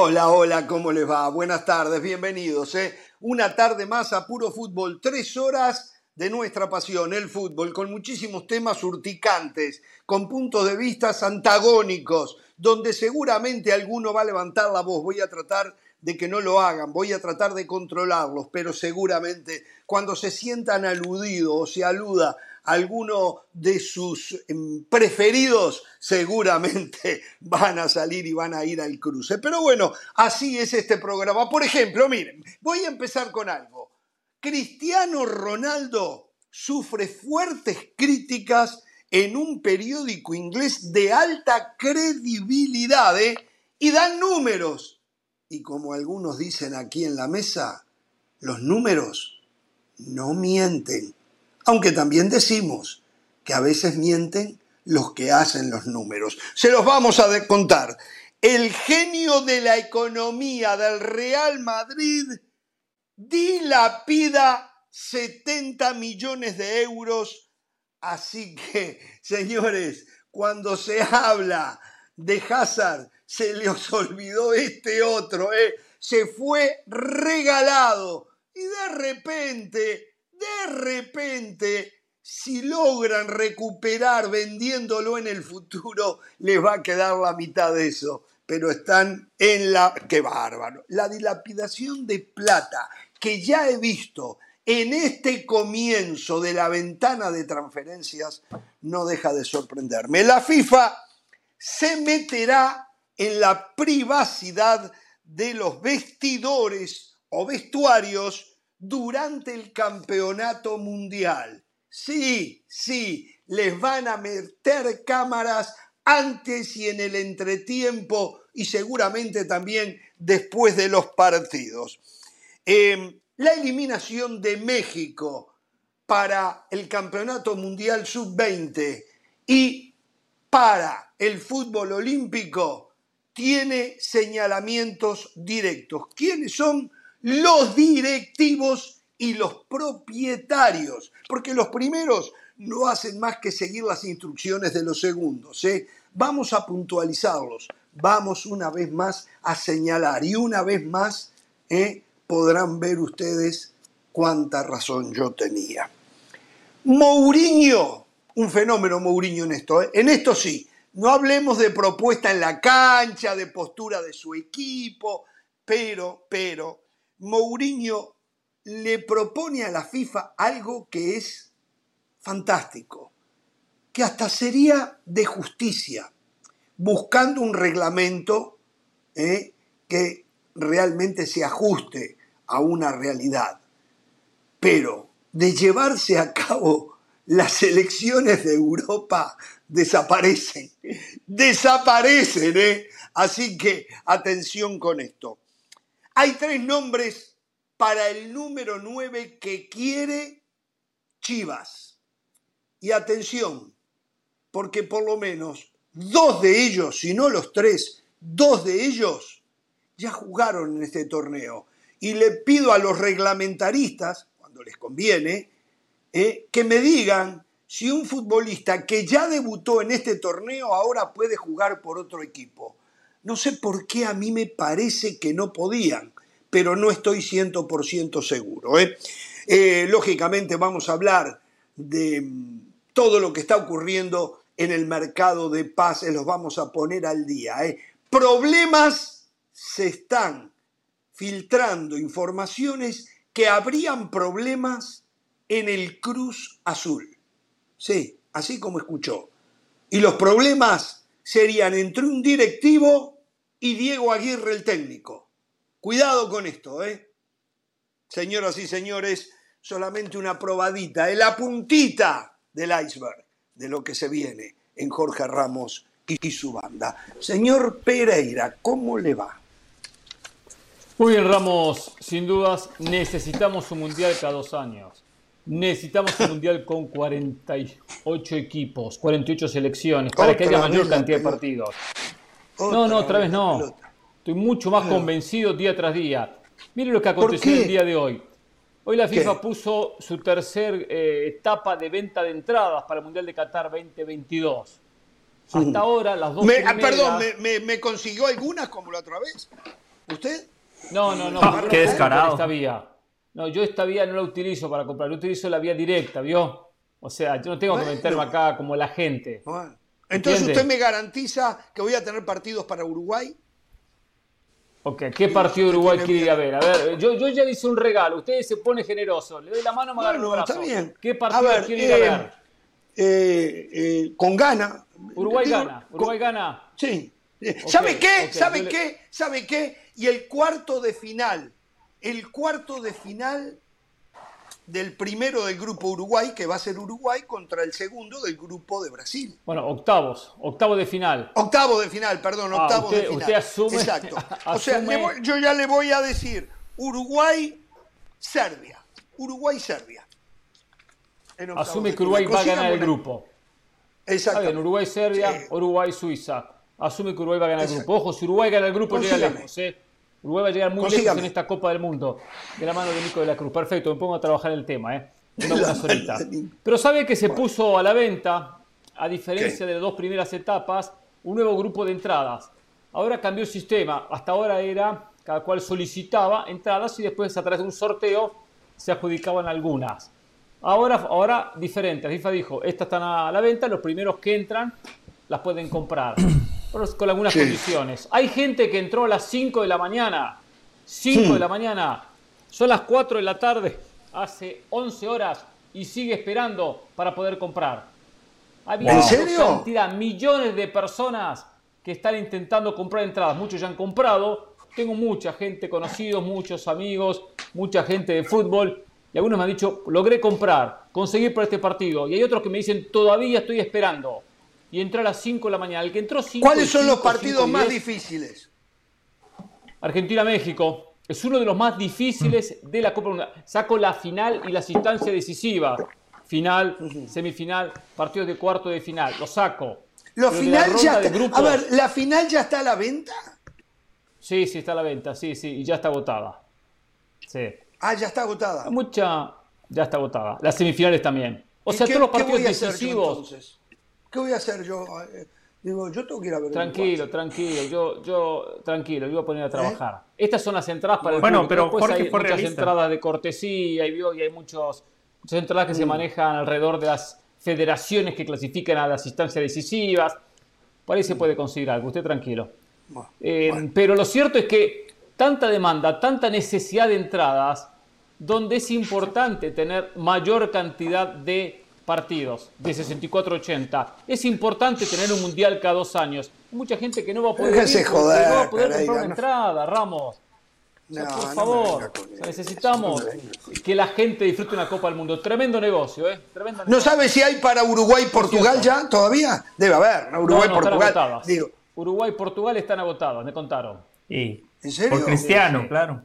Hola, hola, ¿cómo les va? Buenas tardes, bienvenidos. ¿eh? Una tarde más a puro fútbol, tres horas de nuestra pasión, el fútbol, con muchísimos temas urticantes, con puntos de vista antagónicos, donde seguramente alguno va a levantar la voz. Voy a tratar de que no lo hagan, voy a tratar de controlarlos, pero seguramente cuando se sientan aludidos o se aluda alguno de sus em, preferidos, seguramente van a salir y van a ir al cruce. Pero bueno, así es este programa. Por ejemplo, miren, voy a empezar con algo. Cristiano Ronaldo sufre fuertes críticas en un periódico inglés de alta credibilidad ¿eh? y dan números y como algunos dicen aquí en la mesa, los números no mienten. Aunque también decimos que a veces mienten los que hacen los números. Se los vamos a contar. El genio de la economía del Real Madrid dilapida 70 millones de euros. Así que, señores, cuando se habla de Hazard, se les olvidó este otro, ¿eh? se fue regalado. Y de repente, de repente, si logran recuperar vendiéndolo en el futuro, les va a quedar la mitad de eso. Pero están en la... ¡Qué bárbaro! La dilapidación de plata que ya he visto en este comienzo de la ventana de transferencias no deja de sorprenderme. La FIFA se meterá en la privacidad de los vestidores o vestuarios durante el campeonato mundial. Sí, sí, les van a meter cámaras antes y en el entretiempo y seguramente también después de los partidos. Em, la eliminación de México para el Campeonato Mundial Sub-20 y para el fútbol olímpico tiene señalamientos directos. ¿Quiénes son los directivos y los propietarios? Porque los primeros no hacen más que seguir las instrucciones de los segundos. ¿eh? Vamos a puntualizarlos, vamos una vez más a señalar y una vez más ¿eh? podrán ver ustedes cuánta razón yo tenía. Mourinho, un fenómeno Mourinho en esto, ¿eh? en esto sí, no hablemos de propuesta en la cancha, de postura de su equipo, pero, pero, Mourinho le propone a la FIFA algo que es fantástico, que hasta sería de justicia, buscando un reglamento eh, que realmente se ajuste a una realidad. Pero de llevarse a cabo las elecciones de Europa desaparecen, desaparecen, ¿eh? Así que atención con esto. Hay tres nombres para el número 9 que quiere Chivas. Y atención, porque por lo menos dos de ellos, si no los tres, dos de ellos ya jugaron en este torneo. Y le pido a los reglamentaristas, cuando les conviene, eh, que me digan si un futbolista que ya debutó en este torneo ahora puede jugar por otro equipo. No sé por qué a mí me parece que no podían, pero no estoy 100% seguro. ¿eh? Eh, lógicamente vamos a hablar de mm, todo lo que está ocurriendo en el mercado de pases, los vamos a poner al día. ¿eh? Problemas se están filtrando informaciones que habrían problemas en el Cruz Azul. Sí, así como escuchó. Y los problemas serían entre un directivo y Diego Aguirre el técnico. Cuidado con esto, ¿eh? Señoras y señores, solamente una probadita, en la puntita del iceberg de lo que se viene en Jorge Ramos y su banda. Señor Pereira, ¿cómo le va? Muy bien, Ramos, sin dudas necesitamos un mundial cada dos años. Necesitamos un mundial con 48 equipos, 48 selecciones, para que haya mayor cantidad de partidos. No, no, otra vez no. Estoy mucho más convencido día tras día. Miren lo que aconteció el día de hoy. Hoy la FIFA puso su tercer eh, etapa de venta de entradas para el Mundial de Qatar 2022. Hasta ahora las dos me, ah, Perdón, ¿me, consiguió algunas como la otra vez? ¿Usted? No, no, no. Ah, qué descarado. Esta vía. No, yo esta vía no la utilizo para comprar, yo utilizo la vía directa, ¿vio? O sea, yo no tengo que meterme acá como la gente. Bueno. Entonces ¿Entiende? usted me garantiza que voy a tener partidos para Uruguay. Ok, ¿qué partido Uruguay quiere ir a ver? A ver, yo, yo ya hice un regalo, usted se pone generoso, le doy la mano, me agarra el Bueno, brazo. está bien. ¿Qué A partido ver, quiere ir a eh, ver? eh, eh, con gana. Uruguay Digo, gana, con- Uruguay gana. Sí. ¿Sabe qué? ¿Sabe le- qué? ¿Sabe qué? Y el cuarto de final. El cuarto de final del primero del grupo Uruguay, que va a ser Uruguay, contra el segundo del grupo de Brasil. Bueno, octavos, octavo de final. Octavo de final, perdón, Ah, octavo usted- de final. usted asume- Exacto. O sea, voy- yo ya le voy a decir Uruguay, Serbia. Uruguay, Serbia. En octavos Asume que Uruguay va a ganar el grupo. Exacto. Uruguay, Serbia, Sí. Uruguay, Suiza. Asume que Uruguay va a ganar el grupo. Ojo, si Uruguay gana el grupo, llega lejos. ¿eh? Uruguay va a llegar muy lejos Consígame. en esta Copa del Mundo. De la mano de Nico de la Cruz. Perfecto, me pongo a trabajar el tema. ¿eh? Una la buena solita. Pero sabe que se puso a la venta, a diferencia ¿Qué? de las dos primeras etapas, un nuevo grupo de entradas. Ahora cambió el sistema. Hasta ahora era cada cual solicitaba entradas y después a través de un sorteo se adjudicaban algunas. Ahora, ahora diferente. FIFA dijo, estas están a la venta, los primeros que entran las pueden comprar. Pero con algunas Sí. condiciones. Hay gente que entró a las 5 de la mañana. 5 de la mañana. Son las 4 de la tarde. Hace 11 horas y sigue esperando para poder comprar. Había ¿En serio? cantidad, millones de personas que están intentando comprar entradas. Muchos ya han comprado. Tengo mucha gente, conocidos, muchos amigos, mucha gente de fútbol. Y algunos me han dicho, logré comprar, conseguir para este partido. Y hay otros que me dicen, todavía estoy esperando. Y entró a las 5 de la mañana. El que entró 5 ¿Cuáles son los 5, partidos 5 y más 10, difíciles? Argentina-México. Es uno de los más difíciles de la Copa Mundial. Saco la final y las instancias decisivas. Final, semifinal, partidos de cuarto de final. Lo saco. Los Pero la final ronda ya de está- grupos- A ver, ¿la final ya está a la venta? Sí, sí, está a la venta. Sí, sí, y ya está agotada. Sí. Ah, ya está agotada. Mucha. Ya está agotada. Las semifinales también. O ¿Y sea, qué- todos los partidos decisivos. ¿Qué voy a hacer yo? Eh, Digo, yo tengo que ir a ver Tranquilo, tranquilo, yo, yo, tranquilo, yo voy a poner a trabajar. Estas son las entradas para el Bueno, público. pero Después Jorge hay fue muchas realista. entradas de cortesía y, hay muchos, muchas entradas que se Mm. manejan alrededor de las federaciones que clasifican a las instancias decisivas. Por ahí se puede conseguir algo, usted tranquilo. Bueno, Eh, bueno. Pero lo cierto es que tanta demanda, tanta necesidad de entradas, donde es importante tener mayor cantidad de partidos, de 64-80. Es importante tener un mundial cada dos años. Mucha gente que no va a poder, ir no va a poder comprar una no. entrada, Ramos. O sea, No, por no favor, o sea, necesitamos no que la gente disfrute una Copa del Mundo. Tremendo negocio, ¿eh? Tremendo ¿No negocio. sabe si hay para Uruguay y Portugal ya todavía? Debe haber, ¿no? No, Uruguay no, Portugal. Digo, Uruguay y Portugal están agotados, me contaron. ¿En serio? Por Cristiano, Sí, sí. claro.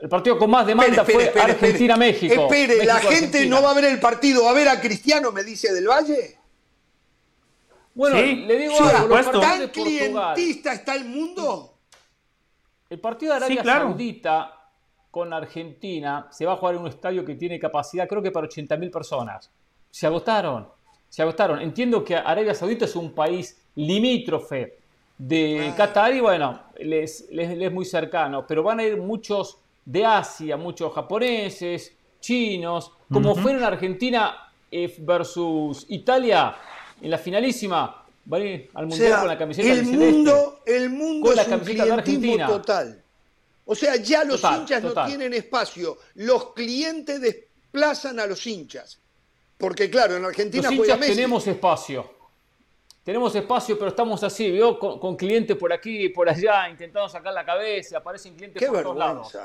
El partido con más demanda Espere, espere, fue espere, espere. Argentina-México. Espere, la gente no va a ver el partido, va a ver a Cristiano, me dice del Valle. Bueno, Sí, le digo sí, algo, los ¿Tan clientista está el mundo? El partido de Arabia Sí, claro. Saudita con Argentina se va a jugar en un estadio que tiene capacidad, creo que para 80.000 personas. Se agotaron, se agotaron. Entiendo que Arabia Saudita es un país limítrofe de. Qatar y bueno, les, les- les es muy cercano, pero van a ir muchos de Asia, muchos japoneses, chinos, como fueron Argentina eh, versus Italia en la finalísima. Van a ir al O Mundial sea, con la camiseta el mundo, el mundo Con la es un clientismo Argentina. total. O sea, ya los Total, hinchas total. no tienen espacio. Los clientes desplazan a los hinchas. Porque claro, en Argentina Los juega hinchas Messi. tenemos espacio. Tenemos espacio, pero estamos así, ¿vio? Con, con clientes por aquí y por allá, intentando sacar la cabeza, aparecen clientes Qué por todos lados.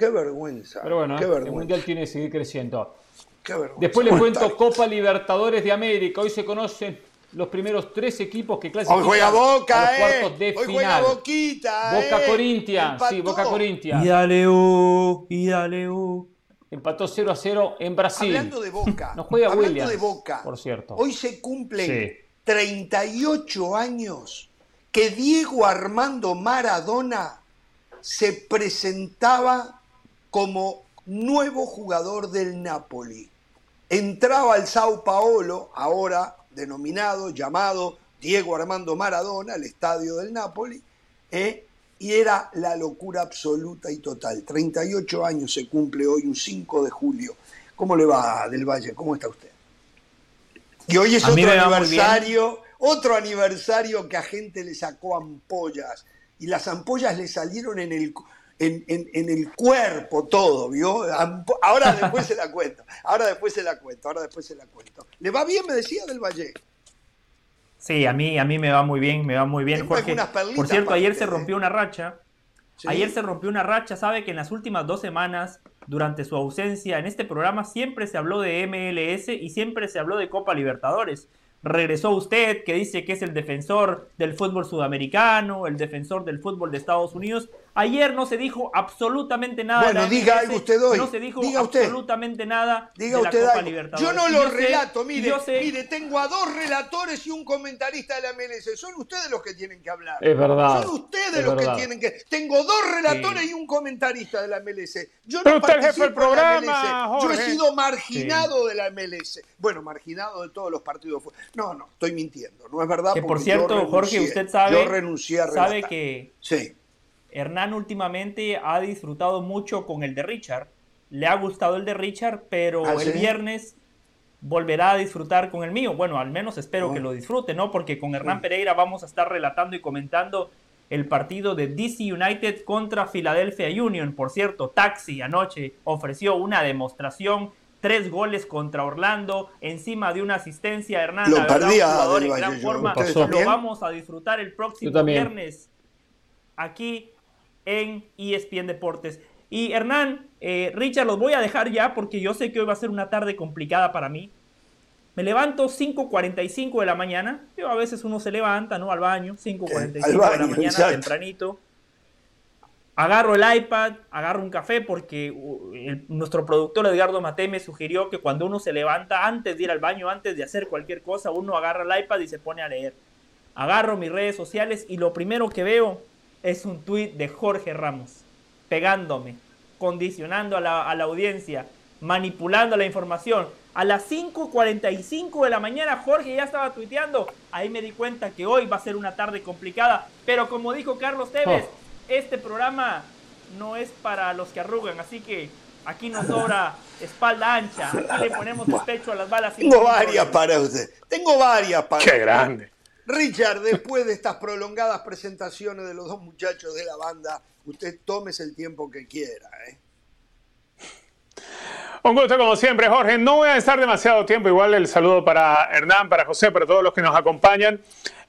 Qué vergüenza. Pero bueno, qué ¿eh? el. Mundial tiene que seguir creciendo. qué vergüenza. Después les cuento Copa Libertadores de América. Hoy se conocen los primeros tres equipos que clasifican Hoy juega Boca, a los ¿eh? cuartos de Hoy final. juega Boquita, Boca ¿eh? Corinthians, sí. Boca Corinthians. Y dale, uh, y dale, uh. Empató 0 a 0 en Brasil. Hablando de Boca. No juega hablando Williams, de Boca. por cierto. Hoy se cumplen Sí. 38 años que Diego Armando Maradona se presentaba como nuevo jugador del Napoli. Entraba al Sao Paolo, ahora denominado, llamado Diego Armando Maradona, el estadio del Napoli, ¿eh? y era la locura absoluta y total. 38 años se cumple hoy, un 5 de julio. ¿Cómo le va, Del Valle? ¿Cómo está usted? Y hoy es otro aniversario, otro aniversario que a gente le sacó ampollas. Y las ampollas le salieron en el, en, en- en el cuerpo todo, ¿vio? Ahora después se la cuento, ahora después se la cuento, ahora después se la cuento. ¿Le va bien, me decía, Del Valle? Sí, a mí, a mí me va muy bien, me va muy bien, Jorge. Por cierto, ayer se rompió una racha. Sí. Ayer se rompió una racha, sabe que en las últimas dos semanas, durante su ausencia en este programa, siempre se habló de MLS y siempre se habló de Copa Libertadores. Regresó usted, que dice que es el defensor del fútbol sudamericano, el defensor del fútbol de Estados Unidos. Ayer no se dijo absolutamente nada. Bueno, de la diga MLS, algo usted hoy. No se dijo Diga usted. absolutamente nada Diga de la usted Copa algo. Libertadores. Yo no lo relato, mire, yo sé- mire, tengo a dos relatores y un comentarista de la MLS. Son ustedes los que tienen que hablar. Es verdad, Son ustedes es los verdad. que tienen que. Tengo dos relatores Sí. y un comentarista de la MLS. Yo Pero no usted es jefe del participo en la programa. Yo he sido marginado de la MLS. Bueno, marginado de todos los partidos. No, no, estoy mintiendo. No es verdad. Que por yo cierto, Jorge, usted sabe, Yo renuncié a sabe que Sí. Hernán últimamente ha disfrutado mucho con el de Richard. Le ha gustado el de Richard, pero ¿Ah, el sí? viernes volverá a disfrutar con el mío. Bueno, al menos espero Oh. que lo disfrute, ¿no? Porque con Hernán Sí. Pereira vamos a estar relatando y comentando el partido de DC United contra Philadelphia Union. Por cierto, Taxi anoche ofreció una demostración. Tres goles contra Orlando, encima de una asistencia. Hernán, Lo la verdad, perdía un jugador del en Valle, gran yo. forma. ¿Ustedes Lo vamos a disfrutar el próximo viernes aquí en ESPN Deportes. Y Hernán, eh, Richard, los voy a dejar ya porque yo sé que hoy va a ser una tarde complicada para mí. Me levanto 5.45 de la mañana. Yo a veces uno se levanta, ¿no? Al baño, 5.45 Al de la mañana, exacto. tempranito. Agarro el iPad, agarro un café porque uh, el- nuestro productor Edgardo Mate me sugirió que cuando uno se levanta, antes de ir al baño, antes de hacer cualquier cosa, uno agarra el iPad y se pone a leer. Agarro mis redes sociales y lo primero que veo es un tuit de Jorge Ramos, pegándome, condicionando a la, a la audiencia, manipulando la información. A las 5.45 de la mañana Jorge ya estaba tuiteando. Ahí me di cuenta que hoy va a ser una tarde complicada. Pero como dijo Carlos Tevez, Oh. este programa no es para los que arrugan. Así que aquí nos sobra espalda ancha. Aquí le ponemos el pecho a las balas. Tengo varias para usted. Tengo varias para Qué usted. grande. Richard, después de estas prolongadas presentaciones de los dos muchachos de la banda, usted tómese el tiempo que quiera. ¿eh? Un gusto como siempre, Jorge. No voy a estar demasiado tiempo. Igual el saludo para Hernán, para José, para todos los que nos acompañan.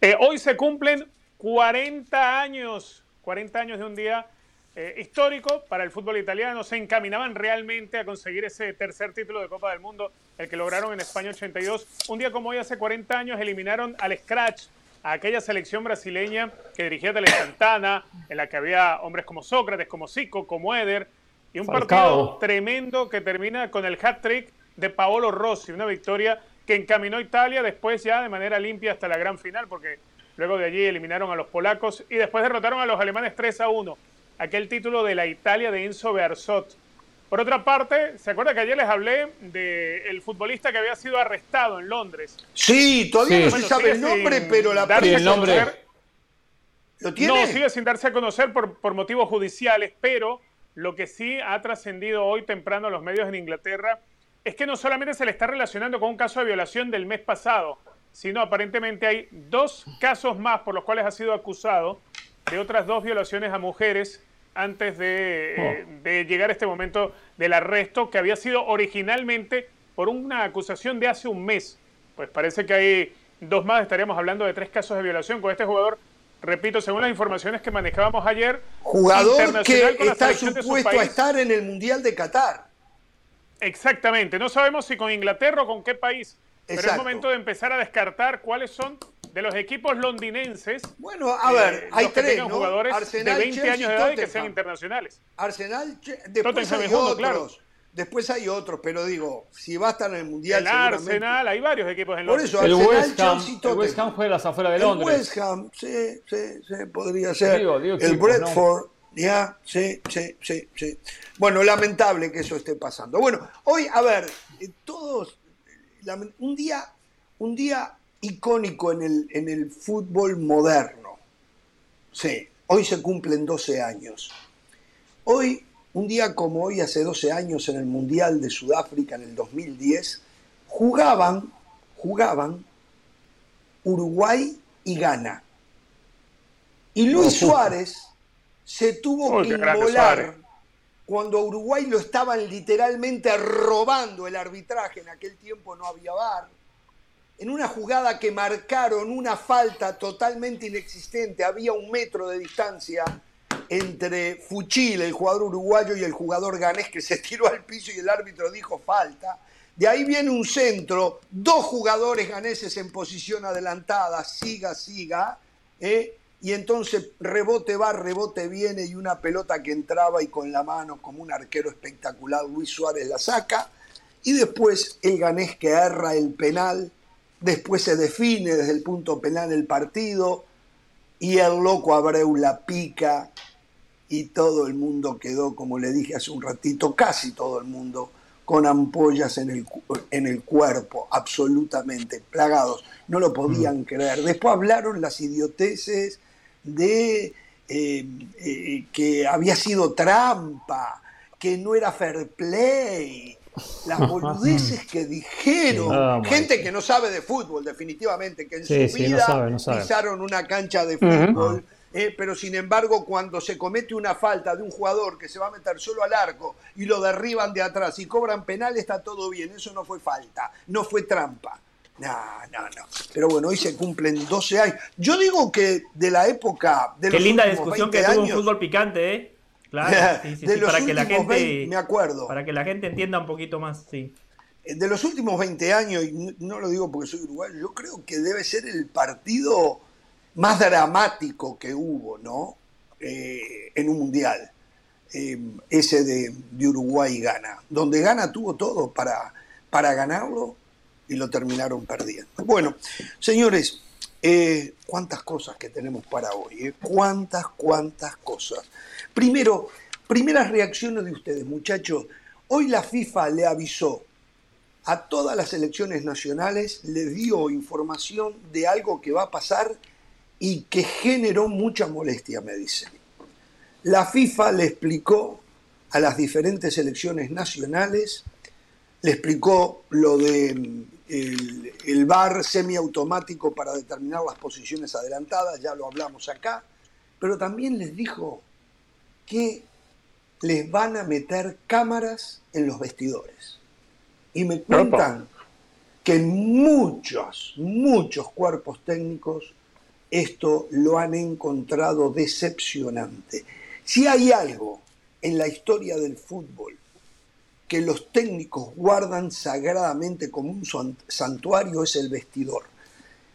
Eh, hoy se cumplen 40 años, 40 años de un día eh, histórico para el fútbol italiano. Se encaminaban realmente a conseguir ese tercer título de Copa del Mundo, el que lograron en España 82. Un día como hoy, hace 40 años, eliminaron al Scratch, a aquella selección brasileña que dirigía Tele Santana, en la que había hombres como Sócrates, como Zico, como Eder. Y un Falcao. partido tremendo que termina con el hat-trick de Paolo Rossi, una victoria que encaminó a Italia después ya de manera limpia hasta la gran final, porque luego de allí eliminaron a los polacos y después derrotaron a los alemanes 3 a 1, aquel título de la Italia de Enzo Bearzot. Por otra parte, ¿se acuerda que ayer les hablé del futbolista que había sido arrestado en Londres? Sí, todavía Sí. no Bueno, se sabe el nombre, pero la darse Sí, a el nombre. conocer. ¿Lo tiene? No, sigue sin darse a conocer por, por motivos judiciales, pero lo que sí ha trascendido hoy temprano a los medios en Inglaterra es que no solamente se le está relacionando con un caso de violación del mes pasado, sino aparentemente hay dos casos más por los cuales ha sido acusado de otras dos violaciones a mujeres antes de, eh, de llegar a este momento del arresto, que había sido originalmente por una acusación de hace un mes. Pues parece que hay dos más, estaríamos hablando de tres casos de violación con este jugador. Repito, según las informaciones que manejábamos ayer, Jugador que internacional con la está supuesto a estar en el Mundial de Qatar. Exactamente. No sabemos si con Inglaterra o con qué país. Pero es momento de empezar a descartar cuáles son de los equipos londinenses. Bueno, a eh, ver, hay tres, ¿no? jugadores Arsenal, de 20 Chelsea, años de edad y que sean Tottenham. internacionales. Arsenal, después Tottenham hay uno, otros. claro. Después hay otros, pero digo, si va a estar en el Mundial, El. Arsenal, hay varios equipos en Por Londres. eso, El Arsenal, West Ham, Chelsea, el West. Ham juega las afueras de El Londres. West Ham, sí, sí, sí, podría ser. Digo, digo el equipos, Bradford, ya, sí, sí, sí, sí. Bueno, lamentable que eso esté pasando. Bueno, hoy, a ver, eh, todos, lament- un día, un día icónico en el, en el fútbol moderno. Sí, hoy se cumplen 12 años. Hoy, un día como hoy, hace 12 años, en el Mundial de Sudáfrica en el 2010, jugaban, jugaban Uruguay y Ghana. Y Luis Suárez se tuvo que inmolar cuando Uruguay lo estaban literalmente robando el arbitraje, en aquel tiempo no había VAR, en una jugada que marcaron una falta totalmente inexistente, había un metro de distancia entre Fuchil, el jugador uruguayo, y el jugador ganés que se tiró al piso y el árbitro dijo falta. De ahí viene un centro, dos jugadores ganeses en posición adelantada, siga, siga, ¿eh? y entonces rebote va, rebote viene y una pelota que entraba y con la mano como un arquero espectacular Luis Suárez la saca y después el ganés que erra el penal, después se define desde el punto penal el partido y el loco Abreu la pica y todo el mundo quedó, como le dije hace un ratito, casi todo el mundo con ampollas en el, en el cuerpo, absolutamente plagados. No lo podían mm. creer. Después hablaron las idioteces de eh, eh, que había sido trampa, que no era fair play, las boludeces que dijeron, gente que no sabe de fútbol definitivamente, que en su vida pisaron una cancha de fútbol. Eh, pero sin embargo cuando se comete una falta de un jugador que se va a meter solo al arco y lo derriban de atrás y cobran penal, está todo bien, eso no fue falta, no fue trampa. No, no, no. Pero bueno, hoy se cumplen 12 años. Yo digo que de la época de Qué linda discusión que tuvo un fútbol picante, ¿eh? Claro, para que la gente me acuerdo. Para que la gente entienda un poquito más, sí. Eh, de los últimos 20 años, y no lo digo porque soy uruguayo, yo creo que debe ser el partido más dramático que hubo, ¿no? Eh, en un mundial. Eh, ese de, de Uruguay gana, donde gana tuvo todo para, para ganarlo y lo terminaron perdiendo. Bueno, señores, eh, cuántas cosas que tenemos para hoy, eh? cuántas, cuántas cosas. Primero, primeras reacciones de ustedes, muchachos. Hoy la FIFA le avisó a todas las elecciones nacionales, le dio información de algo que va a pasar y que generó mucha molestia, me dicen. La FIFA le explicó a las diferentes elecciones nacionales, le explicó lo de el, el VAR semiautomático para determinar las posiciones adelantadas, ya lo hablamos acá, pero también les dijo que les van a meter cámaras en los vestidores. Y me cuentan que en muchos, muchos cuerpos técnicos esto lo han encontrado decepcionante. Si hay algo en la historia del fútbol que los técnicos guardan sagradamente como un santuario es el vestidor.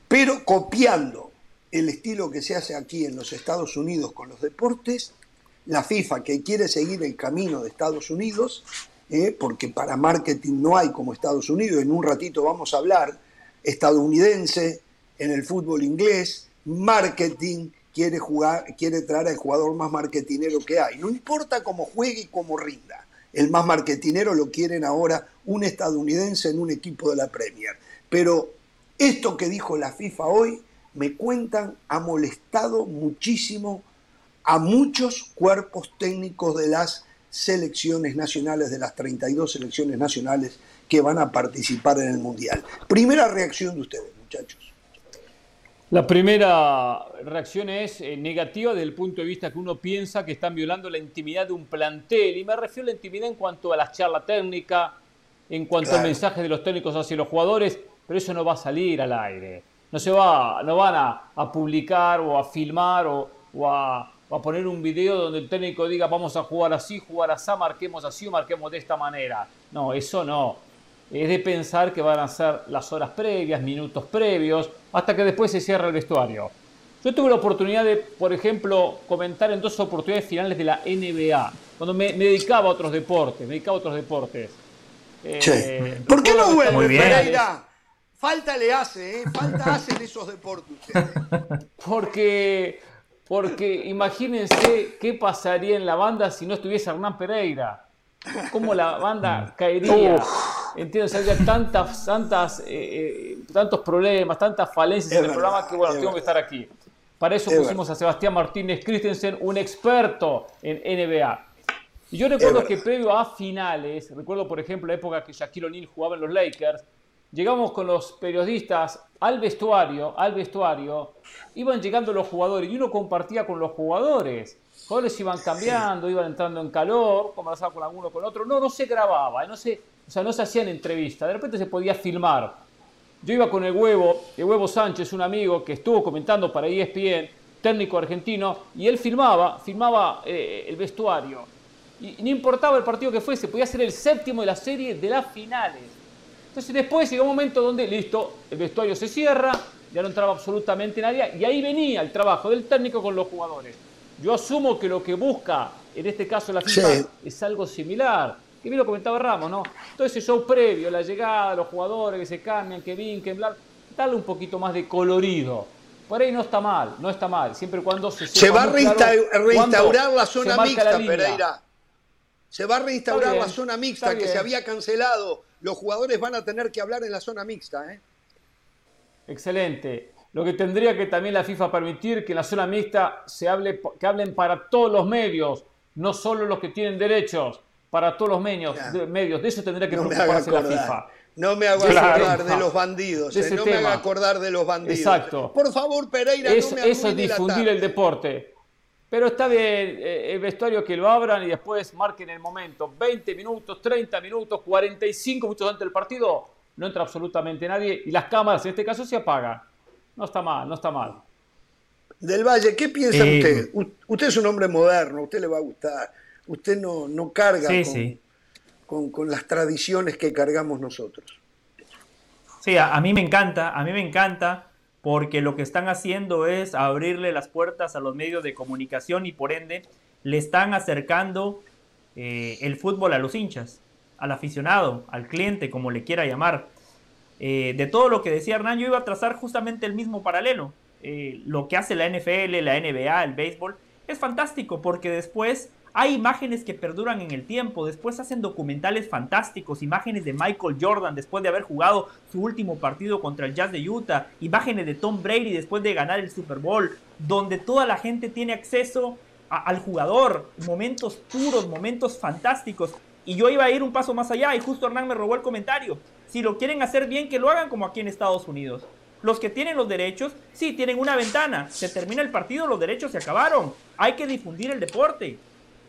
Pero copiando el estilo que se hace aquí en los Estados Unidos con los deportes, la FIFA que quiere seguir el camino de Estados Unidos, eh, porque para marketing no hay como Estados Unidos, en un ratito vamos a hablar, estadounidense en el fútbol inglés, marketing quiere jugar, quiere traer al jugador más marketinero que hay. No importa cómo juegue y cómo rinda el más marketinero lo quieren ahora un estadounidense en un equipo de la Premier. Pero esto que dijo la FIFA hoy, me cuentan, ha molestado muchísimo a muchos cuerpos técnicos de las selecciones nacionales, de las 32 selecciones nacionales que van a participar en el Mundial. Primera reacción de ustedes, muchachos. La primera reacción es eh, negativa desde el punto de vista que uno piensa que están violando la intimidad de un plantel. Y me refiero a la intimidad en cuanto a la charla técnica, en cuanto a mensajes de los técnicos hacia los jugadores, pero eso no va a salir al aire. No, se va, no van a, publicar o a filmar o, a, a, poner un video donde el técnico diga vamos a jugar así, jugar así, marquemos así o marquemos de esta manera. No, eso no es de pensar que van a ser las horas previas, minutos previos, hasta que después se cierra el vestuario. Yo tuve la oportunidad de, por ejemplo, comentar en dos oportunidades finales de la NBA, cuando me, dedicaba a otros deportes, me dedicaba a otros deportes. Eh, ¿Por qué no vuelve Pereira? Falta le hace, ¿eh? falta hacen esos deportes Porque, porque imagínense qué pasaría en la banda si no estuviese Hernán Pereira cómo la banda caería. Entiendo, había tantas, tantas, eh, eh, tantos problemas, tantas falencias en el programa que bueno, tengo que estar aquí. Para eso pusimos a Sebastián Martínez Christensen, un experto en NBA. Y yo recuerdo que previo a finales, recuerdo por ejemplo la época que Shaquille O'Neal jugaba en los Lakers, llegamos con los periodistas al vestuario, al vestuario, iban llegando los jugadores y uno compartía con los jugadores. Jugadores iban cambiando, iban entrando en calor, conversaba con alguno con otro. No, no se grababa, no se, o sea, no se hacían entrevistas, de repente se podía filmar. Yo iba con el huevo, el huevo Sánchez, un amigo que estuvo comentando para ESPN, técnico argentino, y él filmaba, filmaba eh, el vestuario y no importaba el partido que fuese, podía ser el séptimo de la serie de las finales. Entonces después llegó un momento donde, listo, el vestuario se cierra, ya no entraba absolutamente nadie, y ahí venía el trabajo del técnico con los jugadores. Yo asumo que lo que busca, en este caso la FIFA, es algo similar. Que bien lo comentaba Ramos, ¿no? Todo ese show previo, la llegada, los jugadores que se cambian, que vinquen, bla, darle un poquito más de colorido. Por ahí no está mal, no está mal, siempre y cuando se... Se va a restaurar la zona mixta, Pereira. Se va a reinstaurar la zona mixta que se había cancelado. Los jugadores van a tener que hablar en la zona mixta. ¿eh? Excelente. Lo que tendría que también la FIFA permitir que en la zona mixta se hable, que hablen para todos los medios, no solo los que tienen derechos, para todos los medios. De, medios. de eso tendría que preocuparse la FIFA. No me hago acordar de los bandidos, eh, no me haga acordar de los bandidos. Exacto. Por favor, Pereira, no me Eso es difundir el deporte. Pero está bien eh, el vestuario que lo abran y después marquen el momento. 20 minutos, 30 minutos, 45 minutos antes del partido, no entra absolutamente nadie y las cámaras en este caso se apagan. No está mal, no está mal. Del Valle, ¿qué piensa eh, usted? Usted es un hombre moderno, a usted le va a gustar. Usted no, no carga con, Con, las tradiciones que cargamos nosotros. Sí, a mí me encanta, a mí me encanta porque lo que están haciendo es abrirle las puertas a los medios de comunicación y por ende le están acercando eh, el fútbol a los hinchas, al aficionado, al cliente, como le quiera llamar. Eh, de todo lo que decía Hernán, yo iba a trazar justamente el mismo paralelo. Eh, lo que hace la NFL, la NBA, el béisbol, es fantástico porque después hay imágenes que perduran en el tiempo, después hacen documentales fantásticos, imágenes de Michael Jordan después de haber jugado su último partido contra el Jazz de Utah, imágenes de Tom Brady después de ganar el Super Bowl, donde toda la gente tiene acceso al jugador, momentos puros, momentos fantásticos. Y yo iba a ir un paso más allá y justo Hernán me robó el comentario. Si lo quieren hacer bien, que lo hagan como aquí en Estados Unidos. Los que tienen los derechos, sí, tienen una ventana. Se termina el partido, los derechos se acabaron. Hay que difundir el deporte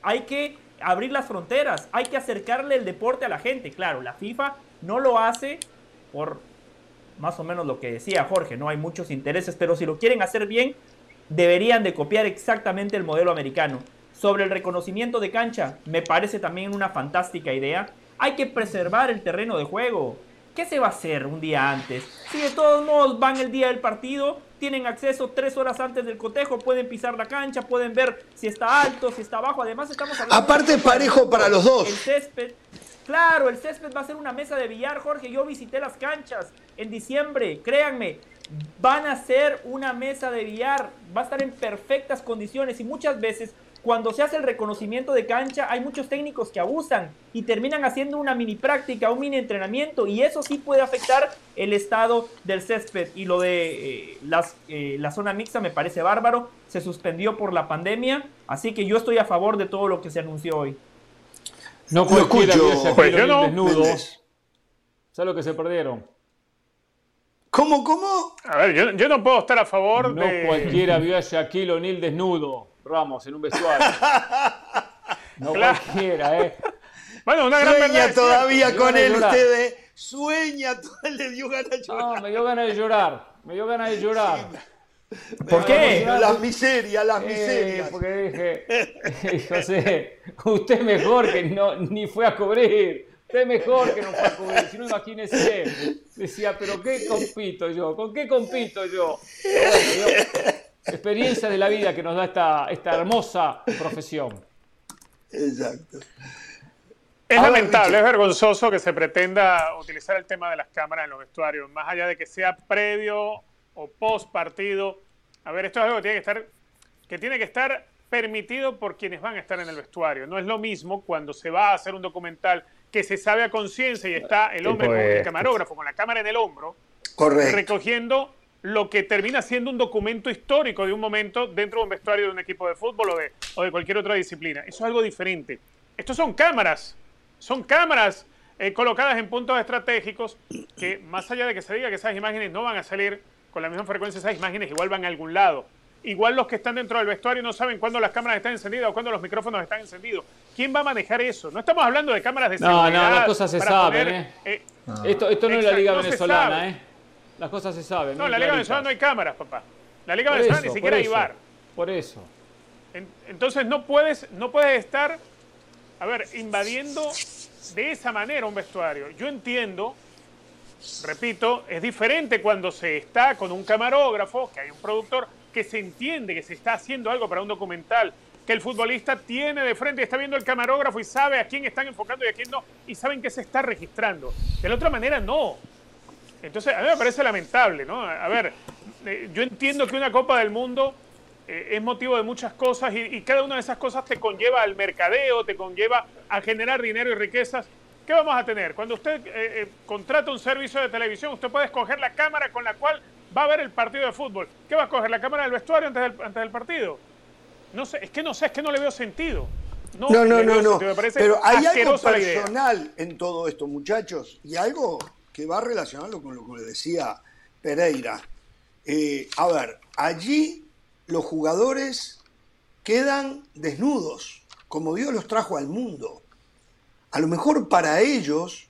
hay que abrir las fronteras, hay que acercarle el deporte a la gente. Claro, la FIFA no lo hace por más o menos lo que decía Jorge, no hay muchos intereses, pero si lo quieren hacer bien, deberían de copiar exactamente el modelo americano. Sobre el reconocimiento de cancha, me parece también una fantástica idea. Hay que preservar el terreno de juego. ¿Qué se va a hacer un día antes? Si de todos modos van el día del partido, tienen acceso tres horas antes del cotejo, pueden pisar la cancha, pueden ver si está alto, si está bajo. Además, estamos hablando. Aparte, parejo para los dos. El césped. Claro, el césped va a ser una mesa de billar, Jorge. Yo visité las canchas en diciembre, créanme. Van a ser una mesa de billar, va a estar en perfectas condiciones y muchas veces cuando se hace el reconocimiento de cancha, hay muchos técnicos que abusan y terminan haciendo una mini práctica, un mini entrenamiento, y eso sí puede afectar el estado del césped. Y lo de eh, las, eh, la zona mixta me parece bárbaro, se suspendió por la pandemia, así que yo estoy a favor de todo lo que se anunció hoy. No cualquiera vio pues yo no. desnudo. ¿Sabes lo que se perdieron? ¿Cómo, cómo? A ver, yo, no puedo estar a favor de... No cualquiera vio a Shaquille O'Neal desnudo. Ramos en un vestuario. No cualquiera, ¿eh? Bueno, una gran Sueña todavía con él ustedes. Sueña, le dio ganas de llorar. No, me dio ganas de llorar. Me dio ganas de llorar. ¿Por qué? Las miserias, las eh, miserias. porque dije, José, usted mejor que no, ni fue a cubrir. Usted mejor que no fue a cubrir. Si no, imagínese. Decía, pero ¿qué compito yo? ¿Con qué compito yo? Experiencia de la vida que nos da esta, esta hermosa profesión. Exacto. Es lamentable, es vergonzoso que se pretenda utilizar el tema de las cámaras en los vestuarios, más allá de que sea previo o post partido. A ver, esto es algo que tiene que estar, que tiene que estar permitido por quienes van a estar en el vestuario. No es lo mismo cuando se va a hacer un documental que se sabe a conciencia y está el hombre, con el camarógrafo, con la cámara en el hombro, recogiendo lo que termina siendo un documento histórico de un momento dentro de un vestuario de un equipo de fútbol o de, o de cualquier otra disciplina. Eso es algo diferente. Estos son cámaras, son cámaras eh, colocadas en puntos estratégicos que más allá de que se diga que esas imágenes no van a salir con la misma frecuencia, esas imágenes igual van a algún lado. Igual los que están dentro del vestuario no saben cuándo las cámaras están encendidas o cuándo los micrófonos están encendidos. ¿Quién va a manejar eso? No estamos hablando de cámaras de seguridad. No, no, las cosas se saben. ¿eh? Eh, esto, esto no es la Liga Venezolana, ¿eh? Las cosas se saben. No, en la Liga Venezolana no hay cámaras, papá. La Liga Venezolana ni siquiera hay bar. Por eso. entonces no puedes, no puedes estar, a ver, invadiendo de esa manera un vestuario. Yo entiendo, repito, es diferente cuando se está con un camarógrafo, que hay un productor, que se entiende que se está haciendo algo para un documental, que el futbolista tiene de frente, está viendo el camarógrafo y sabe a quién están enfocando y a quién no, y saben que se está registrando. De la otra manera, no. Entonces, a mí me parece lamentable, ¿no? A ver, eh, yo entiendo que una Copa del Mundo eh, es motivo de muchas cosas y, cada una de esas cosas te conlleva al mercadeo, te conlleva a generar dinero y riquezas. ¿Qué vamos a tener? Cuando usted eh, contrata un servicio de televisión, usted puede escoger la cámara con la cual va a ver el partido de fútbol. ¿Qué va a escoger? ¿La cámara del vestuario antes del, antes del partido? No sé, es que no sé, es que no le veo sentido. No, no, no, no. Pero hay algo personal en todo esto, muchachos, y algo que va relacionado con lo que le decía Pereira. Eh, a ver, allí los jugadores quedan desnudos, como Dios los trajo al mundo. A lo mejor para ellos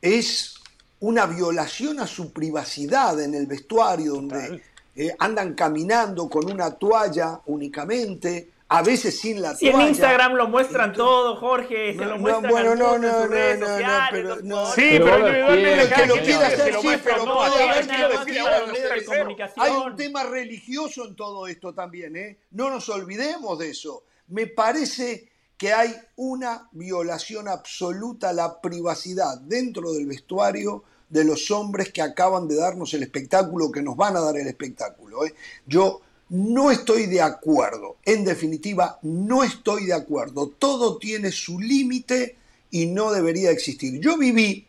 es una violación a su privacidad en el vestuario, donde eh, andan caminando con una toalla únicamente, a veces sin la toalla. en Instagram lo muestran todo, Jorge, se lo muestran bueno, no, no, en redes no, sociales. Pero, no, sí, pero individualmente que lo quiera hacer, sí, pero puede haber Hay un tema religioso en todo esto también, ¿eh? No nos olvidemos de eso. Me parece que hay una violación absoluta a la privacidad dentro del vestuario de los hombres que acaban de darnos el espectáculo, que nos van a dar el espectáculo. ¿eh? Yo no estoy de acuerdo. En definitiva, no estoy de acuerdo. Todo tiene su límite y no debería existir. Yo viví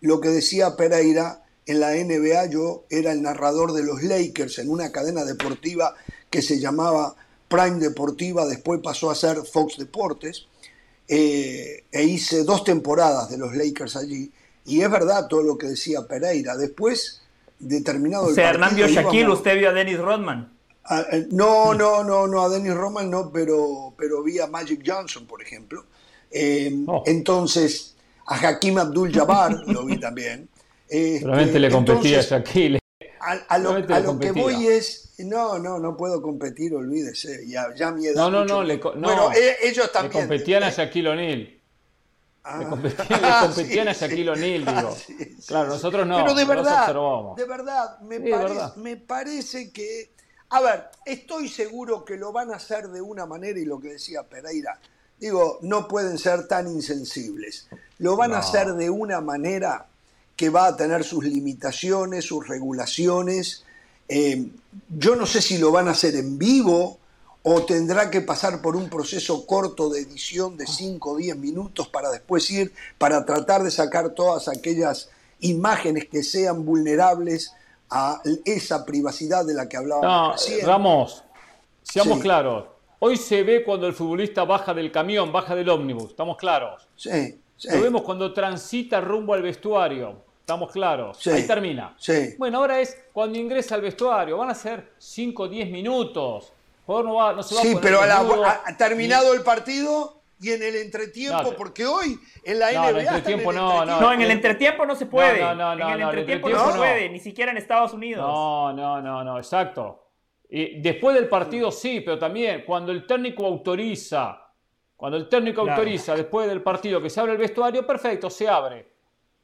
lo que decía Pereira en la NBA. Yo era el narrador de los Lakers en una cadena deportiva que se llamaba Prime Deportiva, después pasó a ser Fox Deportes. Eh, e hice dos temporadas de los Lakers allí. Y es verdad todo lo que decía Pereira. Después, determinado o sea, Hernán vio Shaquille, usted vio a Dennis Rodman. Ah, eh, no, no, no, no, a Dennis Roman no, pero, pero vi a Magic Johnson, por ejemplo. Em, oh. Entonces, a Hakim Abdul Jabbar lo vi también. Realmente le competía a Shaquille. A, lo, que voy es, no, no, no puedo competir, olvídese, ya, ya mi edad. No, no, no, le, bueno, e, ellos también. Le competían a Shaquille O'Neal. Ah. Le competían, a Shaquille O'Neal, digo. claro, nosotros no. Pero de verdad, de verdad, me, parece, me parece que a ver, estoy seguro que lo van a hacer de una manera, y lo que decía Pereira, digo, no pueden ser tan insensibles. Lo van a hacer de una manera que va a tener sus limitaciones, sus regulaciones. Eh, yo no sé si lo van a hacer en vivo o tendrá que pasar por un proceso corto de edición de 5 o 10 minutos para después ir, para tratar de sacar todas aquellas imágenes que sean vulnerables a esa privacidad de la que hablábamos no, Ramos, seamos claros. Hoy se ve cuando el futbolista baja del camión, baja del ómnibus, estamos claros. Sí, Lo vemos cuando transita rumbo al vestuario, estamos claros. Ahí termina. Sí. Bueno, ahora es cuando ingresa al vestuario, van a ser 5 o 10 minutos. no, va, no se va sí, pero ha terminado el partido y en el entretiempo, porque hoy en la NBA. En el entretiempo, no, no, no, en el entretiempo no se puede. No, no, no, en el entretiempo no, se puede, ni siquiera en Estados Unidos. No, no, no, no, exacto. Y después del partido sí, pero también cuando el técnico autoriza, cuando el técnico autoriza después del partido que se abre el vestuario, perfecto, se abre.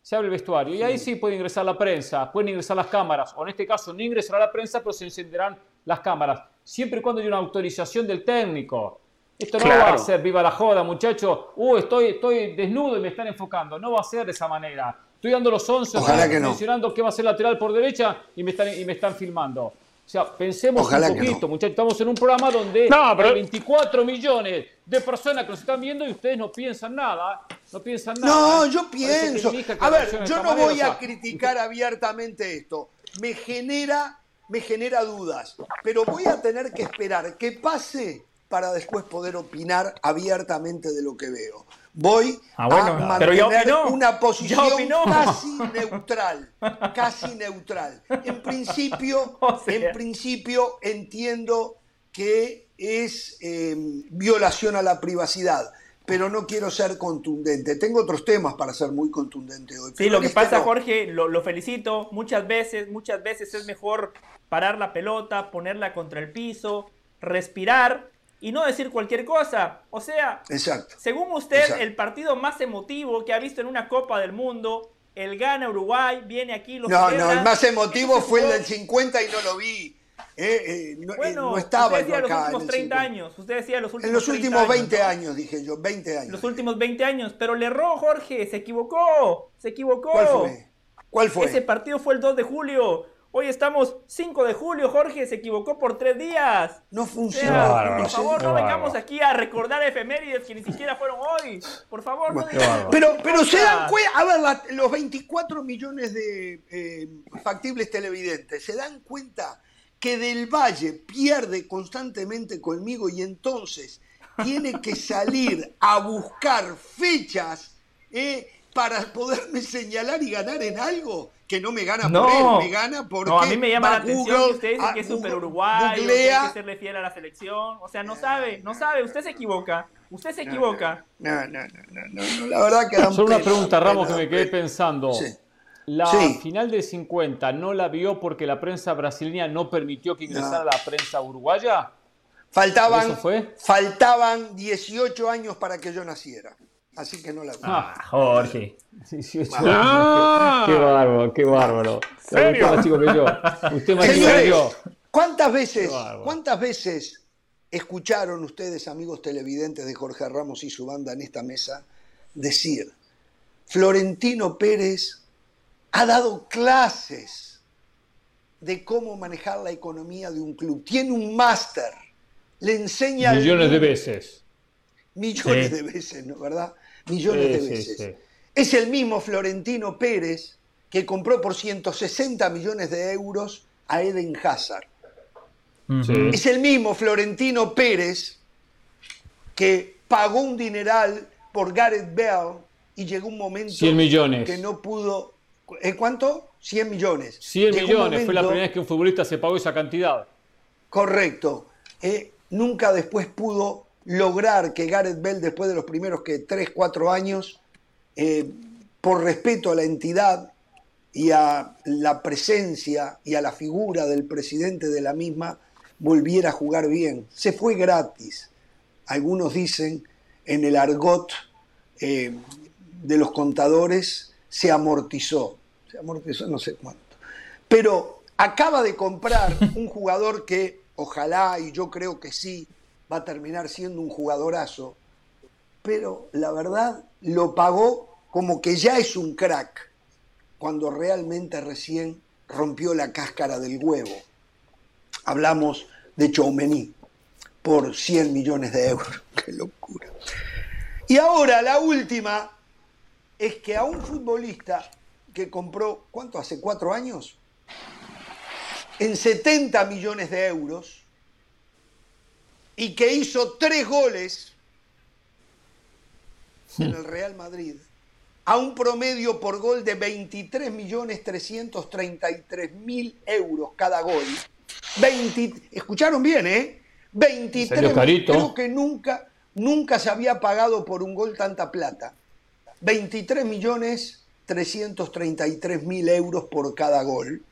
Se abre el vestuario. Y ahí sí puede ingresar la prensa, pueden ingresar las cámaras. O en este caso no ingresará la prensa, pero se encenderán las cámaras. Siempre y cuando haya una autorización del técnico. Esto no va a ser viva la joda, muchachos. Uh, estoy, estoy desnudo y me están enfocando. No va a ser de esa manera. Estoy dando los 11, mencionando que va a ser lateral por derecha y me están, y me están filmando. O sea, pensemos un poquito, muchachos. Estamos en un programa donde hay 24 millones de personas que nos están viendo y ustedes no piensan nada. No piensan nada. No, yo pienso. A ver, yo no voy a criticar abiertamente esto. me genera, me genera dudas. Pero voy a tener que esperar que pase para después poder opinar abiertamente de lo que veo. Voy Ah, bueno, a mantener una posición casi neutral, casi neutral. En principio, O sea. en principio entiendo que es eh, violación a la privacidad, pero no quiero ser contundente. Tengo otros temas para ser muy contundente hoy. Sí, lo que este pasa, no. Jorge, lo, lo felicito. Muchas veces, muchas veces es mejor parar la pelota, ponerla contra el piso, respirar y no decir cualquier cosa. O sea, Exacto. según usted, Exacto. el partido más emotivo que ha visto en una Copa del Mundo, el gana Uruguay, viene aquí, lo No, no, el más emotivo fue el del 50 y no lo vi. Eh, eh, no, eh, Bueno, no estaba usted yo decía los acá. en últimos el 30 50. años. Usted decía los últimos En los 30 últimos años, 20 ¿no? años, dije yo, 20 años. Los últimos 20 años, pero le erró Jorge, se equivocó, se equivocó. ¿Cuál fue? ¿Cuál fue? Ese partido fue el 2 de julio. Hoy estamos 5 de julio, Jorge se equivocó por tres días. No O funcionó. sea, bárbaro. por favor, no vengamos aquí a recordar efemérides que ni siquiera fueron hoy. Por favor, no digamos. Pero, pero se dan cuenta, a ver, la- los 24 millones de eh, factibles televidentes, ¿se dan cuenta que Del Valle pierde constantemente conmigo y entonces tiene que salir a buscar fechas eh, para poderme señalar y ganar en algo? Que no me gana No. por él, me gana porque No, a mí me llama la atención Google, que usted dice que es super Google, uruguayo, que hay googlea. que serle fiel a la selección. O sea, no sabe, no sabe, usted se equivoca. Usted se equivoca. No, no, no, no, no, la verdad que Solo una pena, pregunta, Ramos, que me quedé pena. pensando. Sí. La Sí. final del 50 no la vio porque la prensa brasileña no permitió que ingresara No. la prensa uruguaya. Faltaban, ¿Eso fue? faltaban 18 años para que yo naciera. Así que no la vi. Ah, Jorge. 18 Ah. Qué, qué bárbaro, qué bárbaro. ¿Serio? Usted más chico que yo. Usted más chico que yo. ¿cuántas veces. ¿cuántas veces escucharon ustedes, amigos televidentes de Jorge Ramos y su banda en esta mesa, decir, Florentino Pérez ha dado clases de cómo manejar la economía de un club? Tiene un máster, le enseña... Millones de veces. Millones Sí. de veces, ¿no? ¿Verdad? Millones Sí, de veces. sí. Es el mismo Florentino Pérez que compró por 160 millones de euros a Eden Hazard. Sí. Es el mismo Florentino Pérez que pagó un dineral por Gareth Bale y llegó un momento 100 millones. que no pudo. ¿En cuánto? 100 millones. 100 Llegó un millones. Fue la primera vez que un futbolista se pagó esa cantidad. Correcto. Eh, nunca después pudo lograr que Gareth Bell, después de los primeros que 3, 4 años, eh, por respeto a la entidad y a la presencia y a la figura del presidente de la misma, volviera a jugar bien. Se fue gratis. Algunos dicen en el argot eh, de los contadores, se amortizó. Se amortizó no sé cuánto. Pero acaba de comprar un jugador que ojalá, y yo creo que sí, va a terminar siendo un jugadorazo, pero la verdad lo pagó como que ya es un crack, cuando realmente recién rompió la cáscara del huevo. Hablamos de Choumení por 100 millones de euros. ¡Qué locura! Y ahora la última es que a un futbolista que compró, ¿cuánto? ¿Hace cuatro años? En 70 millones de euros y que hizo tres goles en el Real Madrid a un promedio por gol de 23 millones 333 mil euros cada gol. 20, escucharon bien, ¿eh? 23 Salió carito. creo que nunca, nunca se había pagado por un gol tanta plata. 23 millones 333 mil euros por cada gol.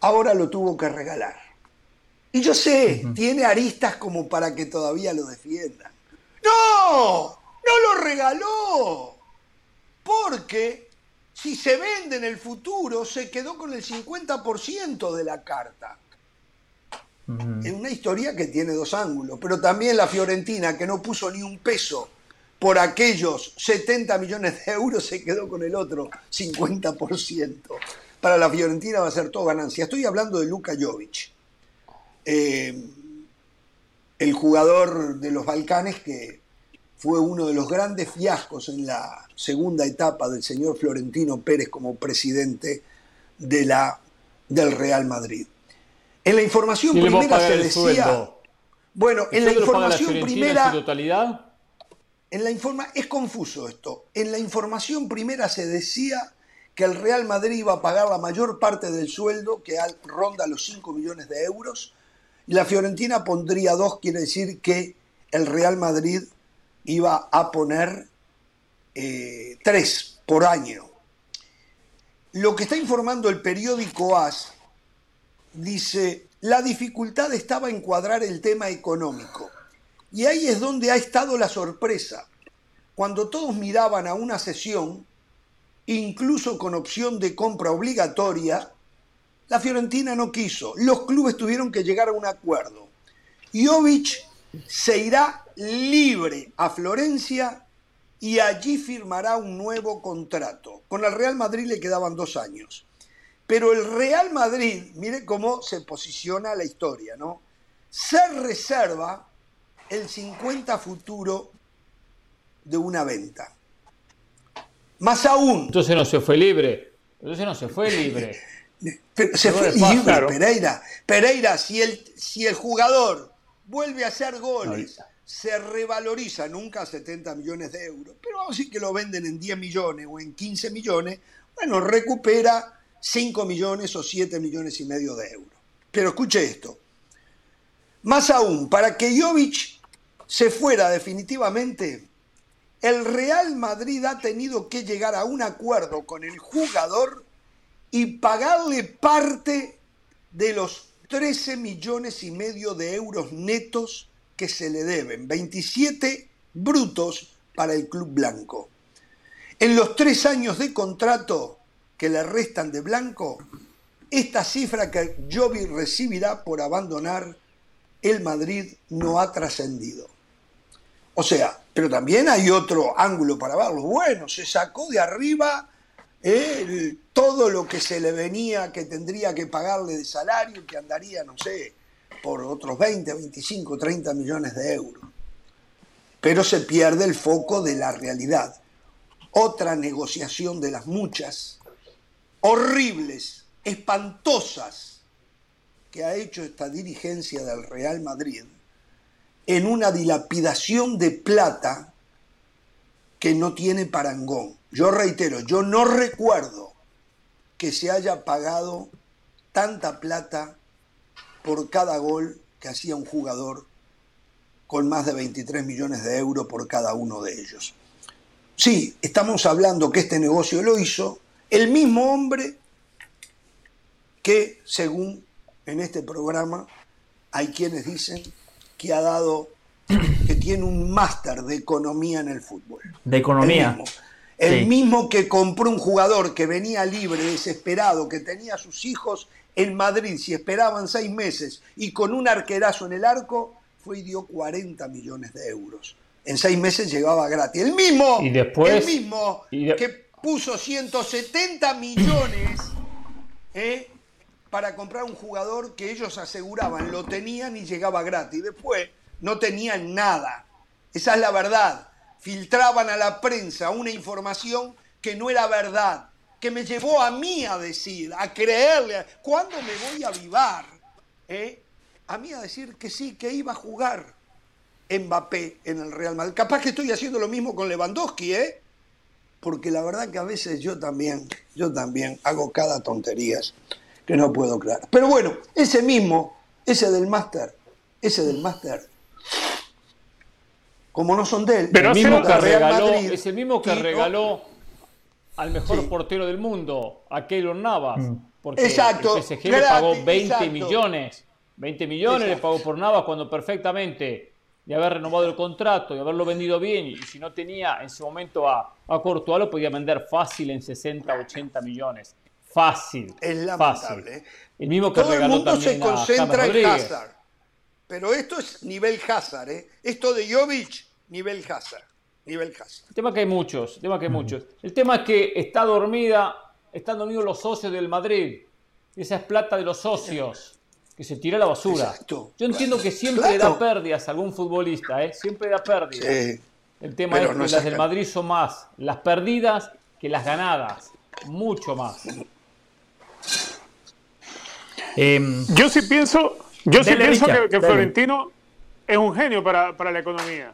Ahora lo tuvo que regalar. Y yo sé, tiene aristas como para que todavía lo defiendan. ¡No! ¡No lo regaló! Porque si se vende en el futuro, se quedó con el 50% de la carta. Es una historia que tiene dos ángulos, pero también la Fiorentina, que no puso ni un peso por aquellos 70 millones de euros, se quedó con el otro 50%. Para la Fiorentina va a ser todo ganancia. Estoy hablando de Luka Jovic, eh, el jugador de los Balcanes que fue uno de los grandes fiascos en la segunda etapa del señor Florentino Pérez como presidente de la, del Real Madrid. En la información primera se decía... Bueno, en la información primera... En totalidad? En la informa, es confuso esto. En la información primera se decía que el Real Madrid iba a pagar la mayor parte del sueldo, que ronda los 5 millones de euros, la Fiorentina pondría dos, quiere decir que el Real Madrid iba a poner eh, tres por año. Lo que está informando el periódico AS dice, la dificultad estaba en cuadrar el tema económico. Y ahí es donde ha estado la sorpresa. Cuando todos miraban a una sesión, incluso con opción de compra obligatoria, la Fiorentina no quiso. Los clubes tuvieron que llegar a un acuerdo. Jovic se irá libre a Florencia y allí firmará un nuevo contrato. Con el Real Madrid le quedaban dos años. Pero el Real Madrid, mire cómo se posiciona la historia, ¿no? Se reserva el 50 futuro de una venta. Más aún. Entonces no se fue libre. Entonces no se fue libre. Pero se fue libre, Pereira. Pereira, si el, si el jugador vuelve a hacer goles, se revaloriza nunca a 70 millones de euros, pero vamos a decir que lo venden en 10 millones o en 15 millones, bueno, recupera 5 millones o 7 millones y medio de euros. Pero escuche esto. Más aún, para que Jovic se fuera definitivamente, el Real Madrid ha tenido que llegar a un acuerdo con el jugador y pagarle parte de los 13 millones y medio de euros netos que se le deben, 27 brutos para el Club Blanco. En los tres años de contrato que le restan de Blanco, esta cifra que Jovi recibirá por abandonar el Madrid no ha trascendido. O sea, pero también hay otro ángulo para verlo. Bueno, se sacó de arriba todo lo que se le venía, que tendría que pagarle de salario, que andaría, no sé, por otros 20, 25, 30 millones de euros. Pero se pierde el foco de la realidad. Otra negociación de las muchas, horribles, espantosas, que ha hecho esta dirigencia del Real Madrid en una dilapidación de plata que no tiene parangón. Yo reitero, yo no recuerdo que se haya pagado tanta plata por cada gol que hacía un jugador con más de 23 millones de euros por cada uno de ellos. Sí, estamos hablando que este negocio lo hizo el mismo hombre que, según en este programa, hay quienes dicen que ha dado, que tiene un máster de economía en el fútbol. De economía. El mismo que compró un jugador que venía libre, desesperado, que tenía a sus hijos en Madrid, si esperaban seis meses, y con un arquerazo en el arco, fue y dio 40 millones de euros. En seis meses llegaba gratis. El mismo, ¿Y después? el mismo que puso 170 millones ¿eh? para comprar un jugador que ellos aseguraban lo tenían y llegaba gratis. Después no tenían nada. Esa es la verdad filtraban a la prensa una información que no era verdad, que me llevó a mí a decir, a creerle, ¿cuándo me voy a avivar? ¿Eh? A mí a decir que sí, que iba a jugar Mbappé en el Real Madrid. Capaz que estoy haciendo lo mismo con Lewandowski, ¿eh? Porque la verdad que a veces yo también, yo también hago cada tonterías que no puedo creer. Pero bueno, ese mismo, ese del máster, ese del máster, como no son de él. Pero el mismo que regaló, es el mismo que regaló al mejor portero del mundo, a Keylor Navas. Mm. Porque exacto, el PSG le pagó 20 millones. 20 millones le pagó por Navas cuando perfectamente de haber renovado el contrato y haberlo vendido bien y si no tenía en su momento a, a Courtois lo podía vender fácil en 60, 80 millones. Fácil. Es lamentable. Fácil. ¿eh? El mismo que Todo regaló el mundo se concentra en Hazard. Pero esto es nivel Hazard, ¿eh? Esto de Jovic, nivel Hazard. Nivel Hazard. El tema que hay muchos, el tema que hay muchos. El tema es que está dormida, están dormidos los socios del Madrid. Esa es plata de los socios que se tira a la basura. Yo entiendo que siempre da pérdidas a algún futbolista, ¿eh? Siempre da pérdidas. El tema es que las del Madrid son más las perdidas que las ganadas. Mucho más. Em, yo sí pienso, yo sí pienso que, Florentino es un genio para, la economía.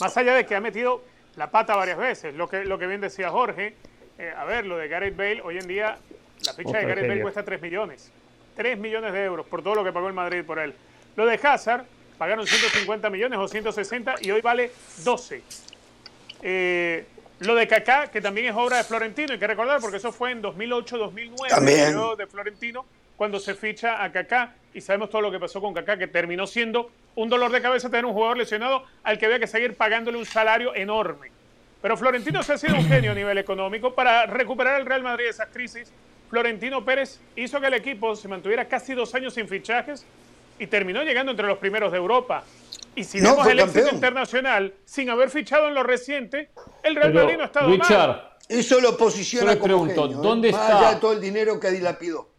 Más allá de que ha metido la pata varias veces. Lo que, lo que bien decía Jorge, eh, a ver, lo de Gareth Bale, hoy en día la ficha de Gareth Bale cuesta 3 millones. 3 millones de euros por todo lo que pagó el Madrid por él. Lo de Hazard, pagaron 150 millones o 160 y hoy vale 12. Eh, lo de Kaká, que también es obra de Florentino, hay que recordar porque eso fue en 2008-2009, también. de Florentino, cuando se ficha a Kaká y sabemos todo lo que pasó con Kaká, que terminó siendo un dolor de cabeza tener un jugador lesionado al que había que seguir pagándole un salario enorme. Pero Florentino se ha sido un genio a nivel económico para recuperar el Real Madrid de esas crisis. Florentino Pérez hizo que el equipo se mantuviera casi dos años sin fichajes y terminó llegando entre los primeros de Europa. Y si vemos el éxito internacional, sin haber fichado en lo reciente, el Real Madrid no ha estado Richard, mal. Eso lo posiciona como pregunto, genio, ¿eh? ¿dónde está? todo el dinero que dilapidó.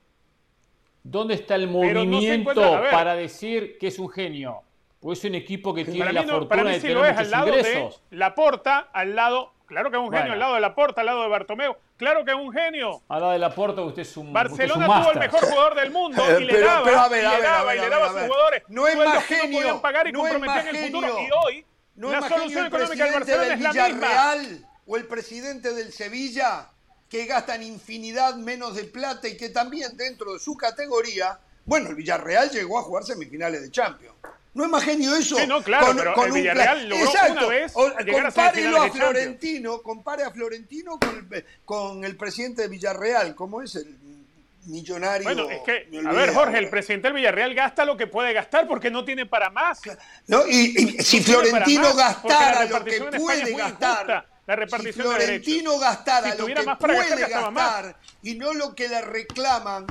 ¿Dónde está el movimiento para decir que es un genio? Pues es un equipo que tiene la fortuna de tener muchos al lado ingresos. De la porta, al lado, claro que es un genio, al lado de la porta, al lado de Bartomeu. Claro que es un genio. A la de la puerta usted es un Barcelona tuvo el mejor jugador del mundo y le daba, y le daba, y le daba a sus jugadores no es más genio, no pagar y comprometían el futuro. Y hoy no la solución económica del Barcelona es la misma. o el presidente del Sevilla que gastan infinidad menos de plata y que también dentro de su categoría, bueno, el Villarreal llegó a jugar semifinales de Champions. ¿No es más genio eso? Sí, no, claro, pero el Villarreal logró una vez llegar a, a Florentino, compare a Florentino con el, con el presidente de Villarreal, ¿cómo es el millonario? Bueno, es que, a ver, Jorge, el presidente del Villarreal gasta lo que puede gastar porque no tiene para más. No, y, si Florentino gastara lo que puede gastar, la repartición si Florentino de gastara lo que puede gastar y no lo que le reclaman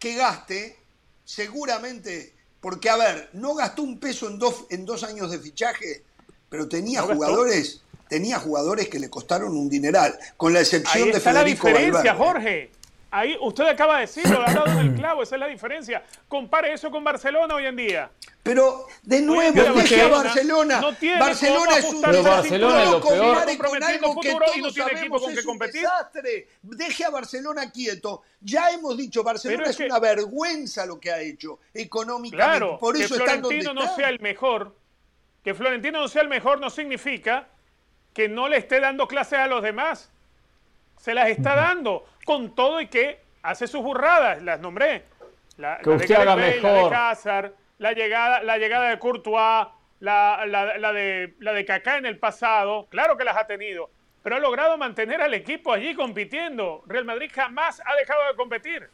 que gaste, seguramente porque, a ver, no gastó un peso en dos, en dos años de fichaje, pero tenía jugadores, tenía jugadores que le costaron un dineral, con la excepción Ahí está de Federico la diferencia, Jorge. Ahí usted acaba de decirlo, ha dado en el clavo, esa es la diferencia. Compare eso con Barcelona hoy en día. Pero de nuevo, deje a Barcelona. No tiene Barcelona es un pero Barcelona es lo peor. Con algo que todos no tiene equipo con que competir. Desastre. Deje a Barcelona quieto. Ya hemos dicho, Barcelona es, una vergüenza lo que ha hecho económicamente. Claro, Por eso que Florentino no sea el mejor, que Florentino no sea el mejor no significa que no le esté dando clases a los demás se las está dando con todo y que hace sus burradas, las nombré. La, que usted haga mejor. La de la llegada, la llegada de Courtois, la, la, de, la de Kaká en el pasado, claro que las ha tenido, pero ha logrado mantener al equipo allí compitiendo. Real Madrid jamás ha dejado de competir,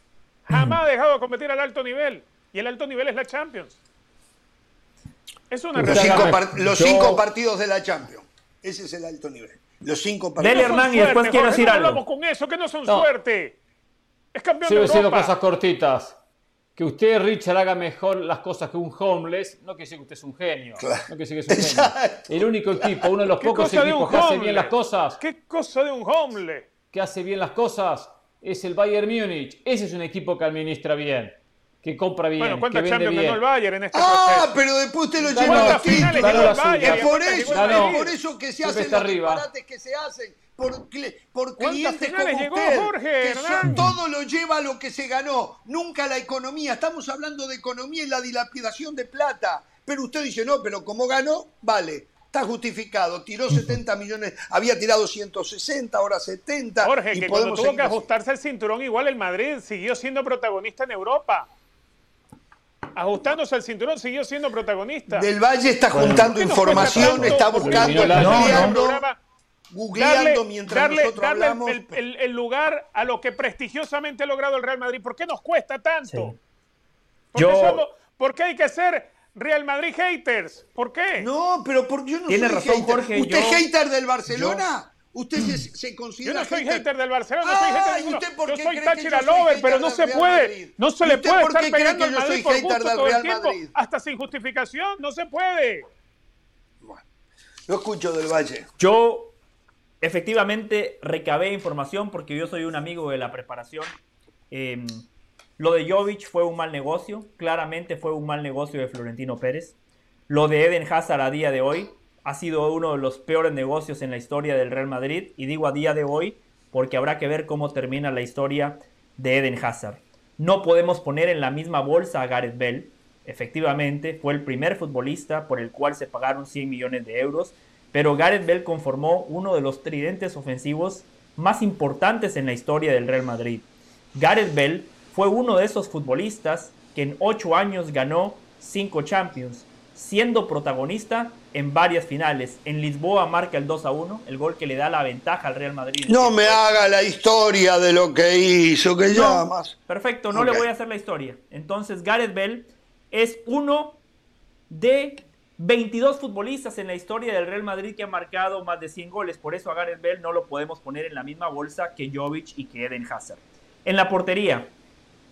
jamás ha dejado de competir al alto nivel, y el alto nivel es la Champions. Es una los, cinco, los cinco partidos de la Champions, ese es el alto nivel. Los cinco partidos. Dele Hernán y después quiero decir algo. hablamos con eso, que no son suerte. Es campeón de Europa. cosas cortitas. Que usted, Richard, haga mejor las cosas que un homeless, no quiere decir que usted es un genio. No quiere decir que es un genio. El único equipo, uno de los pocos equipos que hace bien las cosas. ¿Qué cosa de un homeless? Que hace bien las cosas es el Bayern Múnich. Ese es un equipo que administra bien que compra bien. Bueno, ¿cuántas Champions ganó el Bayern en este Ah, pero después usted lo lleva a título. Es por eso, es por eso que se hacen los disparates que se hacen por, por clientes como llegó, usted, Jorge, que todo lo lleva a lo que se ganó, nunca la economía. Estamos hablando de economía y la dilapidación de plata. Pero usted dice, no, pero como ganó, vale. Está justificado, tiró 70 millones, había tirado 160, ahora 70. Jorge, y que cuando tuvo que ajustarse el cinturón, igual el Madrid siguió siendo protagonista en Europa ajustándose al cinturón, siguió siendo protagonista. Del Valle está juntando información, está buscando, googleando, mientras nosotros hablamos. El, lugar a lo que prestigiosamente ha logrado el Real Madrid. ¿Por qué nos cuesta tanto? ¿Por, qué hay que ser Real Madrid haters? ¿Por qué? No, pero porque yo no Tiene soy razón, Jorge. ¿Usted es hater del Barcelona? ¿Usted se, considera Yo no soy hater, del Barcelona, no soy hater del Usted Yo soy Thatcher Lover, pero no se puede, no se le puede estar pegando al Madrid por gusto todo el tiempo, hasta sin justificación, no se puede. Bueno, lo escucho del Valle. Yo efectivamente recabé información porque yo soy un amigo de la preparación. Em, lo de Jovic fue un mal negocio, claramente fue un mal negocio de Florentino Pérez. Lo de Eden Hazard a día de hoy ha sido uno de los peores negocios en la historia del Real Madrid. Y digo a día de hoy porque habrá que ver cómo termina la historia de Eden Hazard. No podemos poner en la misma bolsa a Gareth Bell. Efectivamente, fue el primer futbolista por el cual se pagaron 100 millones de euros, pero Gareth Bell conformó uno de los tridentes ofensivos más importantes en la historia del Real Madrid. Gareth Bell fue uno de esos futbolistas que en ocho años ganó cinco Champions, siendo protagonista en varias finales. En Lisboa marca el 2 a 1, el gol que le da la ventaja al Real Madrid. No me haga la historia de lo que hizo, que llamas. Perfecto, no le voy a hacer la historia. Entonces, Gareth Bell es uno de 22 futbolistas en la historia del Real Madrid que ha marcado más de 100 goles. Por eso a Gareth Bell no lo podemos poner en la misma bolsa que Jovic y que Eden Hazard. En la portería,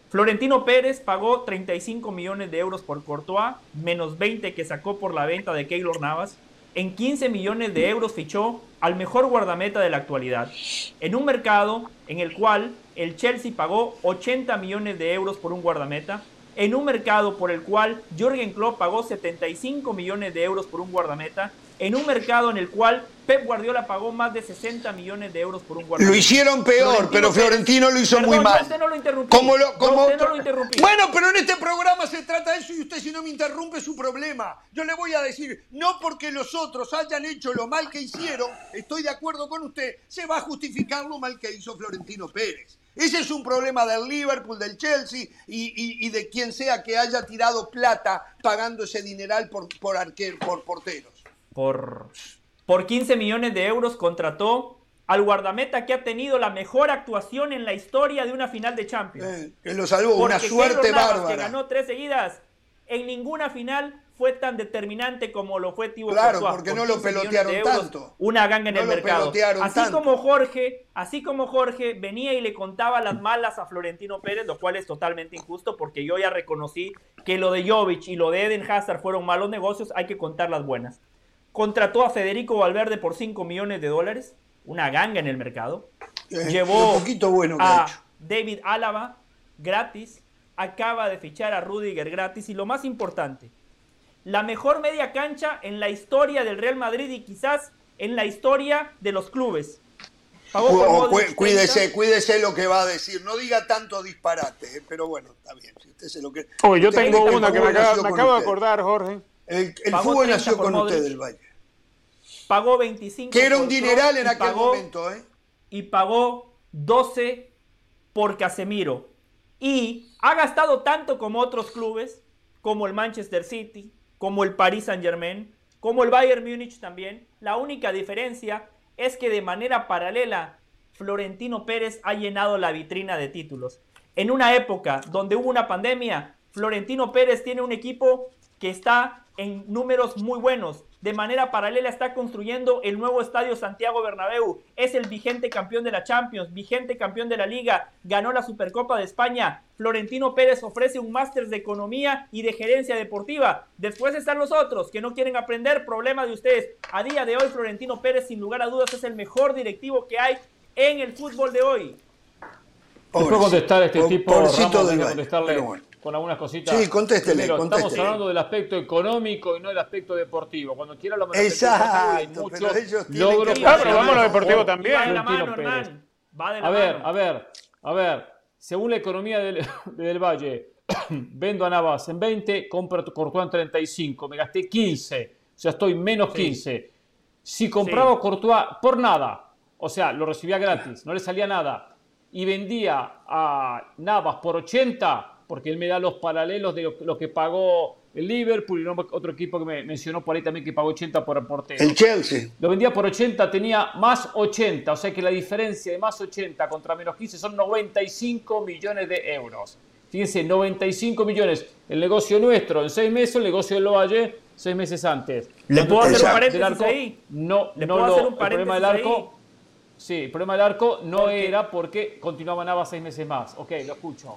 Florentino Pérez pagó 35 millones de euros por Courtois, menos 20 que sacó por la venta de Keylor Navas. En 15 millones de euros fichó al mejor guardameta de la actualidad, en un mercado en el cual el Chelsea pagó 80 millones de euros por un guardameta, en un mercado por el cual Jürgen Klopp pagó 75 millones de euros por un guardameta, en un mercado en el cual Pep Guardiola pagó más de 60 millones de euros por un guardameta. Lo hicieron peor, pero Florentino lo hizo muy mal. Usted no lo interrumpió. ¿Cómo lo, cómo... no lo interrumpí. Bueno, pero en este programa se trata de eso y usted si no me interrumpe es su problema. Yo le voy a decir, no porque los otros hayan hecho lo mal que hicieron, estoy de acuerdo con usted, se va a justificar lo mal que hizo Florentino Pérez. Ese es un problema del Liverpool, del Chelsea y, de quien sea que haya tirado plata pagando ese dineral por, por, por porteros. Por, por 15 millones de euros contrató al guardameta que ha tenido la mejor actuación en la historia de una final de Champions. Eh, que lo salvó, una suerte bárbara. Que ganó tres seguidas. En ninguna final fue tan determinante como lo fue Thibaut Claro, porque no lo pelotearon tanto. Una ganga en el mercado. Así como Jorge, así como Jorge venía y le contaba las malas a Florentino Pérez, lo cual es totalmente injusto porque yo ya reconocí que lo de Jovic y lo de Eden Hazard fueron malos negocios, hay que contar las buenas. Contrató a Federico Valverde por 5 millones de dólares, una ganga en el mercado. Eh, Llevó poquito bueno a David Álava gratis, acaba de fichar a Rudiger gratis y lo más importante, la mejor media cancha en la historia del Real Madrid y quizás en la historia de los clubes. cuídese, cuídese lo que va a decir. No diga tanto disparate, eh, pero bueno, está bien. Si usted se lo que... yo tengo una que me, acabo de acordar, Jorge. El, fútbol nació con usted del Valle. Pagó 25. Que era un dineral en aquel momento, ¿eh? Y pagó 12 por Casemiro. Y ha gastado tanto como otros clubes, como el Manchester City, como el Paris Saint Germain, como el Bayern Múnich también. La única diferencia es que de manera paralela Florentino Pérez ha llenado la vitrina de títulos. En una época donde hubo una pandemia, Florentino Pérez tiene un equipo que está en números muy buenos. De manera paralela está construyendo el nuevo estadio Santiago Bernabéu. Es el vigente campeón de la Champions, vigente campeón de la Liga, ganó la Supercopa de España. Florentino Pérez ofrece un máster de economía y de gerencia deportiva. Después están los otros que no quieren aprender, problema de ustedes. A día de hoy Florentino Pérez sin lugar a dudas es el mejor directivo que hay en el fútbol de hoy. Puedo contestar a este tipo, Ramos, contestarle con algunas cositas. Sí, contéstele, Estamos hablando del aspecto económico y no del aspecto deportivo. Cuando quiera lo Exacto, pero ellos logros. Ah, pero vamos a lo deportivo también. Va de la mano, Va de la a ver, a ver, a ver. Según la economía del, del Valle, vendo a Navas en 20, compro Courtois en 35, me gasté 15, o sea, estoy menos 15. Si compraba sí. Courtois por nada, o sea, lo recibía gratis, no le salía nada, y vendía a Navas por 80, porque él me da los paralelos de lo, que pagó el Liverpool y otro equipo que me mencionó por ahí también que pagó 80 por portero. El Chelsea. Lo vendía por 80, tenía más 80, o sea que la diferencia de más 80 contra menos 15 son 95 millones de euros. Fíjense, 95 millones. El negocio nuestro en seis meses, el negocio de Lovalle seis meses antes. ¿Le puedo hacer un paréntesis ahí? No, ¿Le no puedo hacer un paréntesis el problema del arco. Sí, el problema del arco no era porque continuaba Nava seis meses más. Ok, lo escucho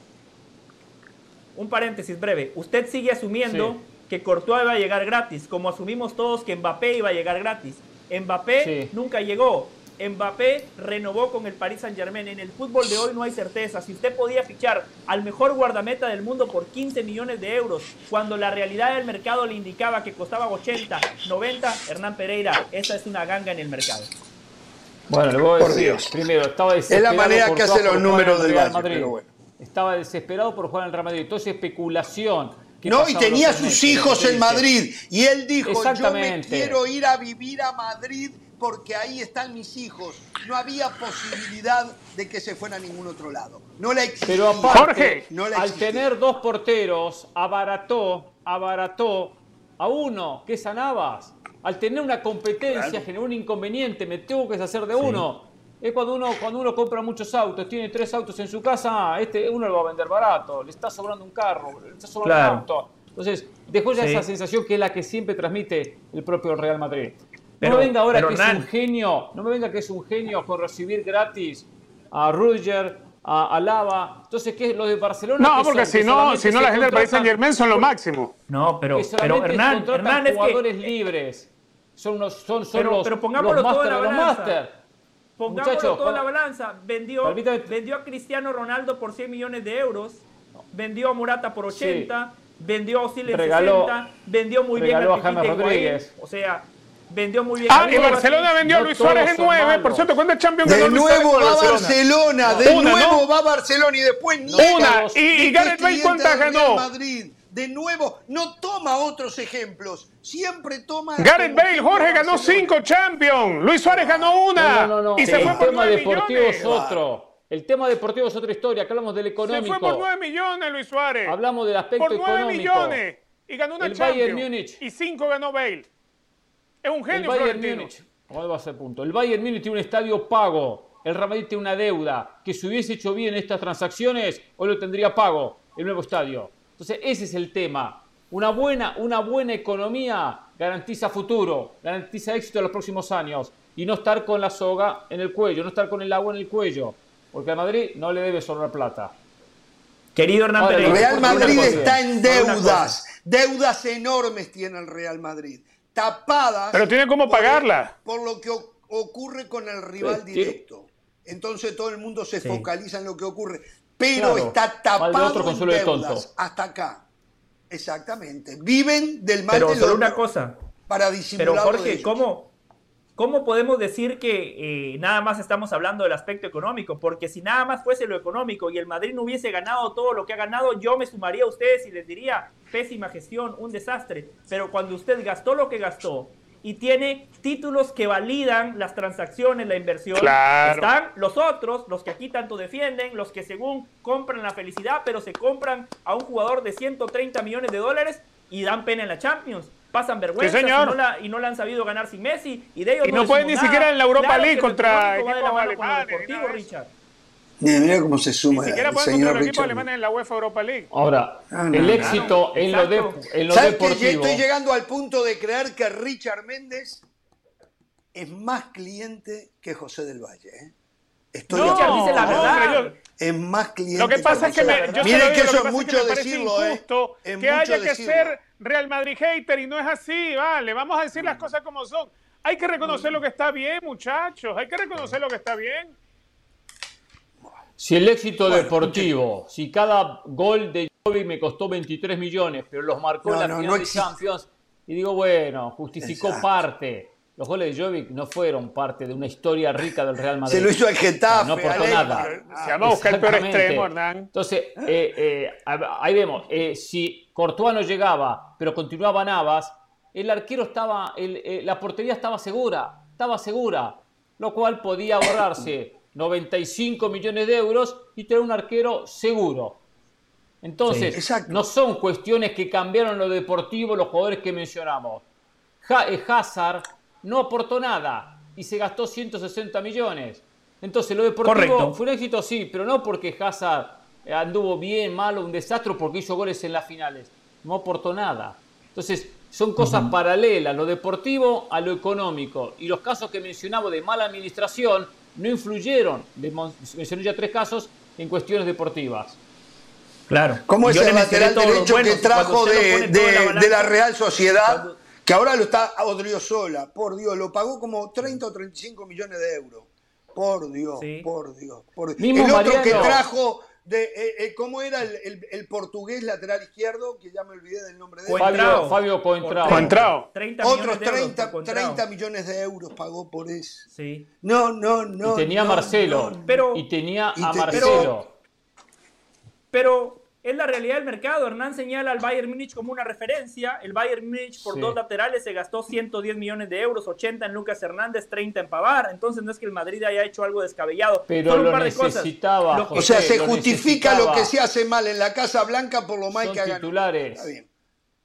un paréntesis breve. Usted sigue asumiendo que Courtois iba a llegar gratis, como asumimos todos que Mbappé iba a llegar gratis. Mbappé nunca llegó. Mbappé renovó con el Paris Saint Germain. En el fútbol de hoy no hay certeza. Si usted podía fichar al mejor guardameta del mundo por 15 millones de euros, cuando la realidad del mercado le indicaba que costaba 80, 90, Hernán Pereira, esa es una ganga en el mercado. Bueno, le voy a decir, primero, estaba. Es la manera que hace los números del Real Madrid. Estaba desesperado por jugar en el Real Madrid. Entonces, especulación. No, y tenía sus hijos en Madrid. Y él dijo, yo me quiero ir a vivir a Madrid porque ahí están mis hijos. No había posibilidad de que se fuera a ningún otro lado. No la existía. Pero aparte, al tener dos porteros, abarató, abarató a uno, que es Anabas. Al tener una competencia generó un inconveniente, me tengo que deshacer de uno. Es cuando uno, cuando uno compra muchos autos, tiene tres autos en su casa, ah, este uno lo va a vender barato, le está sobrando un carro, le está sobrando un auto. Entonces, dejó ya esa sensación que es la que siempre transmite el propio Real Madrid. No me venga ahora que es un genio, no me venga que es un genio con recibir gratis a Rudiger, a, Lava. Entonces, ¿qué es lo de Barcelona? No, porque si no, si no la gente del Paris Saint Germain son lo máximo. No, pero, pero Hernán, Hernán es jugadores libres. Son los, son, son los, pero pongámoslo los master, los master. Pongámoslo todo en la balanza. Vendió, vendió a Cristiano Ronaldo por 100 millones de euros. Vendió a Murata por 80. Vendió a Osile 60. Vendió muy bien a, a James Rodríguez. O sea, vendió muy bien. Ah, y Barcelona vendió a Luis Suárez en 9. Por cierto, ¿cuántos Champions De nuevo va Barcelona. De nuevo va Barcelona y después Una. Y, y Gareth Bale cuántas ganó. Madrid. De nuevo, no toma otros ejemplos. Siempre toma. Gareth Bale, Jorge ganó 5 Champions. Luis Suárez ganó una. No, no, no. Y se fue por El tema deportivo es otro. El tema deportivo es otra historia. Acá hablamos del económico. Se fue por 9 millones, Luis Suárez. Hablamos del aspecto económico. Por 9 millones. Y ganó una el Champions. Bayern Múnich. Y 5 ganó Bale. Es un genio el Bayern Múnich, va a ser punto? El Bayern Múnich tiene un estadio pago. El Real Madrid tiene una deuda. Que si hubiese hecho bien estas transacciones, hoy lo tendría pago el nuevo estadio. Entonces, ese es el tema. Una buena, una buena economía garantiza futuro, garantiza éxito en los próximos años. Y no estar con la soga en el cuello, no estar con el agua en el cuello. Porque a Madrid no le debe sobrar plata. Querido Hernán El Real Madrid está en deudas. Deudas enormes tiene el Real Madrid tapadas. Pero tiene cómo pagarla. Por, lo que ocurre con el rival directo. Entonces todo el mundo se focaliza en lo que ocurre. Pero está tapado en deudas hasta acá. Exactamente. Viven del mal Pero solo una cosa. Para disimular. Pero Jorge, ¿cómo, ¿Cómo podemos decir que eh, nada más estamos hablando del aspecto económico? Porque si nada más fuese lo económico y el Madrid no hubiese ganado todo lo que ha ganado, yo me sumaría a ustedes y les diría, pésima gestión, un desastre. Pero cuando usted gastó lo que gastó y tiene títulos que validan las transacciones, la inversión, están los otros, los que aquí tanto defienden, los que según compran la felicidad, pero se compran a un jugador de 130 millones de dólares y dan pena en la Champions pasan vergüenza y, no la, han sabido ganar sin Messi. Y, de ellos y no, pueden ni siquiera en la Europa League contra equipos alemanes. Richard. Mira, cómo se suma. Ni siquiera pueden contra los equipos alemanes en la UEFA Europa League. Ahora, ah, el éxito en, lo, de, en lo ¿Sabes deportivo. Que estoy llegando al punto de creer que Richard Méndez es más cliente que José del Valle. ¿eh? Estoy no, dice la verdad. es más cliente. Lo que pasa es que, me, yo Miren que eso es mucho decirlo, ¿eh? que haya que ser Real Madrid hater y no es así, vale, vamos a decir las cosas como son. Hay que reconocer lo que está bien, muchachos, hay que reconocer lo que está bien. Si el éxito deportivo, si cada gol de Jovi me costó 23 millones, pero los marcó en la final de Champions, y digo, bueno, justificó parte. Los goles de Jovic no fueron parte de una historia rica del Real Madrid. Se lo hizo el Getafe. No aportó nada. Se llama buscar el peor extremo, Hernán. Entonces, eh, eh, ahí vemos. Eh, si Courtois no llegaba, pero continuaba Navas, el arquero estaba, la portería estaba segura. Estaba segura. Lo cual podía ahorrarse 95 millones de euros y tener un arquero seguro. Entonces, no son cuestiones que cambiaron lo deportivo los jugadores que mencionamos. Hazard no aportó nada y se gastó 160 millones. Entonces, lo deportivo fue un éxito, sí, pero no porque Hazard anduvo bien, malo, un desastre, porque hizo goles en las finales. No aportó nada. Entonces, son cosas paralelas, lo deportivo a lo económico. Y los casos que mencionaba de mala administración no influyeron, mencioné ya tres casos, en cuestiones deportivas. Claro. ¿Cómo es el lateral derecho que trajo de, la Real Sociedad? que ahora lo está Odriozola, por Dios, lo pagó como 30 o 35 millones de euros. Por Dios, Sí. por Dios. Por... Mismo el otro que trajo, de, eh, eh, ¿cómo era el, el- el portugués lateral izquierdo? Que ya me olvidé del nombre de él. Fabio, Fabio Coentrao. Por Coentrao. 30 Otros millones de euros 30, por Coentrao. 30 millones de euros pagó por eso. Sí. No, no, no. y tenía a no, Marcelo. no. Pero- y tenía y a te- Marcelo. Pero es la realidad del mercado. Hernán señala al Bayern Múnich como una referencia. El Bayern Múnich por Sí. dos laterales se gastó 110 millones de euros, 80 en Lucas Hernández, 30 en Pavar. Entonces no es que el Madrid haya hecho algo descabellado. Pero un lo par de cosas. necesitaba, que- O sea, se lo justifica necesitaba. lo que se hace mal en la Casa Blanca por lo mal Son que hagan. titulares. Está bien.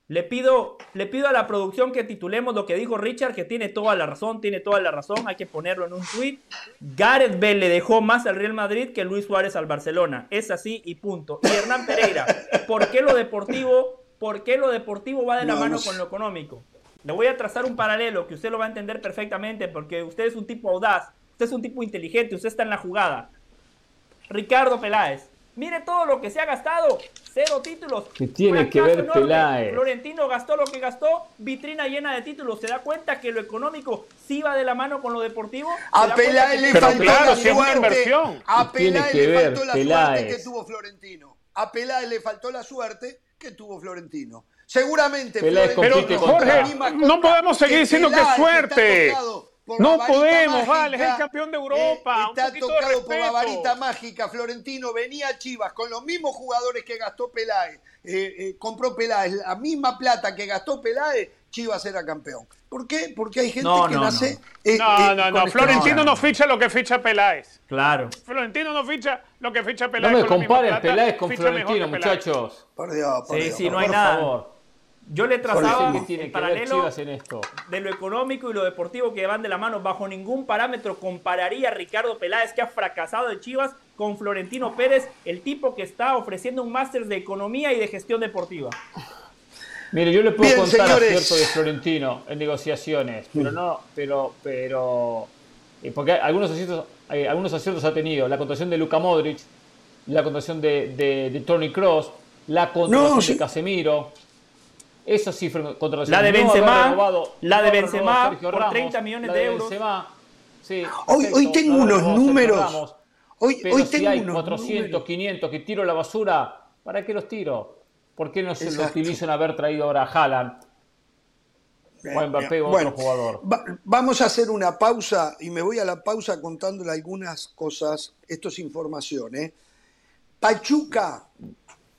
Le pido, le pido a la producción que titulemos lo que dijo Richard, que tiene toda la razón, tiene toda la razón, hay que ponerlo en un tweet. Gareth Bale le dejó más al Real Madrid que Luis Suárez al Barcelona. Es así y punto. Y Hernán Pereira, ¿por qué lo deportivo, por qué lo deportivo va de la No, mano no con lo económico? Le voy a trazar un paralelo que usted lo va a entender perfectamente porque usted es un tipo audaz, usted es un tipo inteligente, usted está en la jugada. Ricardo Peláez. Mire todo lo que se ha gastado. Cero títulos. ¿Qué tiene que ver enorme. Peláez? Florentino gastó lo que gastó. Vitrina llena de títulos. ¿Se da cuenta que lo económico sí va de la mano con lo deportivo? ¿Se da A Peláez le Pero faltó claro, la si suerte. inversión. A ¿Qué tiene Peláez que le ver faltó la suerte que tuvo Florentino. A Peláez le faltó la suerte que tuvo Florentino. Seguramente Peláez Florentino la Jorge, no podemos seguir diciendo que es suerte. Por No la podemos, mágica, vale, es el campeón de Europa, eh, un está de tocado por la varita mágica. Florentino venía a Chivas con los mismos jugadores que gastó Peláez. eh, eh, compró Peláez, la misma plata que gastó Peláez, Chivas era campeón. ¿Por qué? Porque hay gente No, que no, nace. no. eh, No, eh, no, no. este- Florentino no. no ficha lo que ficha Peláez. Claro. Florentino no ficha lo que ficha No Peláez. me con la misma comparen Peláez con Florentino, muchachos. Por Dios, por Sí, Dios. sí, no hay Por nada. favor. Yo le trazaba ¿qué en tiene que ver paralelo Chivas en esto? de lo económico y lo deportivo que van de la mano. Bajo ningún parámetro compararía a Ricardo Peláez, que ha fracasado en Chivas, con Florentino Pérez, el tipo que está ofreciendo un máster de economía y de gestión deportiva. Mire, yo le puedo Bien, contar señores. acierto de Florentino en negociaciones, pero no, pero, pero, eh, porque algunos aciertos, eh, algunos aciertos ha tenido la contratación de Luka Modric, la contratación de, de, de Tony Cross, la contratación No, sí. de Casemiro. Eso sí fue contratación. La de Benzema, renovado- la de Benzema por Ramos, 30 millones la de euros. Benzema, sí, Hoy, perfecto, hoy tengo unos números. Ramos. Hoy, Pero hoy si tengo hay unos 400, números. 500 que tiro a la basura, ¿para qué los tiro? ¿Por qué no se lo en haber traído ahora a Haaland? O a Mbappé o a Bueno, otro jugador. va- vamos a hacer una pausa y me voy a la pausa contándole algunas cosas. Esto es información. ¿eh? Pachuca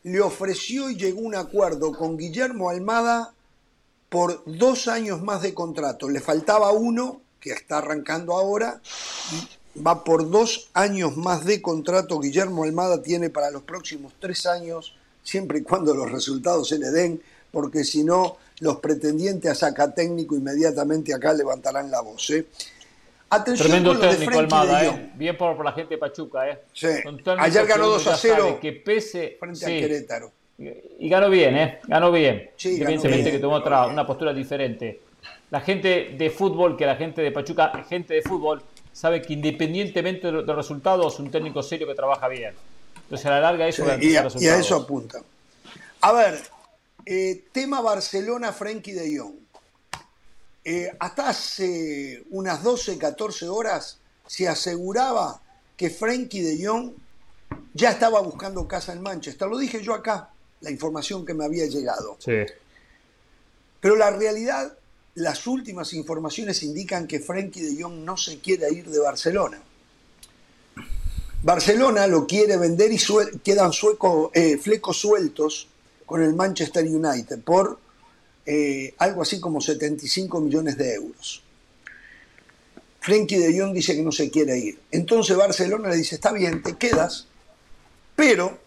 le ofreció y llegó un acuerdo con Guillermo Almada por dos años más de contrato. Le faltaba uno, que está arrancando ahora, y va por dos años más de contrato. Guillermo Almada tiene para los próximos tres años, siempre y cuando los resultados se le den, porque si no, los pretendientes a saca técnico inmediatamente acá levantarán la voz. ¿eh? Atención Tremendo con lo de técnico Frenkie Almada, de ¿eh? Bien por, por la gente de Pachuca, ¿eh? Sí. Ayer ganó uno 2 a ya 0 sabe Que pese. frente a. Querétaro. Y y ganó bien, ¿eh? Ganó bien. Sí, bien. que tomó otra, una postura diferente. La gente de fútbol, que la gente de Pachuca, gente de fútbol, sabe que independientemente de los de resultados, es un técnico serio que trabaja bien. Entonces a la larga eso Sí, y, a, y a eso apunta. A ver, eh, tema Barcelona, Frenkie de Jong. Eh, hasta hace unas 12, 14 horas se aseguraba que Frenkie de Jong ya estaba buscando casa en Manchester. Lo dije yo acá, la información que me había llegado. Sí. Pero la realidad, las últimas informaciones indican que Frenkie de Jong no se quiere ir de Barcelona. Barcelona lo quiere vender y suel- quedan eh, flecos sueltos con el Manchester United por eh, algo así como 75 millones de euros. Frenkie de Jong dice que no se quiere ir. Entonces Barcelona le dice, está bien, te quedas, pero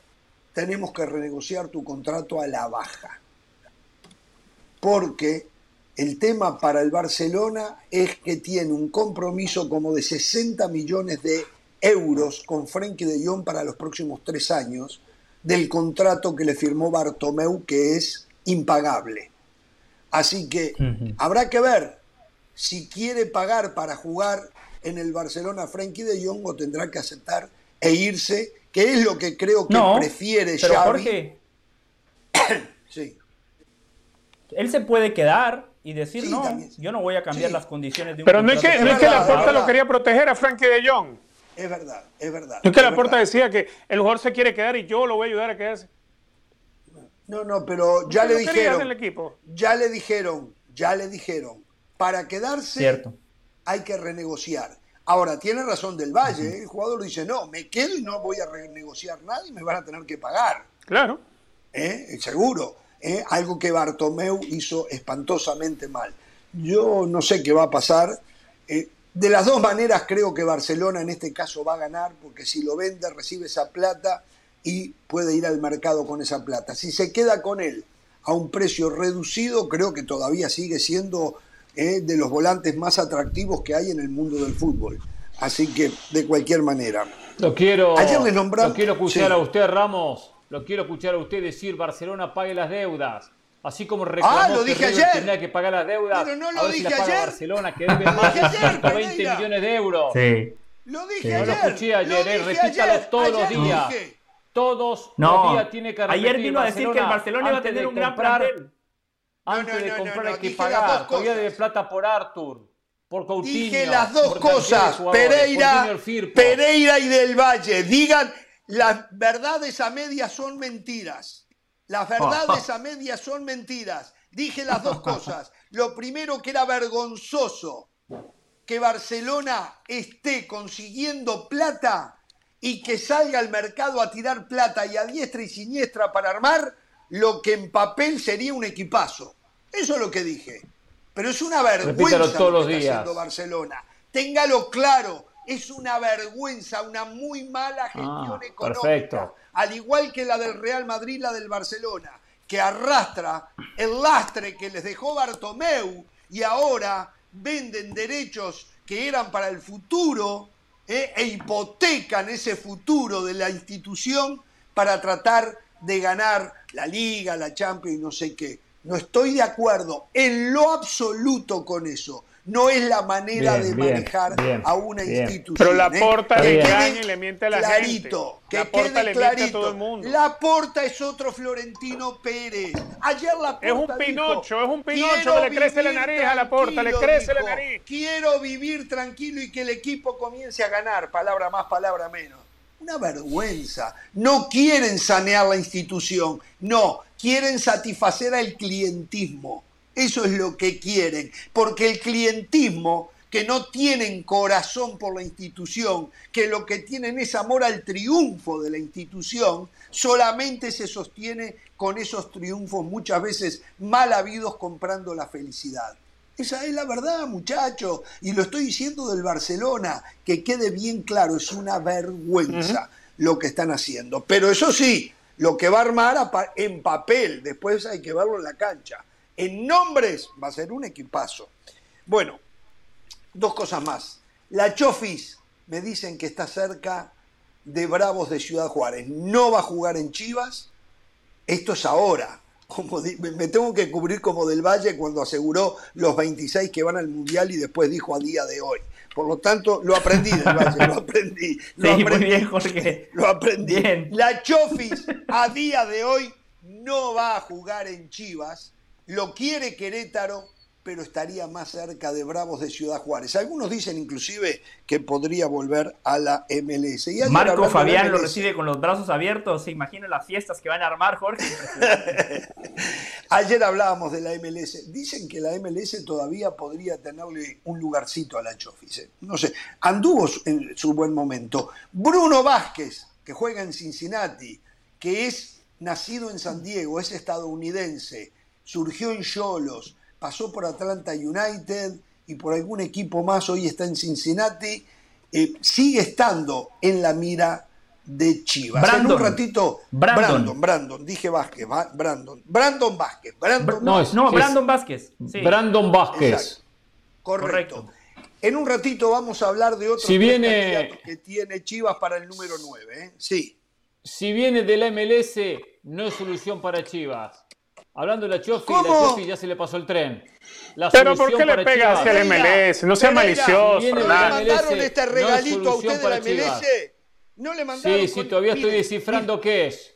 tenemos que renegociar tu contrato a la baja porque el tema para el Barcelona es que tiene un compromiso como de 60 millones de euros con Frenkie de Jong para los próximos tres años del contrato que le firmó Bartomeu, que es impagable. Así que habrá que ver si quiere pagar para jugar en el Barcelona Frenkie de Jong o tendrá que aceptar e irse, que es lo que creo que No, prefiere pero Xavi. Jorge, Sí. él se puede quedar y decir, Sí, no, también. yo no voy a cambiar Sí. las condiciones de un Pero no es que, no es que la puerta lo quería proteger a Frankie de Jong. Es verdad, es verdad. Es que es la puerta decía que el jugador se quiere quedar y yo lo voy a ayudar a quedarse. No, no, pero ya le dijeron. el equipo. Ya le dijeron, ya le dijeron. Para quedarse Cierto. hay que renegociar. Ahora, tiene razón del Valle. ¿eh? El jugador dice, no, me quedo y no voy a renegociar nada y me van a tener que pagar. Claro. ¿eh? seguro. ¿eh? Algo que Bartomeu hizo espantosamente mal. Yo no sé qué va a pasar. eh, de las dos maneras creo que Barcelona en este caso va a ganar, porque si lo vende recibe esa plata y puede ir al mercado con esa plata. Si se queda con él a un precio reducido, creo que todavía sigue siendo eh, de los volantes más atractivos que hay en el mundo del fútbol. Así que, de cualquier manera. Lo quiero, Ayer le nombram- lo quiero escuchar sí. a usted, Ramos. Lo quiero escuchar a usted decir Barcelona pague las deudas. Así como reclamó Ah, lo que dije River ayer. tenía que pagar las deudas. Pero no lo a ver si dije las paga ayer. Barcelona, que debe Lo más dije de ayer, 120 Pereira. millones de euros. Sí. Lo dije No ayer. lo escuché ayer, lo eh, dije repítalo ayer, todos los ayer días. dije. Todos No, los días tiene que repetir ayer vino a decir que el Barcelona iba a antes tener de un gran comprar- plantel. Antes No, no, de comprar hay que pagar. dos Todavía debe plata por Arthur, por Coutinho. Dije las dos cosas, Pereira. Pereira y del Valle. Digan, las verdades a medias son mentiras. Las verdades a medias son mentiras. Dije las dos cosas. Lo primero que era vergonzoso que Barcelona esté consiguiendo plata y que salga al mercado a tirar plata y a diestra y siniestra para armar lo que en papel sería un equipazo. Eso es lo que dije. Pero es una vergüenza lo que está días. haciendo Barcelona. Téngalo claro, es una vergüenza, una muy mala gestión Ah, económica. perfecto. Al igual que la del Real Madrid, la del Barcelona, que arrastra el lastre que les dejó Bartomeu y ahora venden derechos que eran para el futuro eh, e hipotecan ese futuro de la institución para tratar de ganar la liga, la Champions y no sé qué. No estoy de acuerdo en lo absoluto con eso. No es la manera Bien, de bien, manejar bien, a una bien. institución. Pero la ¿eh? Porta Que le engaña y le miente a la clarito, gente. Que La Porta quede le miente a clarito. todo el mundo. La Porta es otro Florentino Pérez. Ayer la Porta Es un dijo, Pinocho, es un Pinocho "Quiero que le crece la nariz a la Porta, le tranquilo", crece la nariz. Quiero vivir tranquilo y que el equipo comience a ganar. Palabra más, palabra menos. Una vergüenza. No quieren sanear la institución. No, quieren satisfacer al clientismo. Eso es lo que quieren. Porque el clientismo, que no tienen corazón por la institución, que lo que tienen es amor al triunfo de la institución, solamente se sostiene con esos triunfos muchas veces mal habidos comprando la felicidad. Esa es la verdad, muchachos. Y lo estoy diciendo del Barcelona, que quede bien claro, es una vergüenza lo que están haciendo. Pero eso sí, lo que va a armar en papel, después hay que verlo en la cancha. En nombres va a ser un equipazo. Bueno, dos cosas más. La Chofis me dicen que está cerca de Bravos de Ciudad Juárez. No va a jugar en Chivas. Esto es ahora. Como me tengo que cubrir como del Valle cuando aseguró los 26 que van al Mundial y después dijo a día de hoy. Por lo tanto, lo aprendí del Valle, lo aprendí. Lo Sí, muy aprendí, bien, Jorge. Lo aprendí. Bien. La Chofis a día de hoy no va a jugar en Chivas. Lo quiere Querétaro, pero estaría más cerca de Bravos de Ciudad Juárez. Algunos dicen inclusive que podría volver a la MLS. Y Marco Fabián lo recibe con los brazos abiertos. ¿Se imagina las fiestas que van a armar, Jorge? Ayer hablábamos de la MLS. Dicen que la MLS todavía podría tenerle un lugarcito a la Chofis. ¿eh? No sé, anduvo en su buen momento. Bruno Vázquez, que juega en Cincinnati, que es nacido en San Diego, es estadounidense, surgió en Cholos, pasó por Atlanta United y por algún equipo más, hoy está en Cincinnati, eh, sigue estando en la mira de Chivas. En Brandon. un ratito, Brandon. Brandon, Brandon, dije Vázquez, Va- Brandon, Brandon Vázquez, Brandon No, Vázquez. es- No, es Brandon Vázquez. Sí. Brandon Vázquez. Exacto. Correcto. Correcto. En un ratito vamos a hablar de otros Si viene- que tiene Chivas para el número 9. ¿eh? Sí. Si viene de la MLS, no es solución para Chivas. Hablando de la Chofi, ¿Cómo? la Chofi ya se le pasó el tren. La Pero ¿por qué le para pega Chivas- hacia el MLS? No sea malicioso. ¿No le mandaron este no regalito a usted de la. MLS? ¿No le mandaron? Sí, sí, con- todavía estoy mire, descifrando qué es.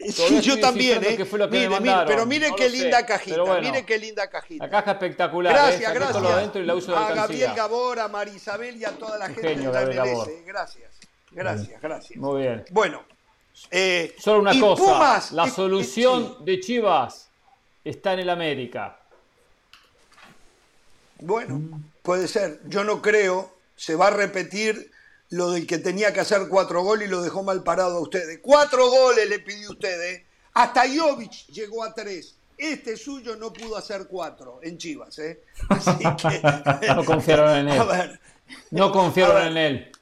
Sí, yo también, ¿eh? mire, mire, pero mire qué linda cajita, mire qué linda cajita. La caja espectacular. Gracias, ¿eh? gracias. Y la uso a Gabriel Gabor, a Marisabel y a toda la gente de la MLS. Gracias, gracias, gracias. Muy bien. Bueno. Eh, Solo una cosa, la solución de Chivas está en el América. Bueno, puede ser. Yo no creo, se va a repetir lo del que tenía que hacer cuatro goles y lo dejó mal parado a ustedes. Cuatro goles le pidió ustedes. Hasta Jovic llegó a tres. Este suyo no pudo hacer cuatro en Chivas. ¿eh? no confiaron en él. no confiaron en él.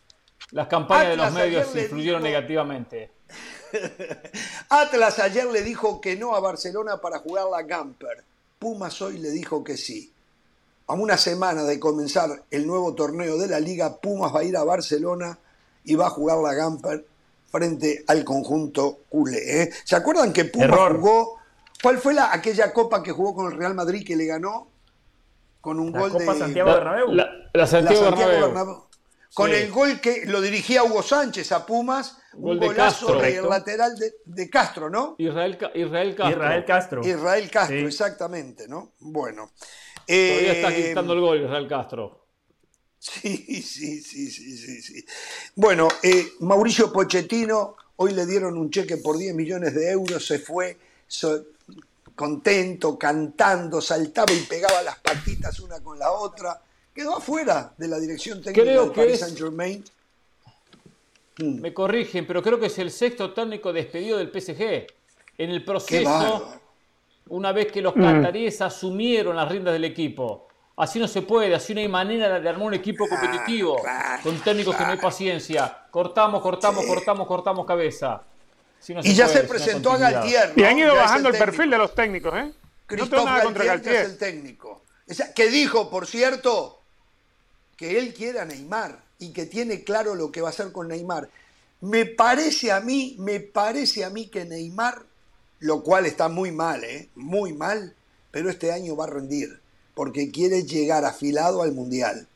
Las campañas de los medios influyeron negativamente. Atlas ayer le dijo que no a Barcelona para jugar la Gamper. Pumas hoy le dijo que sí a una semana de comenzar el nuevo torneo de la liga, Pumas va a ir a Barcelona y va a jugar la Gamper frente al conjunto culé. ¿eh? ¿Se acuerdan que Pumas jugó? ¿Cuál fue la, aquella copa que jugó con el Real Madrid que le ganó? Con un gol de. Santiago Bernabéu. La, Santiago, Bernabéu. Con el gol que lo dirigía Hugo Sánchez a Pumas, un golazo del lateral de, Castro, ¿no? Israel, Israel Castro. Israel Castro. Israel Castro, exactamente, ¿no? Bueno. Todavía está eh, quitando el gol Israel Castro. Sí, sí, sí, sí, sí. Bueno, eh, Mauricio Pochettino, hoy le dieron un cheque por 10 millones de euros, se fue contento, cantando, saltaba y pegaba las patitas una con la otra. Quedó afuera de la dirección técnica de Paris Saint Germain. Mm. Me corrigen, pero creo que es el sexto técnico despedido del PSG. En el proceso una vez que los cataríes asumieron las riendas del equipo. Así no se puede, así no hay manera de armar un equipo competitivo con técnicos que no hay paciencia. Cortamos, cortamos, cortamos, cortamos cabeza. y ya se presentó a Galtier. Y han ido bajando el, perfil de los técnicos, ¿eh? no tengo nada contra Galtier. Es el técnico. Que dijo, por cierto, que él quiere a Neymar y que tiene claro lo que va a hacer con Neymar. Me parece a mí, me parece a mí que Neymar lo cual está muy mal, ¿eh? muy mal, pero este año va a rendir, porque quiere llegar afilado al Mundial.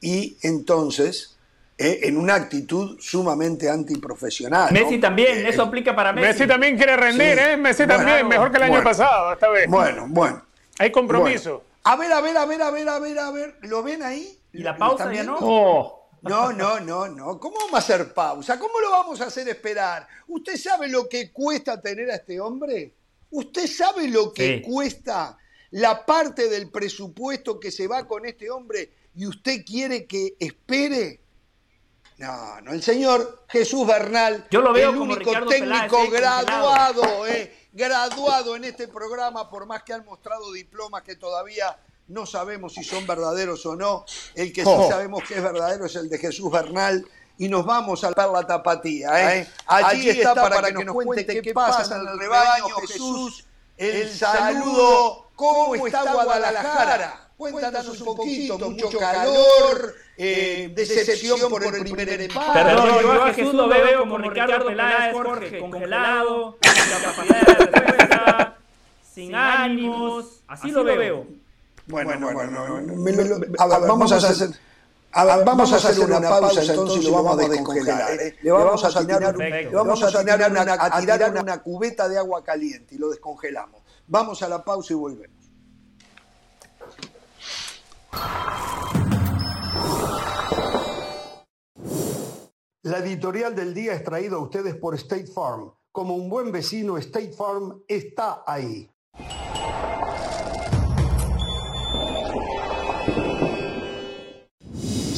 Y entonces, ¿eh? en una actitud sumamente antiprofesional. Messi también, eso aplica para Messi. Messi también quiere rendir, ¿eh? Messi también, mejor que el año pasado, esta vez. Bueno, bueno. Hay compromiso. A ver, a ver, a ver, a ver, a ver, a ver, ¿lo ven ahí? ¿Y la pausa ya no? Oh. No, no, no, no. ¿Cómo vamos a hacer pausa? ¿Cómo lo vamos a hacer esperar? ¿Usted sabe lo que cuesta tener a este hombre? ¿Usted sabe lo que cuesta la parte del presupuesto que se va con este hombre y usted quiere que espere? No, no, el señor Jesús Bernal, Yo lo veo el único técnico graduado, eh, graduado en este programa, por más que han mostrado diplomas que todavía no sabemos si son verdaderos o no. El que sí oh. sabemos que es verdadero es el de Jesús Bernal. Y nos vamos a la tapatía. ¿eh? Allí, está, para, que, nos cuente qué pasa en el rebaño, Jesús. El saludo. ¿Cómo está Guadalajara? Cuéntanos un poquito, mucho calor, eh, decepción por el primer empate. Perdón, yo a Jesús lo veo como Ricardo Peláez, Jorge, congelado, sin capacidad de respuesta, sin ánimos, así lo veo. Bueno, bueno, bueno. vamos a hacer. vamos a hacer una pausa entonces y lo vamos a descongelar. ¿eh? Le vamos a tirar, le vamos a tirar, una, a tirar una cubeta de agua caliente y lo descongelamos. Vamos a la pausa y volvemos. La editorial del día es traída a ustedes por State Farm. Como un buen vecino, State Farm está ahí.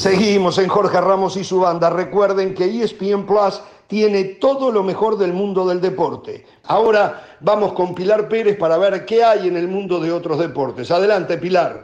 Seguimos en Jorge Ramos y su banda. Recuerden que ESPN Plus tiene todo lo mejor del mundo del deporte. Ahora vamos con Pilar Pérez para ver qué hay en el mundo de otros deportes. Adelante, Pilar.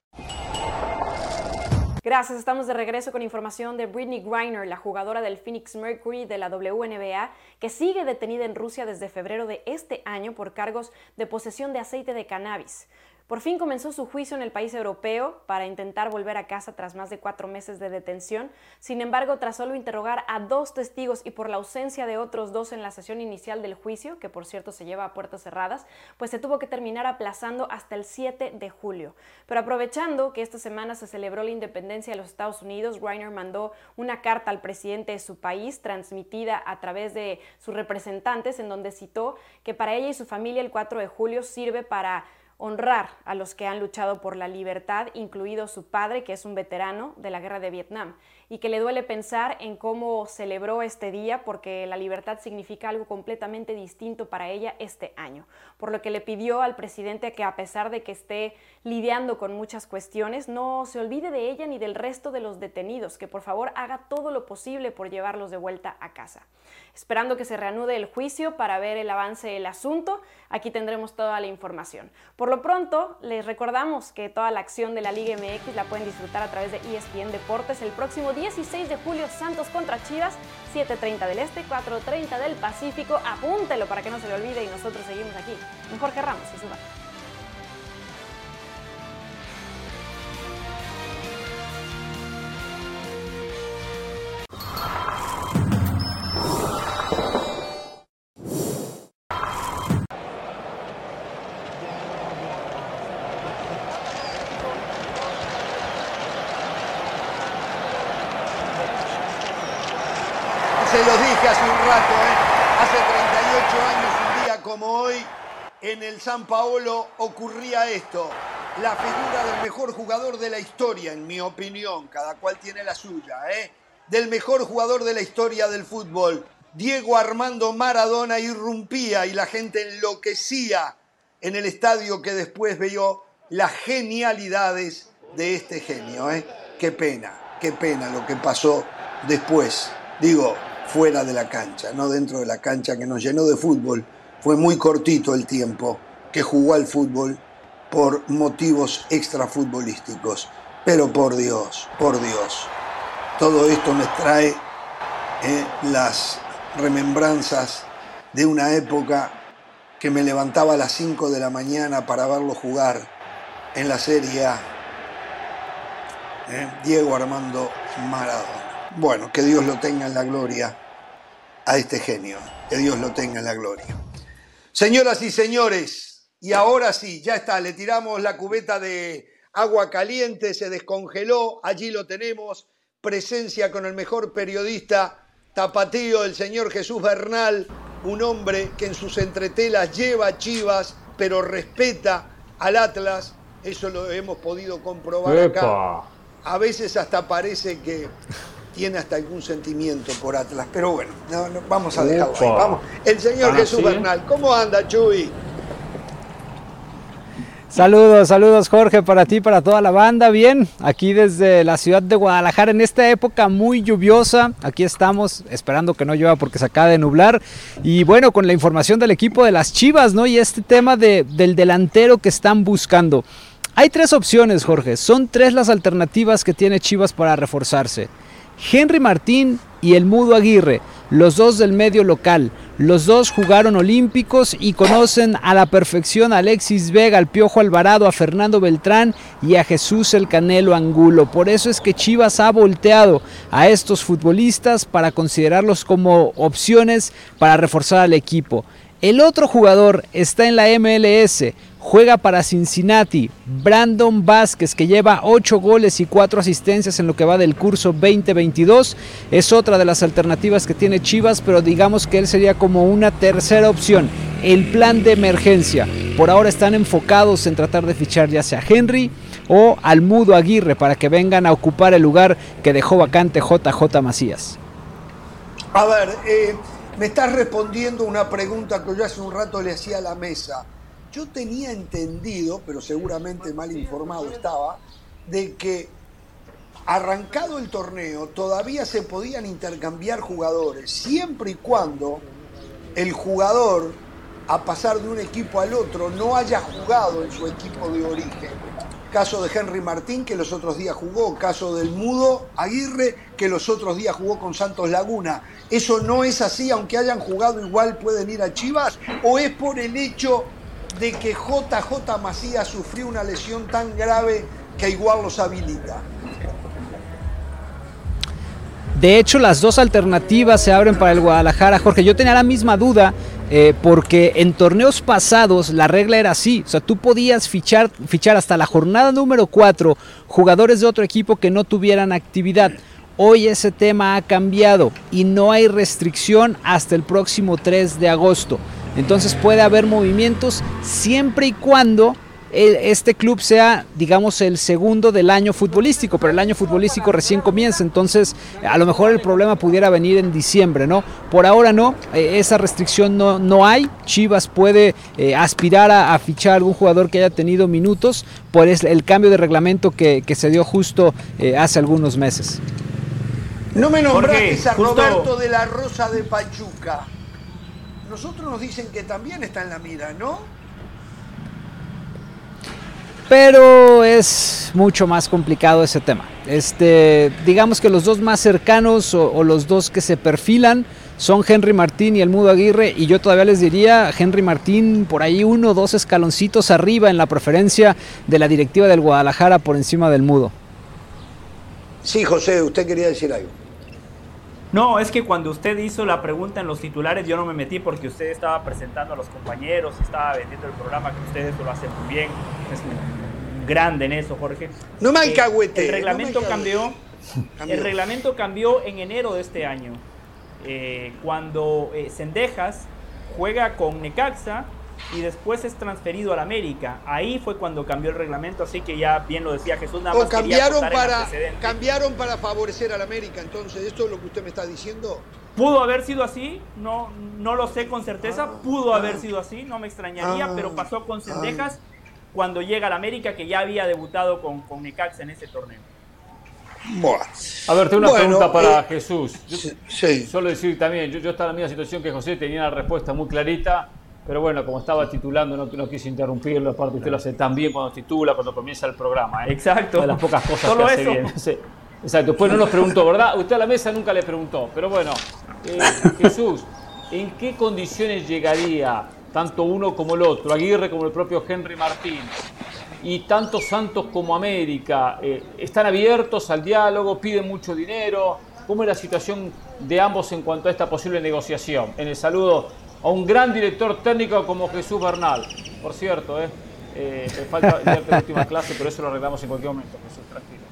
Gracias, estamos de regreso con información de Britney Griner, la jugadora del Phoenix Mercury de la WNBA, que sigue detenida en Rusia desde febrero de este año por cargos de posesión de aceite de cannabis. Por fin comenzó su juicio en el país europeo para intentar volver a casa tras más de cuatro meses de detención. Sin embargo, tras solo interrogar a dos testigos y por la ausencia de otros dos en la sesión inicial del juicio, que por cierto se lleva a puertas cerradas, pues se tuvo que terminar aplazando hasta el 7 de julio. Pero aprovechando que esta semana se celebró la independencia de los Estados Unidos, Reiner mandó una carta al presidente de su país, transmitida a través de sus representantes, en donde citó que para ella y su familia el 4 de julio sirve para honrar a los que han luchado por la libertad, incluido su padre, que es un veterano de la guerra de Vietnam y que le duele pensar en cómo celebró este día porque la libertad significa algo completamente distinto para ella este año. Por lo que le pidió al presidente que a pesar de que esté lidiando con muchas cuestiones, no se olvide de ella ni del resto de los detenidos, que por favor haga todo lo posible por llevarlos de vuelta a casa. Esperando que se reanude el juicio para ver el avance del asunto, aquí tendremos toda la información. Por lo pronto, les recordamos que toda la acción de la Liga MX la pueden disfrutar a través de ESPN Deportes el próximo 16 de julio Santos contra Chivas, 7.30 del Este, 4.30 del Pacífico. Apúntelo para que no se le olvide y nosotros seguimos aquí. Un Jorge Ramos y suba. Como hoy, en el San Paolo ocurría esto. La figura del mejor jugador de la historia, en mi opinión, cada cual tiene la suya, ¿eh? del mejor jugador de la historia del fútbol. Diego Armando Maradona irrumpía y la gente enloquecía en el estadio que después vio las genialidades de este genio. ¿eh? Qué pena, qué pena lo que pasó después. Digo, fuera de la cancha, no dentro de la cancha que nos llenó de fútbol. Fue muy cortito el tiempo que jugó al fútbol por motivos extrafutbolísticos. Pero por Dios, por Dios, todo esto me trae eh, las remembranzas de una época que me levantaba a las 5 de la mañana para verlo jugar en la Serie A. Eh, Diego Armando Maradona. Bueno, que Dios lo tenga en la gloria a este genio. Que Dios lo tenga en la gloria. Señoras y señores, y ahora sí, ya está, le tiramos la cubeta de agua caliente, se descongeló, allí lo tenemos, presencia con el mejor periodista tapatío, el señor Jesús Bernal, un hombre que en sus entretelas lleva chivas, pero respeta al Atlas, eso lo hemos podido comprobar acá. A veces hasta parece que tiene hasta algún sentimiento por Atlas, pero bueno, no, no, vamos a dejarlo ahí. Vamos. El señor Ah, Jesús ¿sí? Bernal, ¿cómo anda, Chuy? Saludos, saludos Jorge para ti, para toda la banda. Bien, aquí desde la ciudad de Guadalajara en esta época muy lluviosa. Aquí estamos esperando que no llueva porque se acaba de nublar. Y bueno, con la información del equipo de las Chivas, ¿no? Y este tema de, del delantero que están buscando. Hay tres opciones, Jorge. Son tres las alternativas que tiene Chivas para reforzarse. Henry Martín y el Mudo Aguirre, los dos del medio local. Los dos jugaron olímpicos y conocen a la perfección a Alexis Vega, al Piojo Alvarado, a Fernando Beltrán y a Jesús el Canelo Angulo. Por eso es que Chivas ha volteado a estos futbolistas para considerarlos como opciones para reforzar al equipo. El otro jugador está en la MLS, juega para Cincinnati, Brandon Vázquez, que lleva 8 goles y 4 asistencias en lo que va del curso 2022. Es otra de las alternativas que tiene Chivas, pero digamos que él sería como una tercera opción, el plan de emergencia. Por ahora están enfocados en tratar de fichar ya sea Henry o al Mudo Aguirre para que vengan a ocupar el lugar que dejó vacante JJ Macías. A ver, eh, me estás respondiendo una pregunta que yo hace un rato le hacía a la mesa. Yo tenía entendido, pero seguramente mal informado estaba, de que arrancado el torneo todavía se podían intercambiar jugadores, siempre y cuando el jugador, a pasar de un equipo al otro, no haya jugado en su equipo de origen. Caso de Henry Martín, que los otros días jugó. Caso del Mudo Aguirre, que los otros días jugó con Santos Laguna. ¿Eso no es así, aunque hayan jugado igual pueden ir a Chivas? ¿O es por el hecho de que JJ Macías sufrió una lesión tan grave que igual los habilita? De hecho, las dos alternativas se abren para el Guadalajara. Jorge, yo tenía la misma duda eh, porque en torneos pasados la regla era así. O sea, tú podías fichar, fichar hasta la jornada número 4 jugadores de otro equipo que no tuvieran actividad. Hoy ese tema ha cambiado y no hay restricción hasta el próximo 3 de agosto. Entonces puede haber movimientos siempre y cuando este club sea, digamos, el segundo del año futbolístico, pero el año futbolístico recién comienza, entonces a lo mejor el problema pudiera venir en diciembre, ¿no? Por ahora no, eh, esa restricción no, no hay, Chivas puede eh, aspirar a, fichar a algún jugador que haya tenido minutos por el cambio de reglamento que, se dio justo eh, hace algunos meses. No me nombraste a Roberto de la Rosa de Pachuca. Nosotros nos dicen que también está en la mira, ¿no? Pero es mucho más complicado ese tema. Este, digamos que los dos más cercanos o, los dos que se perfilan son Henry Martín y el Mudo Aguirre y yo todavía les diría Henry Martín por ahí uno o dos escaloncitos arriba en la preferencia de la directiva del Guadalajara por encima del Mudo. Sí, José, usted quería decir algo. No, es que cuando usted hizo la pregunta en los titulares yo no me metí porque usted estaba presentando a los compañeros, estaba vendiendo el programa, que ustedes lo hacen muy bien. Es grande en eso, Jorge. No me eh, El reglamento cambió. El reglamento cambió en enero de este año. Eh, cuando eh, Sendejas juega con Necaxa y después es transferido al América. Ahí fue cuando cambió el reglamento, así que ya bien lo decía Jesús. Nada más cambiaron para cambiaron para favorecer al América. Entonces, esto es lo que usted me está diciendo. Pudo haber sido así, no, no lo sé con certeza. Ah, pudo haber ah. sido así, no me extrañaría, pero ah, pasó con Sendejas cuando llega al América, que ya había debutado con, con Necaxa en ese torneo. A ver, tengo una pregunta para eh, Jesús. sí. Solo decir también, yo, yo estaba en la misma situación que José, tenía la respuesta muy clarita, pero bueno, como estaba titulando, no, no quise interrumpirlo, aparte usted lo hace tan bien cuando titula, cuando comienza el programa. ¿eh? Exacto. de las pocas cosas que hace bien. Exacto, después no nos preguntó, ¿verdad? Usted a la mesa nunca le preguntó, pero bueno, eh, Jesús, ¿en qué condiciones llegaría tanto uno como el otro, Aguirre como el propio Henry Martín, y tanto Santos como América, eh, están abiertos al diálogo, piden mucho dinero. ¿Cómo es la situación de ambos en cuanto a esta posible negociación? En el saludo a un gran director técnico como Jesús Bernal. Por cierto, eh, eh falta la última clase, pero eso lo arreglamos en cualquier momento, Jesús, tranquilo.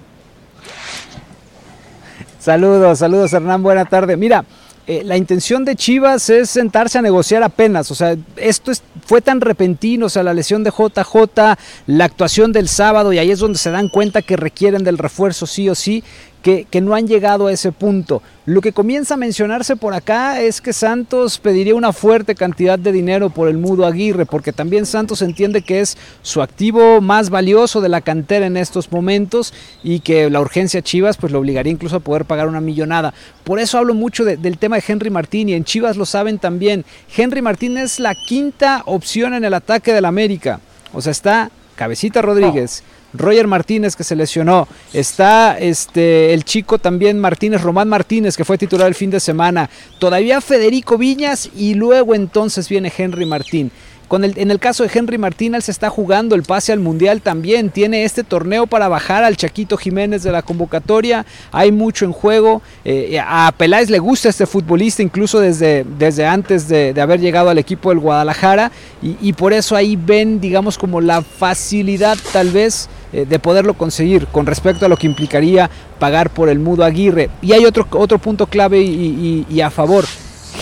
Saludos, saludos Hernán, buena tarde. Mira, eh, la intención de Chivas es sentarse a negociar apenas, o sea, esto fue tan repentino, o sea, la lesión de JJ, la actuación del sábado, y ahí es donde se dan cuenta que requieren del refuerzo sí o sí, que, no han llegado a ese punto. Lo que comienza a mencionarse por acá es que Santos pediría una fuerte cantidad de dinero por el Mudo Aguirre, porque también Santos entiende que es su activo más valioso de la cantera en estos momentos y que la urgencia Chivas pues lo obligaría incluso a poder pagar una millonada. Por eso hablo mucho del tema de Henry Martín y en Chivas lo saben también. Henry Martín es la quinta opción en el ataque del América. O sea, está Cabecita Rodríguez. Roger Martínez que se lesionó, está este el chico también Martínez, Román Martínez que fue titular el fin de semana, todavía Federico Viñas y luego entonces viene Henry Martín en el caso de Henry Martínez se está jugando el pase al Mundial también. Tiene este torneo para bajar al Chaquito Jiménez de la convocatoria. Hay mucho en juego. Eh, a Peláez le gusta este futbolista, incluso desde, desde antes de, haber llegado al equipo del Guadalajara. Y, por eso ahí ven, digamos, como la facilidad tal vez eh, de poderlo conseguir con respecto a lo que implicaría pagar por el Mudo Aguirre. Y hay otro, otro punto clave y, a favor.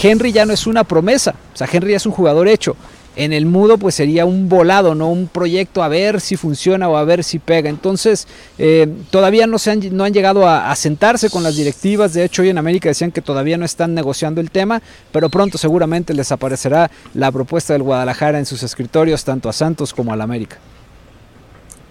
Henry ya no es una promesa, o sea, Henry es un jugador hecho. En el mudo pues sería un volado, no un proyecto a ver si funciona o a ver si pega. Entonces eh, todavía no, se han, no han llegado a, sentarse con las directivas. De hecho hoy en América decían que todavía no están negociando el tema, pero pronto seguramente les aparecerá la propuesta del Guadalajara en sus escritorios tanto a Santos como al América.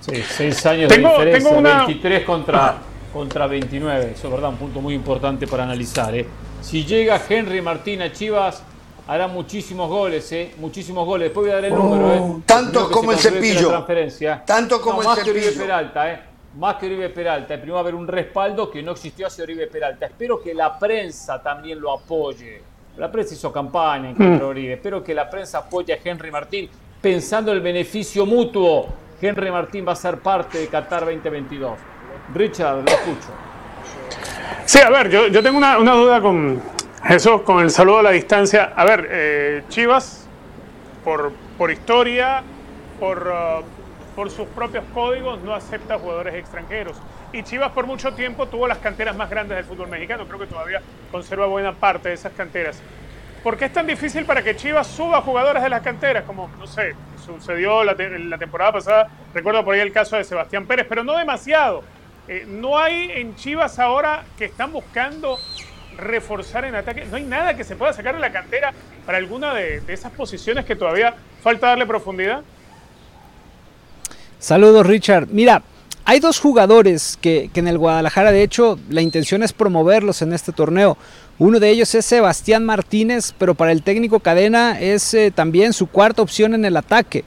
Sí, seis años de diferencia, 23 contra, contra 29. Eso es verdad, un punto muy importante para analizar. ¿eh? Si llega Henry Martín a Chivas hará muchísimos goles, ¿eh? Muchísimos goles. Después voy a dar el número, ¿eh? Tanto como el cepillo. Tanto como el más cepillo. que Oribe Peralta, ¿eh? Más que Oribe Peralta. Primero va a haber un respaldo que no existió hace Oribe Peralta. Espero que la prensa también lo apoye. La prensa hizo campaña en contra de mm. Oribe. Espero que la prensa apoye a Henry Martín, pensando el beneficio mutuo, Henry Martín va a ser parte de Qatar 2022. Richard, lo escucho. Sí, a ver, yo, tengo una, una, duda con Jesús, con el saludo a la distancia. A ver, eh, Chivas, por, por historia, por, uh, por sus propios códigos, no acepta jugadores extranjeros. Y Chivas por mucho tiempo tuvo las canteras más grandes del fútbol mexicano. Creo que todavía conserva buena parte de esas canteras. ¿Por qué es tan difícil para que Chivas suba jugadores de las canteras? Como, no sé, sucedió la, la temporada pasada, recuerdo por ahí el caso de Sebastián Pérez, pero no demasiado. Eh, no hay en Chivas ahora que están buscando reforzar en ataque. No hay nada que se pueda sacar de la cantera para alguna de, esas posiciones que todavía falta darle profundidad. Saludos, Richard. Mira, hay dos jugadores que, en el Guadalajara, de hecho, la intención es promoverlos en este torneo. Uno de ellos es Sebastián Martínez, pero para el técnico Cadena es eh, también su cuarta opción en el ataque.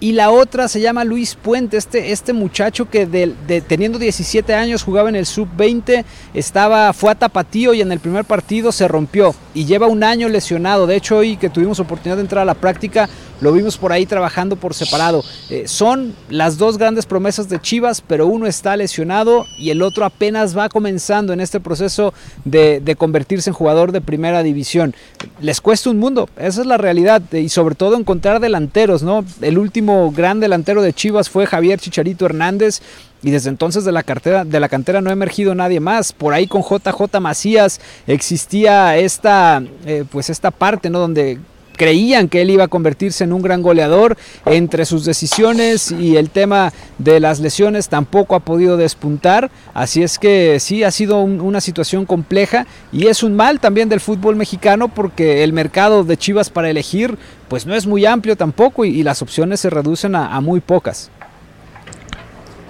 Y la otra se llama Luis Puente, este, este muchacho que de, teniendo 17 años jugaba en el sub-20, estaba, fue a Tapatío y en el primer partido se rompió y lleva un año lesionado. De hecho, hoy que tuvimos oportunidad de entrar a la práctica, lo vimos por ahí trabajando por separado. Eh, son las dos grandes promesas de Chivas, pero uno está lesionado y el otro apenas va comenzando en este proceso de, de convertirse en jugador de primera división. Les cuesta un mundo, esa es la realidad, y sobre todo encontrar delanteros, ¿no? El último gran delantero de Chivas fue Javier Chicharito Hernández y desde entonces de la, cartera, de la cantera no ha emergido nadie más. Por ahí con JJ Macías existía esta, eh, pues esta parte, ¿no? Donde creían que él iba a convertirse en un gran goleador. Entre sus decisiones y el tema de las lesiones tampoco ha podido despuntar. Así es que sí, ha sido un, una situación compleja y es un mal también del fútbol mexicano porque el mercado de Chivas para elegir pues no es muy amplio tampoco y, y las opciones se reducen a, a muy pocas.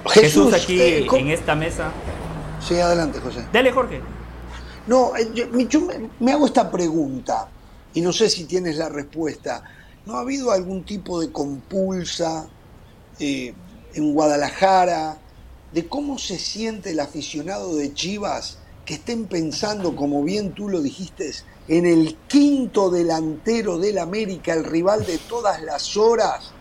Jesús, Jesús aquí eh, en esta mesa. Sí, adelante, José. Dale, Jorge. No, yo, yo me, me hago esta pregunta y no sé si tienes la respuesta. ¿No ha habido algún tipo de compulsa eh, en Guadalajara de cómo se siente el aficionado de Chivas que estén pensando, como bien tú lo dijiste, en el quinto delantero del América, el rival de todas las horas,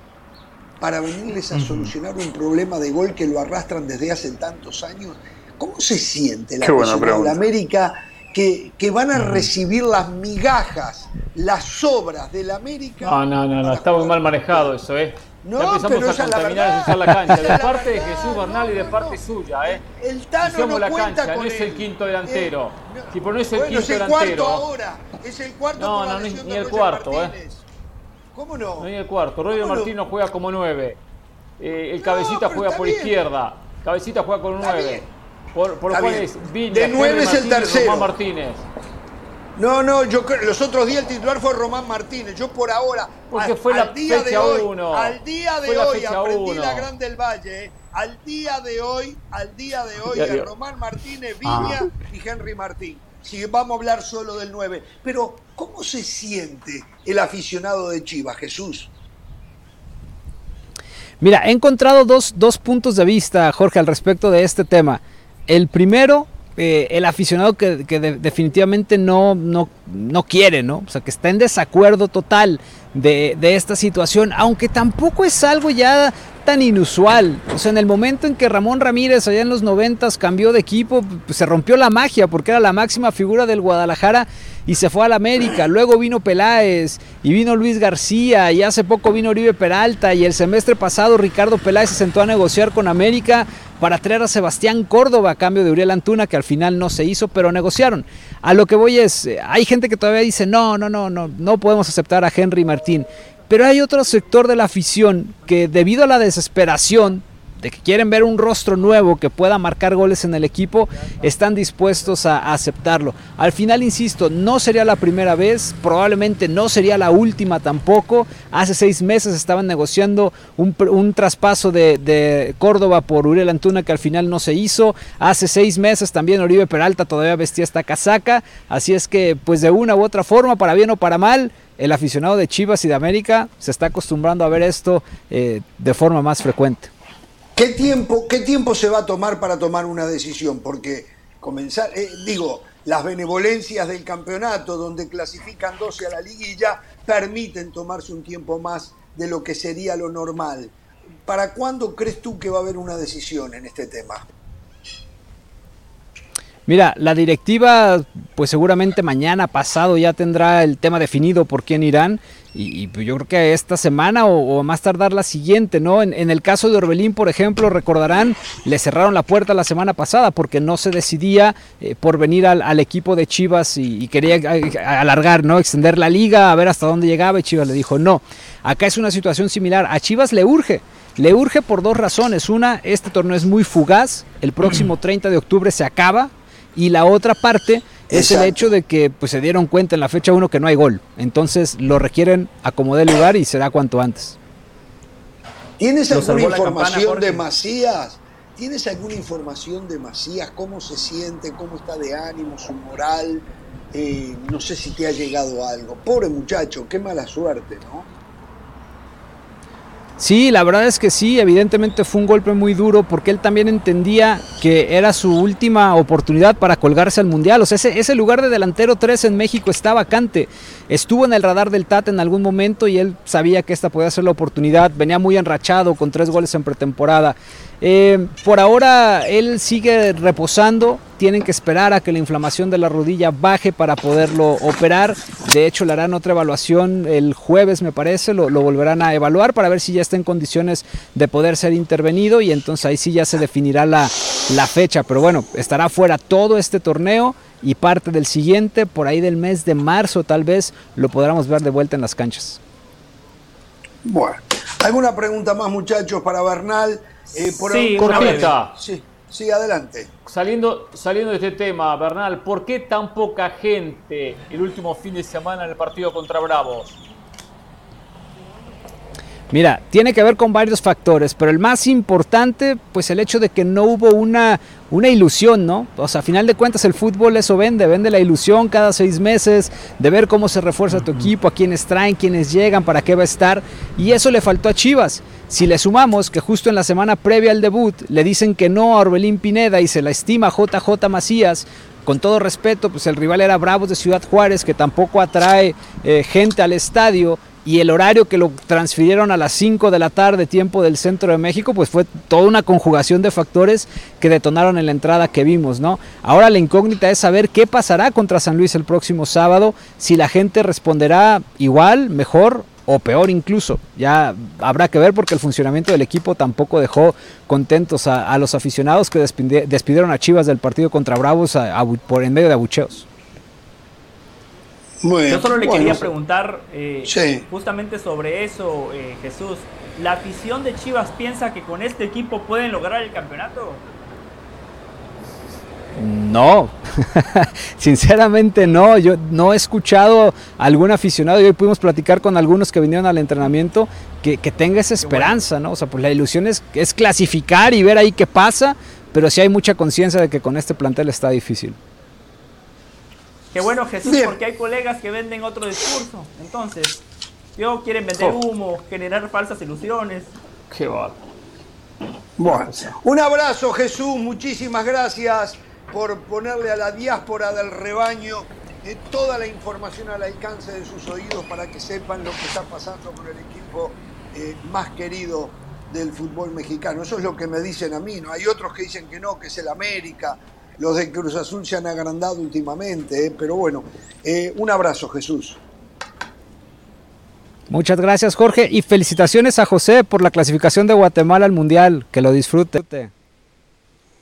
para venirles a solucionar un problema de gol que lo arrastran desde hace tantos años? ¿Cómo se siente el aficionado de América? Que, que, van a recibir las migajas, las sobras del América. No, no, no, no está muy mal manejado eso, ¿eh? No, ya empezamos pero a la contaminar y usar la cancha. De parte de Jesús Bernal y de parte no. suya, ¿eh? El Tano no la cuenta cancha, con no es el quinto delantero. Eh, no. Si por no es el bueno, quinto es el delantero. cuarto ahora. Es el cuarto No, la no, ni- ni el cuarto, ¿eh? ¿Cómo no? No hay el cuarto. Roger ¿Cómo no? Martínez juega como nueve. Eh, el No, cabecita juega por bien. izquierda. Cabecita juega con nueve. Por, por lo Está cual bien. es Viña, De nueve Henry es el tercero. Román Martínez. No, no, yo creo- los otros días el titular fue Román Martínez. Yo por ahora, Porque al, fue la al día de hoy, uno. al día de la hoy aprendí uno. la Gran del Valle. eh. Al día de hoy, al día de hoy. Román Martínez, Viña y Henry Martín. Si vamos a hablar solo del 9. Pero, ¿cómo se siente el aficionado de Chivas, Jesús? Mira, he encontrado dos, dos puntos de vista, Jorge, al respecto de este tema. El primero, eh, el aficionado que, que de- definitivamente no, no, no quiere, ¿no? O sea, que está en desacuerdo total de, de esta situación, aunque tampoco es algo ya tan inusual. O sea, en el momento en que Ramón Ramírez allá en los noventas cambió de equipo, pues, se rompió la magia porque era la máxima figura del Guadalajara y se fue al América. Luego vino Peláez y vino Luis García y hace poco vino Oribe Peralta y el semestre pasado Ricardo Peláez se sentó a negociar con América para traer a Sebastián Córdoba a cambio de Uriel Antuna que al final no se hizo, pero negociaron. A lo que voy es, eh, hay gente que todavía dice, no, no, no, no, no podemos aceptar a Henry Pero hay otro sector de la afición que debido a la desesperación que quieren ver un rostro nuevo que pueda marcar goles en el equipo, están dispuestos a, aceptarlo. Al final, insisto, no sería la primera vez, probablemente no sería la última tampoco. Hace seis meses estaban negociando un, traspaso de, de Córdoba por Uriel Antuna que al final no se hizo. Hace seis meses también Oribe Peralta todavía vestía esta casaca. Así es que, pues de una u otra forma, para bien o para mal, el aficionado de Chivas y de América se está acostumbrando a ver esto eh, de forma más frecuente. ¿Qué tiempo, ¿Qué tiempo se va a tomar para tomar una decisión? Porque comenzar, eh, digo, las benevolencias del campeonato, donde clasifican 12 a la liguilla, permiten tomarse un tiempo más de lo que sería lo normal. ¿Para cuándo crees tú que va a haber una decisión en este tema? Mira, la directiva, pues seguramente mañana pasado ya tendrá el tema definido por quién irán. Y, pues yo creo que esta semana o, más tardar la siguiente, ¿no? En, el caso de Orbelín, por ejemplo, recordarán, le cerraron la puerta la semana pasada porque no se decidía eh, por venir al, equipo de Chivas y, quería alargar, ¿no? Extender la liga, a ver hasta dónde llegaba y Chivas le dijo no. Acá es una situación similar. A Chivas le urge. Le urge por dos razones. Una, este torneo es muy fugaz. El próximo 30 de octubre se acaba y la otra parte es el hecho de que pues, se dieron cuenta en la fecha 1 que no hay gol. Entonces lo requieren a como dé lugar y será cuanto antes. ¿Tienes alguna información de Macías? ¿Tienes alguna información de Macías? ¿Cómo se siente? ¿Cómo está de ánimo? ¿Su moral? Eh, no sé si te ha llegado algo. Pobre muchacho, qué mala suerte, ¿no? Sí, la verdad es que sí, evidentemente fue un golpe muy duro porque él también entendía que era su última oportunidad para colgarse al Mundial. O sea, ese, lugar de delantero 3 en México está vacante. Estuvo en el radar del TAT en algún momento y él sabía que esta podía ser la oportunidad. Venía muy enrachado con tres goles en pretemporada. Eh, por ahora él sigue reposando, tienen que esperar a que la inflamación de la rodilla baje para poderlo operar. De hecho, le harán otra evaluación el jueves, me parece, lo, volverán a evaluar para ver si ya está en condiciones de poder ser intervenido y entonces ahí sí ya se definirá la, la fecha. Pero bueno, estará fuera todo este torneo y parte del siguiente, por ahí del mes de marzo tal vez lo podamos ver de vuelta en las canchas. Bueno, ¿alguna pregunta más muchachos para Bernal? Eh, sí, cortita. Sí, sí, adelante. Saliendo, saliendo de este tema, Bernal, ¿por qué tan poca gente el último fin de semana en el partido contra Bravos? Mira, tiene que ver con varios factores, pero el más importante, pues el hecho de que no hubo una, una ilusión, ¿no? O sea, a final de cuentas el fútbol eso vende, vende la ilusión cada seis meses de ver cómo se refuerza tu equipo, a quiénes traen, quiénes llegan, para qué va a estar, y eso le faltó a Chivas. Si le sumamos que justo en la semana previa al debut le dicen que no a Orbelín Pineda y se la estima JJ Macías, con todo respeto, pues el rival era Bravos de Ciudad Juárez, que tampoco atrae eh, gente al estadio, y el horario que lo transfirieron a las 5 de la tarde, tiempo del centro de México, pues fue toda una conjugación de factores que detonaron en la entrada que vimos, ¿no? Ahora la incógnita es saber qué pasará contra San Luis el próximo sábado, si la gente responderá igual, mejor o peor incluso. Ya habrá que ver porque el funcionamiento del equipo tampoco dejó contentos a, los aficionados que despidieron a Chivas del partido contra Bravos por en medio de abucheos. Yo solo le quería preguntar eh, justamente sobre eso, eh, Jesús. ¿La afición de Chivas piensa que con este equipo pueden lograr el campeonato? No, sinceramente no. Yo no he escuchado a algún aficionado y hoy pudimos platicar con algunos que vinieron al entrenamiento que, tenga esa esperanza, ¿no? O sea, pues la ilusión es, es clasificar y ver ahí qué pasa, pero sí hay mucha conciencia de que con este plantel está difícil. Qué bueno Jesús, porque hay colegas que venden otro discurso. Entonces, yo quieren vender oh. humo, generar falsas ilusiones. Qué va. Bueno, un abrazo Jesús, muchísimas gracias por ponerle a la diáspora del rebaño eh, toda la información al alcance de sus oídos para que sepan lo que está pasando con el equipo eh, más querido del fútbol mexicano. Eso es lo que me dicen a mí, ¿no? Hay otros que dicen que no, que es el América, los de Cruz Azul se han agrandado últimamente, ¿eh? pero bueno, eh, un abrazo Jesús. Muchas gracias Jorge y felicitaciones a José por la clasificación de Guatemala al Mundial, que lo disfrute.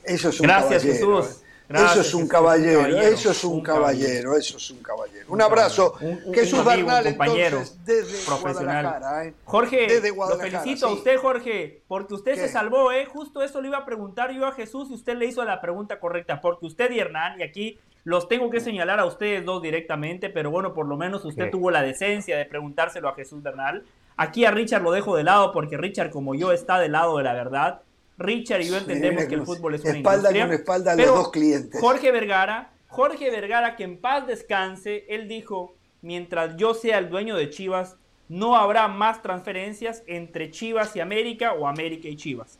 Eso es un Gracias Jesús. Eso es un caballero, eso es un, caballero, eso es un caballero. Un abrazo. Jesús Bernal, compañero, desde Guadalajara. ¿eh? Jorge, lo felicito a usted, Jorge, porque usted se salvó, ¿eh? Justo eso le iba a preguntar yo a Jesús y usted le hizo la pregunta correcta, porque usted y Hernán, y aquí los tengo que señalar a ustedes dos directamente, pero bueno, por lo menos usted tuvo la decencia de preguntárselo a Jesús Bernal. Aquí a Richard lo dejo de lado porque Richard, como yo, está del lado de la verdad. Richard y yo entendemos que el fútbol es una espalda industria. espalda a los dos clientes. Jorge Vergara, Jorge Vergara, que en paz descanse, él dijo, mientras yo sea el dueño de Chivas, no habrá más transferencias entre Chivas y América o América y Chivas.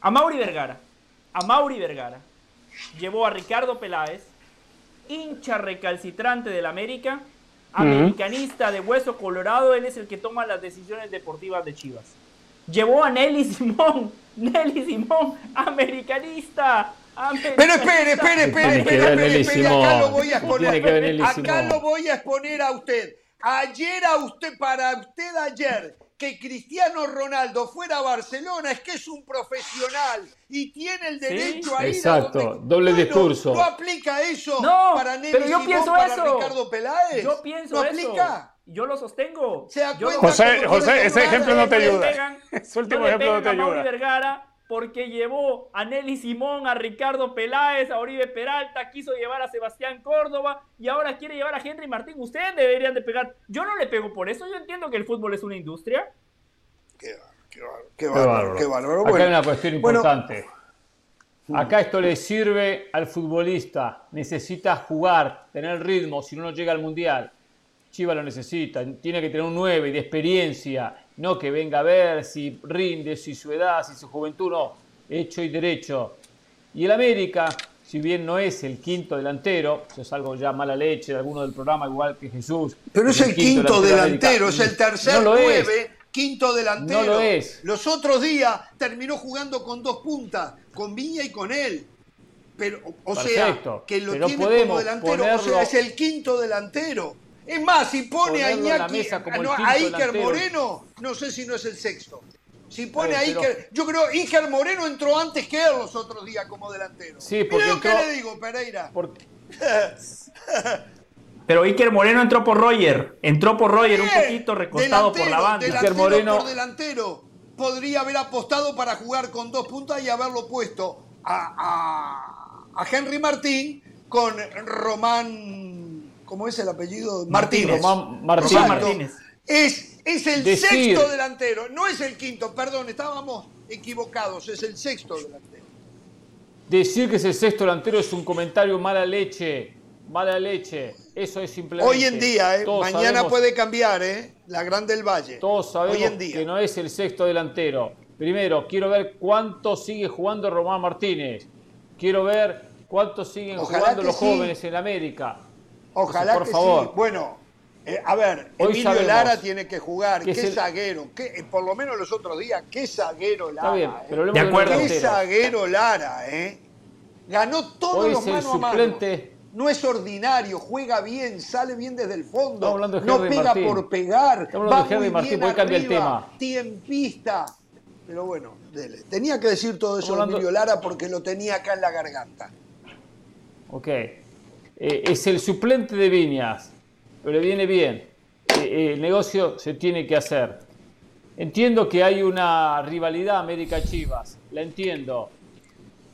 A Mauri Vergara, a Mauri Vergara, llevó a Ricardo Peláez, hincha recalcitrante del América, americanista de hueso colorado, él es el que toma las decisiones deportivas de Chivas. Llevó a Nelly Simón, Nelly Simón, americanista. Pero espere, espere, espere, espere, espere, acá lo voy a exponer. Acá lo voy a exponer a usted. Ayer a usted, para usted ayer, que Cristiano Ronaldo fuera a Barcelona es que es un profesional y tiene el derecho a ir Exacto, a donde... doble discurso. ¿No aplica eso no, para Nelly pero yo Simón, pienso para eso. Ricardo Peláez? Yo pienso ¿No eso. aplica? Yo lo sostengo. ¿Se da Yo José, José, ese ejemplo no te le ayuda. pegan- Ese último no ejemplo no pegan te a Mauri ayuda. Vergara porque llevó a Nelly Simón, a Ricardo Peláez, a Oribe Peralta, quiso llevar a Sebastián Córdoba y ahora quiere llevar a Henry Martín. Ustedes deberían de pegar. Yo no le pego por eso. Yo entiendo que el fútbol es una industria. Qué qué qué Qué bárbaro, qué bárbaro. Acá Bueno, hay una cuestión bueno, importante. Acá esto le sirve al futbolista. Necesita jugar, tener ritmo, si no, no llega al mundial. Chivas lo necesita. Tiene que tener un 9 de experiencia. No que venga a ver si rinde, si su edad, si su juventud. No, hecho y derecho. Y el América, si bien no es el quinto delantero, eso es algo ya mala leche de alguno del programa, igual que Jesús. Pero es el quinto delantero, es el tercer No lo es. nueve, quinto delantero. No lo es. Los otros días terminó jugando con dos puntas, con Viña y con él. Pero, o Perfecto, sea, que lo tiene como delantero, o sea, es el quinto delantero. Es más, si pone a Iñaki, no, quinto a Iker delantero. Moreno, no sé si no es el sexto. Si pone a pero- Iker, yo creo Iker Moreno entró antes que él los otros días como delantero. Sí, porque lo que entró- le digo, Pereira. Porque Pero Iker Moreno entró por Roger. Entró por Roger un poquito recostado por la banda. Iker Moreno- por delantero. Podría haber apostado para jugar con dos puntas y haberlo puesto a, a- a Henry Martín con Román. ¿Cómo es el apellido? Martínez. Román Martínez. Román Exacto. Martínez. Es, es el Decir- sexto delantero, no es el quinto, perdón, estábamos equivocados, es el sexto delantero. Decir que es el sexto delantero es un comentario mala leche. Mala leche. Eso es simplemente. Hoy en día, ¿eh? Mañana sabemos- puede cambiar, ¿eh? la Gran del Valle. Todos sabemos Hoy en día. que no es el sexto delantero. Primero, quiero ver cuánto sigue jugando Román Martínez. Quiero ver cuánto siguen Ojalá jugando los sí. jóvenes en América. Ojalá por que favor. sí. Bueno, eh, a ver, Hoy Emilio sabemos Lara tiene que jugar. que Qué es zaguero. qué- eh, por lo menos los otros días, qué zaguero Lara. Está bien, eh. pero De acuerdo. Qué zaguero Lara, ¿eh? Ganó todos Hoy los mano a mano. No es ordinario, juega bien, sale bien desde el fondo. Estamos hablando de no pega Martín. por pegar. Estamos va hablando de Henry muy Martín, bien el arriba, tema. Tiempista. Pero bueno, dele. tenía que decir todo eso de hablando- Emilio Lara porque lo tenía acá en la garganta. Ok. Eh, es el suplente de Viñas, pero le viene bien. Eh, eh, el negocio se tiene que hacer. Entiendo que hay una rivalidad América-Chivas, la entiendo.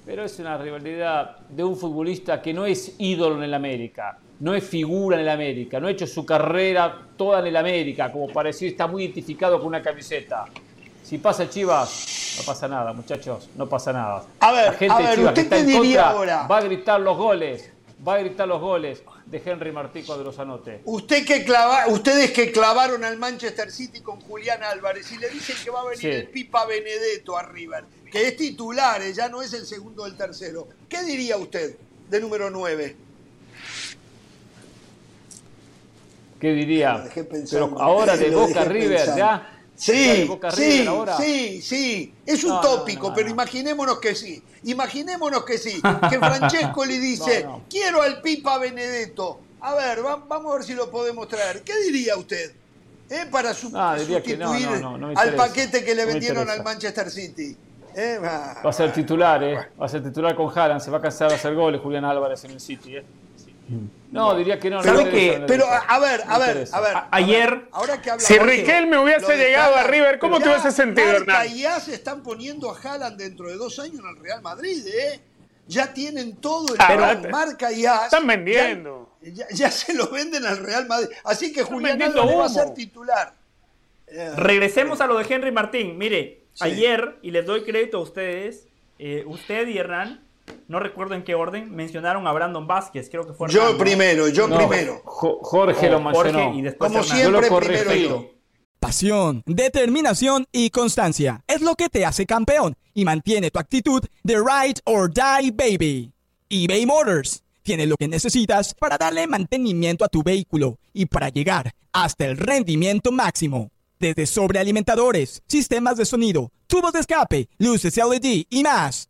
Pero es una rivalidad de un futbolista que no es ídolo en el América, no es figura en el América, no ha hecho su carrera toda en el América, como para decir está muy identificado con una camiseta. Si pasa Chivas, no pasa nada, muchachos, no pasa nada. A ver, La gente a ver, Chivas que ¿usted está qué en diría contra ahora? va a gritar los goles, va a gritar los goles de Henry Martí cuando los anote. Usted que clava, ustedes que clavaron al Manchester City con Julián Álvarez y le dicen que va a venir Sí. el Pipa Benedetto a River, que es titular, eh, ya no es el segundo o el tercero. ¿Qué diría usted de número 9? ¿Qué diría? Pero ahora de Boca River, pensando. ¿ya? ¿Ya Sí, Boca sí, ahora? sí, sí. Es un No, tópico, no, pero no. imaginémonos que sí. Imaginémonos que sí. Que Francesco le dice, quiero al Pipa Benedetto. A ver, va- vamos a ver si lo podemos traer. ¿Qué diría usted? ¿Eh? Para su- sustituir al paquete que le vendieron al. Manchester City. ¿Eh? Va. Va a ser titular, ¿eh? Va a ser titular con Haaland. Se va a cansar de hacer goles Julián Álvarez en el City, ¿eh? No, diría que no. no Pero no a, ver, a ver, a ver. Ayer- Ahora que habla Si Riquelme hubiese llegado a River, ¿cómo te hubiese sentido, Marca Hernán? y ya se están poniendo a Haaland dentro de dos años en el Real Madrid, ¿eh? Ya tienen todo el Pero- plan, marca y as. Están vendiendo. Ya, ya- ya se lo venden al Real Madrid. Así que Julián Álvarez va a ser titular. Eh, Regresemos a lo de Henry Martín. Mire, Sí. ayer, y les doy crédito a ustedes, eh, usted y Hernán, no recuerdo en qué orden, mencionaron a Brandon Vázquez, creo que fue Yo primero, yo No, primero. Jo- Jorge lo Jorge mencionó. y después Como siempre, Yo lo corregí. primero yo. Pasión, determinación y constancia es lo que te hace campeón y mantiene tu actitud de ride or die baby. eBay Motors tiene lo que necesitas para darle mantenimiento a tu vehículo y para llegar hasta el rendimiento máximo. Desde sobrealimentadores, sistemas de sonido, tubos de escape, luces LED y más.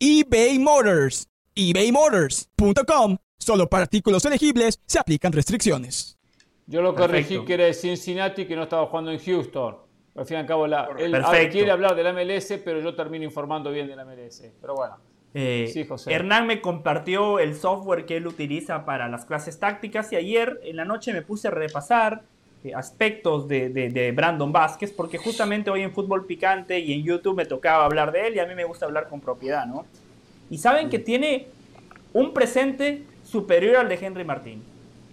eBay Motors. ebaymotors.com. Solo para artículos elegibles se aplican restricciones. Yo lo corregí Perfecto. que era de Cincinnati que no estaba jugando en Houston. Al fin y al cabo, la, él Perfecto. quiere hablar de la MLS, pero yo termino informando bien de la MLS. Pero bueno, Eh, Sí, José. Hernán me compartió el software que él utiliza para las clases tácticas y ayer en la noche me puse a repasar aspectos de, de- de Brandon Vázquez porque justamente hoy en Fútbol Picante y en YouTube me tocaba hablar de él y a mí me gusta hablar con propiedad, ¿no? Y saben que tiene un presente superior al de Henry Martín.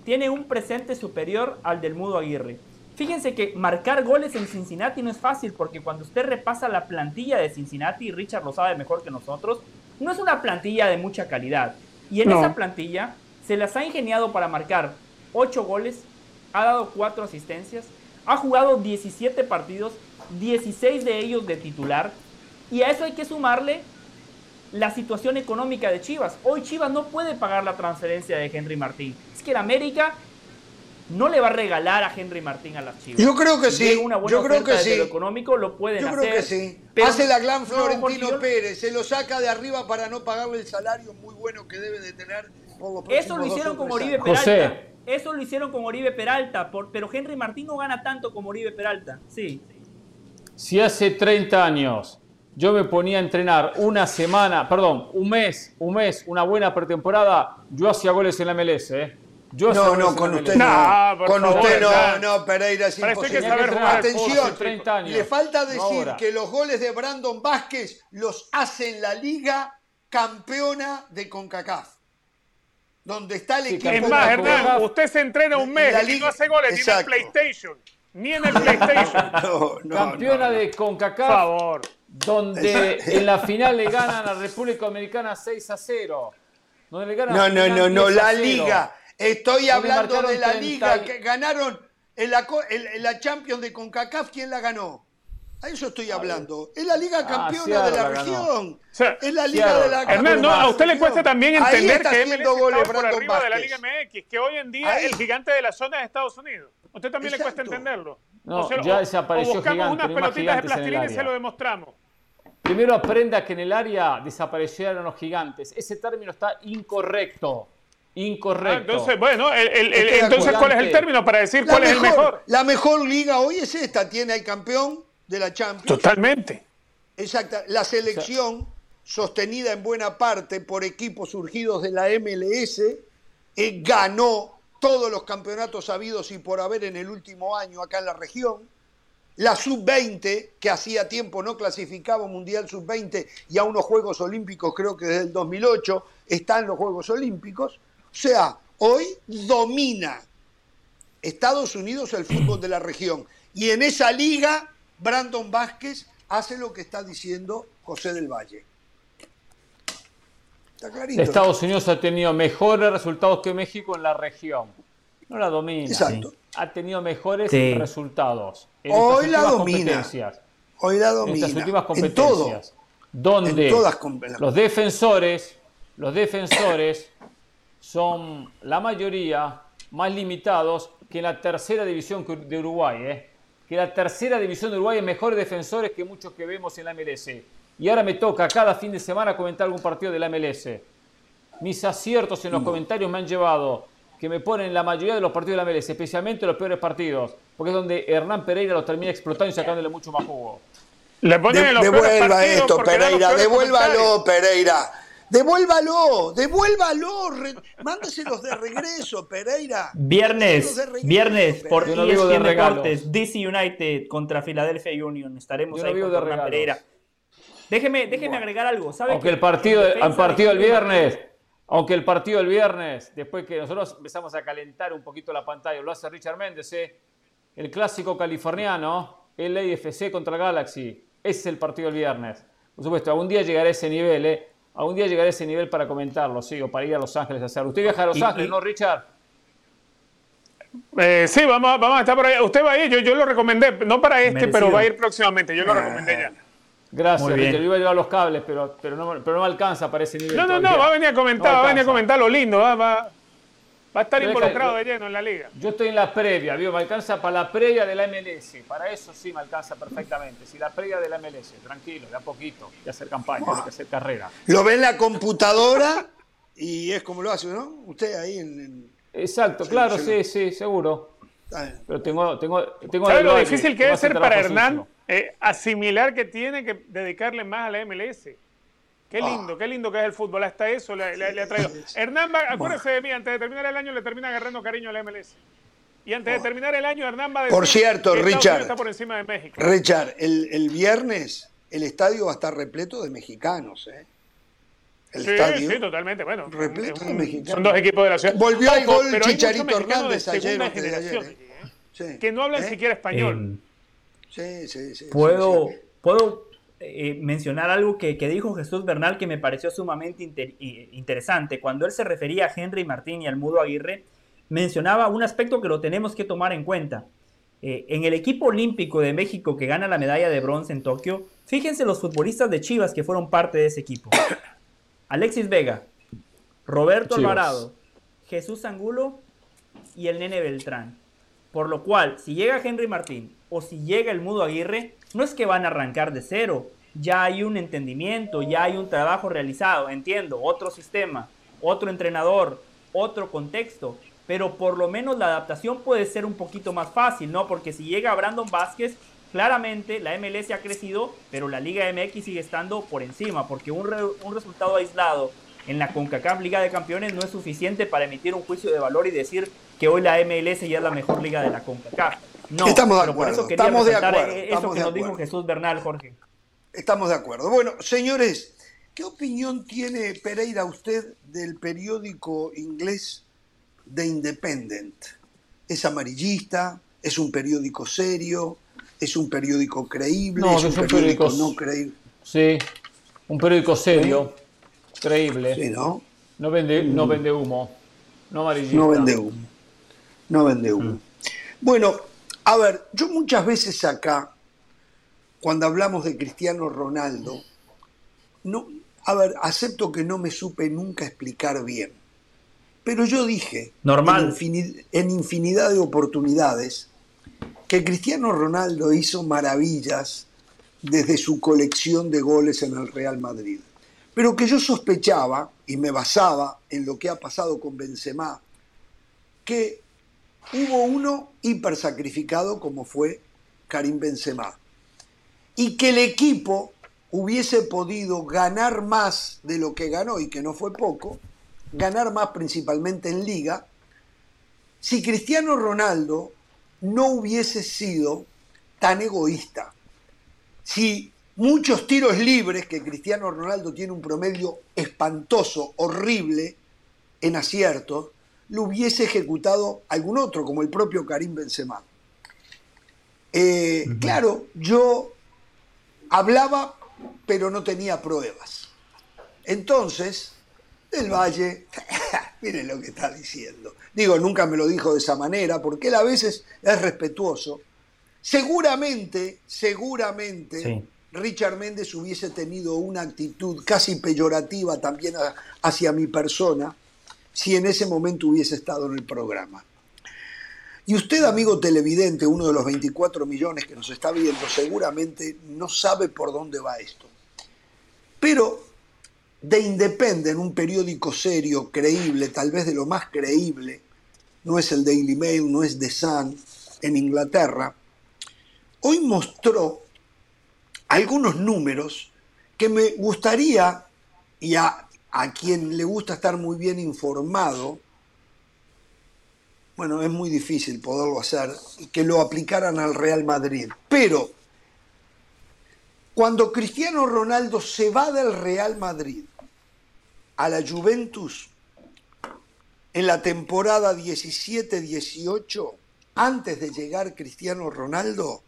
Tiene un presente superior al del Mudo Aguirre. Fíjense que marcar goles en Cincinnati no es fácil porque cuando usted repasa la plantilla de Cincinnati, y Richard lo sabe mejor que nosotros, no es una plantilla de mucha calidad. Y en No. esa plantilla se las ha ingeniado para marcar 8 goles, ha dado 4 asistencias, ha jugado 17 partidos, 16 de ellos de titular. Y a eso hay que sumarle la situación económica de Chivas. Hoy Chivas no puede pagar la transferencia de Henry Martín. Es que el América no le va a regalar a Henry Martín a las Chivas. Yo creo que Si sí, llega una buena yo creo que sí. lo económico lo pueden Yo hacer. creo que sí. pero- Hace la gran No, Florentino Pérez, se lo saca de arriba para no pagarle el salario muy bueno que debe de tener por los Eso lo hicieron con Oribe. Peralta. José. Eso lo hicieron con Oribe Peralta, por- pero Henry Martín no gana tanto como Oribe Peralta. Sí. si hace 30 años yo me ponía a entrenar una semana, perdón, un mes, un mes, una buena pretemporada, yo hacía goles en la MLS, ¿eh? Yo No, no, con usted no. No, con favor, usted no, no, Pereira es Para eso hay que imposible. saber jugar. Atención, Hace 30 años. le falta decir ahora. que los goles de Brandon Vázquez los hace en la liga campeona de CONCACAF. Donde está el Sí, equipo. Es más, Hernán, usted se entrena un mes La y no liga- hace goles ni en el. PlayStation. Ni en el PlayStation. No, no, Campeona no, no. de Por CONCACAF, favor. donde en la final le ganan a República Dominicana 6 a 0. Donde le ganan No, no, no, no, 10 a la 0. liga. Estoy hablando de la 30 liga que ganaron en la, en la Champions de CONCACAF. ¿Quién la ganó? A eso estoy hablando. Es la liga campeona Seattle de la región. sea, es la liga Seattle. de la Hernán, no, a usted le cuesta también entender está que haciendo MLS por arriba de la. Liga MX, que hoy en día Ahí. es el gigante de la zona de Estados Unidos. A usted también le cuesta entenderlo. No, ya desapareció o buscamos gigante, unas pelotitas de plastilina y se lo demostramos. Primero aprenda que en el área desaparecieron los gigantes. Ese término está incorrecto. Ah, Incorrecto. entonces, bueno, el- el- el- Estoy de entonces. ¿cuál es el término para decir La cuál es el mejor? La mejor liga hoy es esta. Tiene al campeón de la Champions. Totalmente. Exacta. La selección, sostenida en buena parte por equipos surgidos de la MLS, eh, ganó todos los campeonatos habidos y por haber en el último año acá en la región. La sub-20, que hacía tiempo no clasificaba un Mundial sub-20 y a unos Juegos Olímpicos, creo que desde el 2008, está en los Juegos Olímpicos. O sea, hoy domina Estados Unidos el fútbol de la región. Y en esa liga, Brandon Vázquez hace lo que está diciendo José del Valle. Está clarito. ¿no? Estados Unidos ha tenido mejores resultados que México en la región. No la domina. Exacto. Ha tenido mejores Sí. resultados. En Hoy la domina. competencias. Hoy la En domina. estas últimas En todo. competencias. Donde En todas los defensores, los defensores son la mayoría más limitados que en la tercera división de Uruguay. ¿eh? Que la tercera división de Uruguay es mejores defensores que muchos que vemos en la MLS. Y ahora me toca cada fin de semana comentar algún partido de la MLS. Mis aciertos en los comentarios me han llevado que me ponen la mayoría de los partidos de la MLS, especialmente los peores partidos, porque es donde Hernán Pereira los termina explotando y sacándole mucho más jugo. Le ponen De- en los peores devuelva esto, Pereira, devuélvalo. Pereira. Devuélvalo, devuélvalo, re- mándeselos de regreso, Pereira. Viernes, de regreso, viernes por Pereira. No ESPN. Deportes, DC United contra Philadelphia Union. Estaremos no ahí con Hernán. Pereira. Déjeme, déjeme agregar algo. ¿Sabe Aunque que el partido, el partido Henry viernes, Aunque el partido del viernes, después que nosotros empezamos a calentar un poquito la pantalla, lo hace Richard Méndez, ¿eh? el clásico californiano, el AFC contra Galaxy. Ese es el partido del viernes. Por supuesto, algún día llegaré a ese nivel, ¿eh? Algún día llegaré a ese nivel para comentarlo, sí, o para ir a Los Ángeles a hacerlo. Usted viaja a Los Ángeles, ¿no, Richard? Eh, sí, vamos, vamos a estar por ahí. Usted va a ir, yo, yo lo recomendé, no para este, pero va a ir próximamente. Yo lo recomendé ya. Gracias, Richard. Yo iba a llevar los cables, pero, pero, no, pero no me alcanza para ese nivel. No, no, no, va a venir a comentar, va a venir a comentar lo lindo, va, va, Va a estar involucrado de lleno en la liga. Yo estoy en la previa, ¿vio? me alcanza para la previa de la MLS. Para eso sí me alcanza perfectamente. Si la previa de la MLS, tranquilo, de a poquito, de hacer campaña, de hacer carrera. Lo ve en la computadora y es como lo hace, ¿no? Usted ahí en. Exacto, claro, sí, sí, seguro. Pero tengo, tengo, tengo ¿Sabes lo difícil que debe ser para Hernán eh, asimilar que tiene que dedicarle más a la MLS? Qué ah. lindo, qué lindo que es el fútbol. Hasta eso le, ha traído. Hernán, va, acuérdese de mí, antes de terminar el año le termina agarrando cariño a la MLS. Y antes de oh. terminar el año, Hernán va a decir Por cierto, Richard, está por encima de México. Richard, el, el, viernes el estadio va a estar repleto de mexicanos, ¿eh? El sí, estadio. Sí, totalmente. Bueno, repleto de mexicanos. Son dos equipos de la ciudad. Volvió el gol Chicharito Hernández ayer. ayer ¿eh? Que no hablan ¿Eh? siquiera español. sí, sí, sí. Puedo, puedo eh, mencionar algo que, dijo Jesús Bernal que me pareció sumamente interesante. Cuando él se refería a Henry Martín y al Mudo Aguirre, mencionaba un aspecto que lo tenemos que tomar en cuenta. Eh, en el equipo olímpico de México que gana la medalla de bronce en Tokio, fíjense los futbolistas de Chivas que fueron parte de ese equipo. Alexis Vega, Roberto Alvarado, Jesús Angulo y el Nene Beltrán. Por lo cual, si llega Henry Martín o si llega el Mudo Aguirre, no es que van a arrancar de cero, ya hay un entendimiento, ya hay un trabajo realizado, entiendo, otro sistema, otro entrenador, otro contexto, pero por lo menos la adaptación puede ser un poquito más fácil, ¿no? Porque si llega Brandon Vázquez, claramente la MLS ha crecido, pero la Liga MX sigue estando por encima, porque un, un resultado aislado en la CONCACAF Liga de Campeones no es suficiente para emitir un juicio de valor y decir que hoy la MLS ya es la mejor liga de la CONCACAF. No, estamos de acuerdo. eso estamos de acuerdo. Eso que nos dijo Jesús Bernal, Jorge. Estamos de acuerdo. Bueno, señores, ¿qué opinión tiene Pereira usted del periódico inglés The Independent? ¿Es amarillista? ¿Es un periódico serio? ¿Es un periódico creíble? No, ¿Es un, periódico, no creíble? Sí, un periódico serio, creíble. Sí, ¿no? No vende, no mm. vende humo. No amarillista. No vende humo. No vende humo. Mm. Bueno, a ver, yo muchas veces acá, cuando hablamos de Cristiano Ronaldo, no, a ver, acepto que no me supe nunca explicar bien. Pero yo dije Normal. En, infinidad, de oportunidades que Cristiano Ronaldo hizo maravillas desde su colección de goles en el Real Madrid. Pero que yo sospechaba, y me basaba en lo que ha pasado con Benzema, que hubo uno hipersacrificado como fue Karim Benzema. Y que el equipo hubiese podido ganar más de lo que ganó y que no fue poco, ganar más principalmente en liga, si Cristiano Ronaldo no hubiese sido tan egoísta. Si muchos tiros libres, que Cristiano Ronaldo tiene un promedio espantoso, horrible en aciertos, lo hubiese ejecutado algún otro, como el propio Karim Benzema. Eh, claro, yo hablaba, pero no tenía pruebas. Entonces, el Valle, miren lo que está diciendo. Digo, nunca me lo dijo de esa manera, porque él a veces es respetuoso. Seguramente, seguramente, Richard Méndez hubiese tenido una actitud casi peyorativa también hacia mi persona, si en ese momento hubiese estado en el programa. Y usted, amigo televidente, uno de los 24 millones que nos está viendo, seguramente no sabe por dónde va esto. Pero The Independent, un periódico serio, creíble, tal vez de lo más creíble, no es el Daily Mail, no es The Sun, en Inglaterra, hoy mostró algunos números que me gustaría, y a, a quien le gusta estar muy bien informado, bueno, es muy difícil poderlo hacer, que lo aplicaran al Real Madrid. Pero cuando Cristiano Ronaldo se va del Real Madrid a la Juventus, en la temporada 17-18, antes de llegar Cristiano Ronaldo,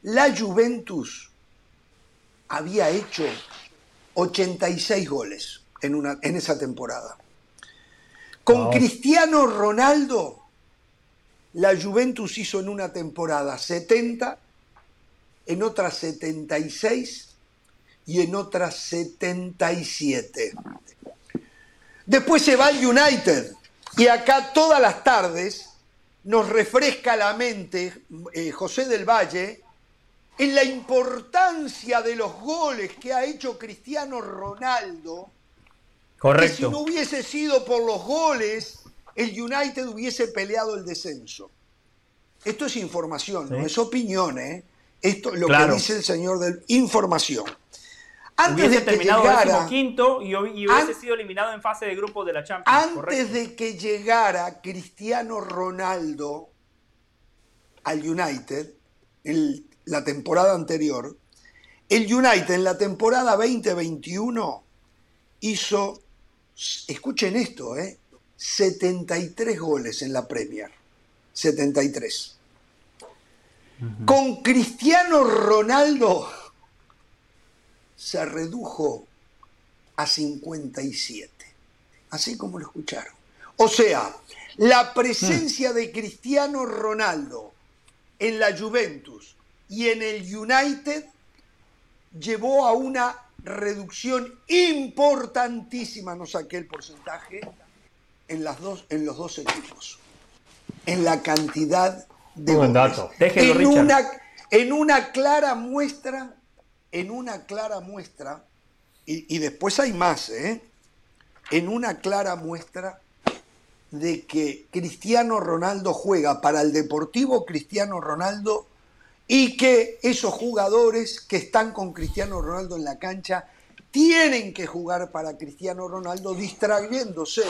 la Juventus había hecho 86 goles en, una, en esa temporada. Con Cristiano Ronaldo, la Juventus hizo en una temporada 70, en otra 76 y en otra 77. Después se va al United y acá todas las tardes nos refresca la mente eh, José del Valle en la importancia de los goles que ha hecho Cristiano Ronaldo. Correcto. Que si no hubiese sido por los goles, el United hubiese peleado el descenso. Esto es información, no es opinión, ¿eh? Esto es lo que dice el señor de información. Antes hubiese de que terminado llegara, quinto y, hubiese sido eliminado en fase de grupo de la Champions. Antes de que llegara Cristiano Ronaldo al United, en la temporada anterior, el United en la temporada 2021 hizo, escuchen esto, ¿eh? 73 goles en la Premier. 73. Con Cristiano Ronaldo se redujo a 57. Así como lo escucharon. O sea, la presencia de Cristiano Ronaldo en la Juventus y en el United llevó a una reducción importantísima, no saqué el porcentaje, en, las dos, en los dos equipos. En la cantidad de Buen dato. en, una, en una clara muestra, en una clara muestra, y, y después hay más, ¿eh? en una clara muestra de que Cristiano Ronaldo juega para el Deportivo Cristiano Ronaldo y que esos jugadores que están con Cristiano Ronaldo en la cancha tienen que jugar para Cristiano Ronaldo distrayéndose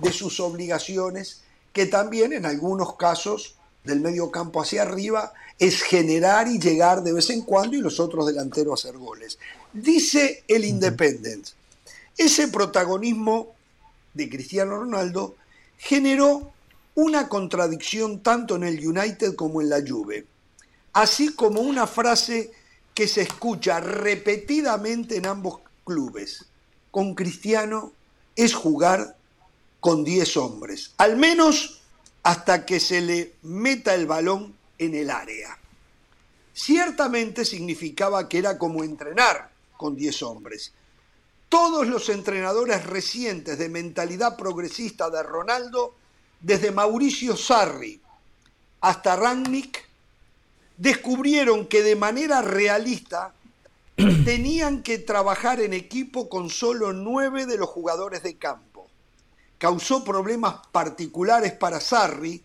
de sus obligaciones, que también en algunos casos del medio campo hacia arriba es generar y llegar de vez en cuando y los otros delanteros hacer goles. Dice el Independent, ese protagonismo de Cristiano Ronaldo generó una contradicción tanto en el United como en la Juve, así como una frase que se escucha repetidamente en ambos clubes. Con Cristiano es jugar con 10 hombres, al menos hasta que se le meta el balón en el área. Ciertamente significaba que era como entrenar con 10 hombres. Todos los entrenadores recientes de mentalidad progresista de Ronaldo, desde Mauricio Sarri hasta Rangnick, descubrieron que de manera realista tenían que trabajar en equipo con solo nueve de los jugadores de campo. Causó problemas particulares para Sarri,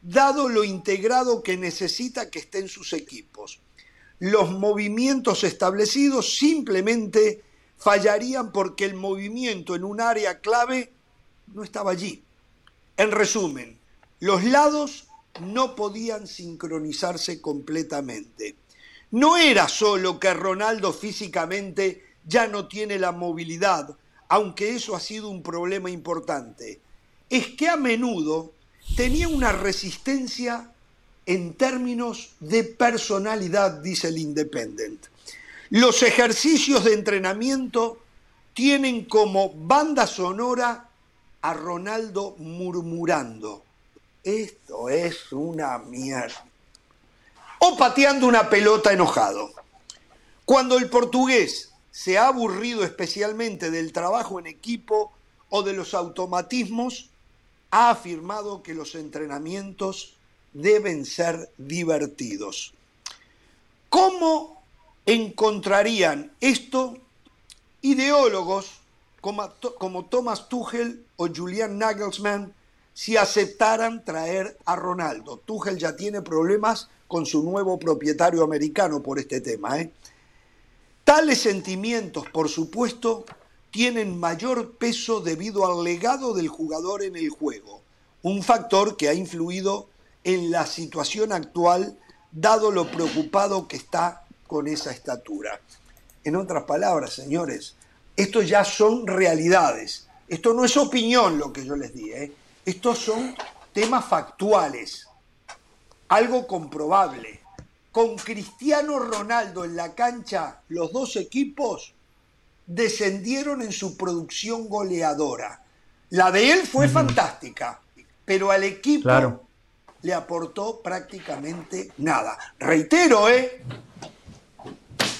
dado lo integrado que necesita que estén sus equipos. Los movimientos establecidos simplemente fallarían porque el movimiento en un área clave no estaba allí. En resumen, los lados no podían sincronizarse completamente. No era solo que Ronaldo físicamente ya no tiene la movilidad, aunque eso ha sido un problema importante. Es que a menudo tenía una resistencia en términos de personalidad, dice el Independent. Los ejercicios de entrenamiento tienen como banda sonora a Ronaldo murmurando. Esto es una mierda o pateando una pelota enojado. Cuando el portugués se ha aburrido especialmente del trabajo en equipo o de los automatismos, ha afirmado que los entrenamientos deben ser divertidos. ¿Cómo encontrarían esto ideólogos como, como Thomas Tuchel o Julian Nagelsmann si aceptaran traer a Ronaldo? Tuchel ya tiene problemas con su nuevo propietario americano por este tema. ¿eh? Tales sentimientos, por supuesto, tienen mayor peso debido al legado del jugador en el juego, un factor que ha influido en la situación actual dado lo preocupado que está con esa estatura. En otras palabras, señores, esto ya son realidades. Esto no es opinión lo que yo les di. ¿eh? Estos son temas factuales, algo comprobable. Con Cristiano Ronaldo en la cancha, los dos equipos descendieron en su producción goleadora. La de él fue fantástica, pero al equipo Claro. le aportó prácticamente nada. Reitero, ¿eh?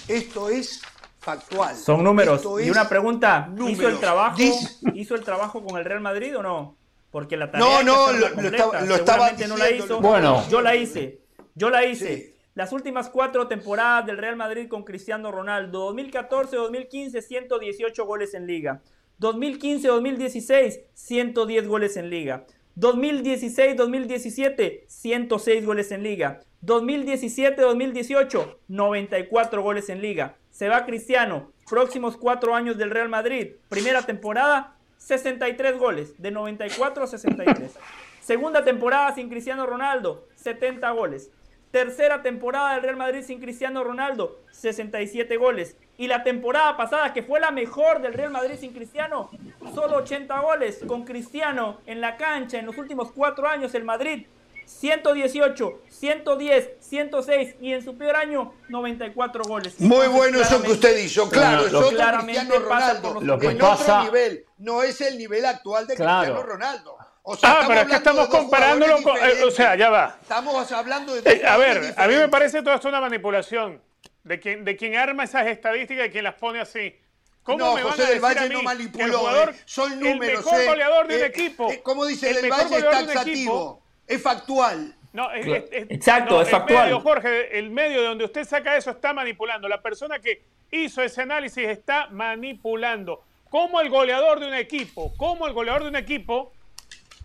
Esto es factual. Son números. Esto Y una pregunta, ¿hizo el trabajo? Dice- ¿Hizo el trabajo con el Real Madrid o no? Porque la tarea No, no, lo- lo completa. estaba- lo estaba Seguramente no la diciendo, hizo. Bueno. yo la hice. Yo la hice. Sí. Las últimas cuatro temporadas del Real Madrid con Cristiano Ronaldo. 2014-2015, 118 goles en liga. 2015-2016, 110 goles en liga. 2016-2017, 106 goles en liga. 2017-2018, 94 goles en liga. Se va Cristiano, próximos cuatro años del Real Madrid. Primera temporada, 63 goles, de 94 a 63. Segunda temporada sin Cristiano Ronaldo, 70 goles. Tercera temporada del Real Madrid sin Cristiano Ronaldo, 67 goles. Y la temporada pasada, que fue la mejor del Real Madrid sin Cristiano, solo 80 goles. Con Cristiano en la cancha en los últimos cuatro años, el Madrid 118, 110, 106 y en su peor año 94 goles. Muy Entonces, bueno eso que usted hizo. Claro, claramente Cristiano pasa Ronaldo. por los Lo que en pasa- otro nivel. No es el nivel actual de Claro. Cristiano Ronaldo. O sea, Ah, pero es que estamos dos comparándolo con. eh, o sea, ya va. Estamos hablando de dos Eh, a jugadores ver, a mí me parece todo esto una manipulación. De quien, de quien arma esas estadísticas y quien las pone así. ¿Cómo No, me van José a del decir Valle a mí no manipuló, el jugador, eh. son números. el mejor eh. goleador de un Eh, equipo? eh, como dice el del Valle, es taxativo. Es factual. No, es, Claro. es- es- Exacto, no, es el factual. medio, Jorge, el medio de donde usted saca eso está manipulando. La persona que hizo ese análisis está manipulando. Como el goleador de un equipo, como el goleador de un equipo,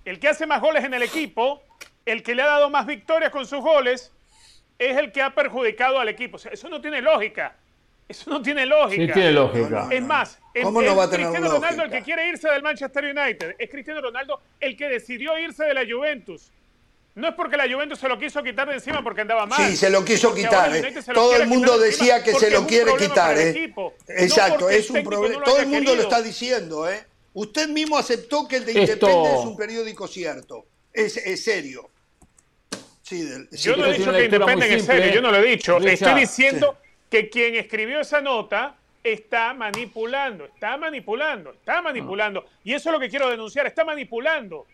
el que hace más goles en el equipo, el que le ha dado más victorias con sus goles, es el que ha perjudicado al equipo. O sea, eso no tiene lógica. Eso no tiene lógica. Sí, tiene lógica. Es más, es, ¿Cómo no es va a tener Cristiano Ronaldo el que quiere irse del Manchester United. Es Cristiano Ronaldo el que decidió irse de la Juventus. No es porque la Juventus se lo quiso quitar de encima porque andaba mal. Sí, se lo quiso quitar. eh. Lo Todo el mundo decía que se lo quiere quitar. eh. Exacto, es un problema. Todo el mundo lo está diciendo. ¿eh? Usted mismo aceptó que el de Esto- Independiente es un periódico cierto. Es, es serio. Sí, del- sí, Yo no he dicho que Independen es serio, yo no lo he dicho. Richard, Estoy diciendo que quien escribió esa nota está manipulando, está manipulando, está manipulando. Y eso es lo que quiero denunciar, está manipulando.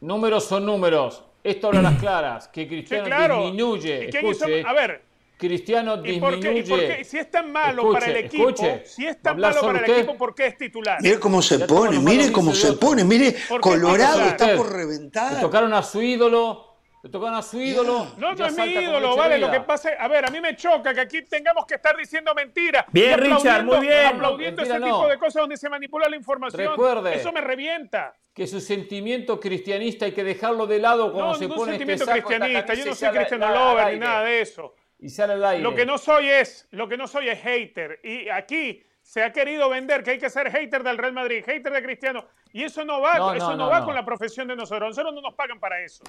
Números son números. Esto habla a las claras. Que Cristiano claro. disminuye. ¿Y quién hizo- Escuche, A ver, Cristiano ¿y por, qué, disminuye. y por qué? Si es tan malo Escuche, para el equipo, escuche. si es tan malo sobre para el usted. equipo, ¿por qué es titular? Mire cómo se Ya pone, mire cómo se pone, mire, ¿Por qué Colorado está Usted, por Le reventar. tocaron a su ídolo. Le tocaron a su ídolo. No, no es mi ídolo, vale. Lo que pasa es, a ver, a mí me choca que aquí tengamos que estar diciendo mentiras. Bien, Richard, muy bien. Aplaudiendo Mentira ese no. tipo de cosas donde se manipula la información. Recuerde. Eso me revienta. Que su sentimiento cristianista hay que dejarlo de lado cuando No, se ningún pone sentimiento este saco, esta cristianista. Yo no soy cristiano lover ni nada de eso. Y sale al aire. Lo que no soy es, lo que no soy es hater. Y aquí se ha querido vender que hay que ser hater del Real Madrid, hater de Cristiano. Y eso no va, No, eso no, va con la profesión de nosotros. Nosotros no nos pagan para eso.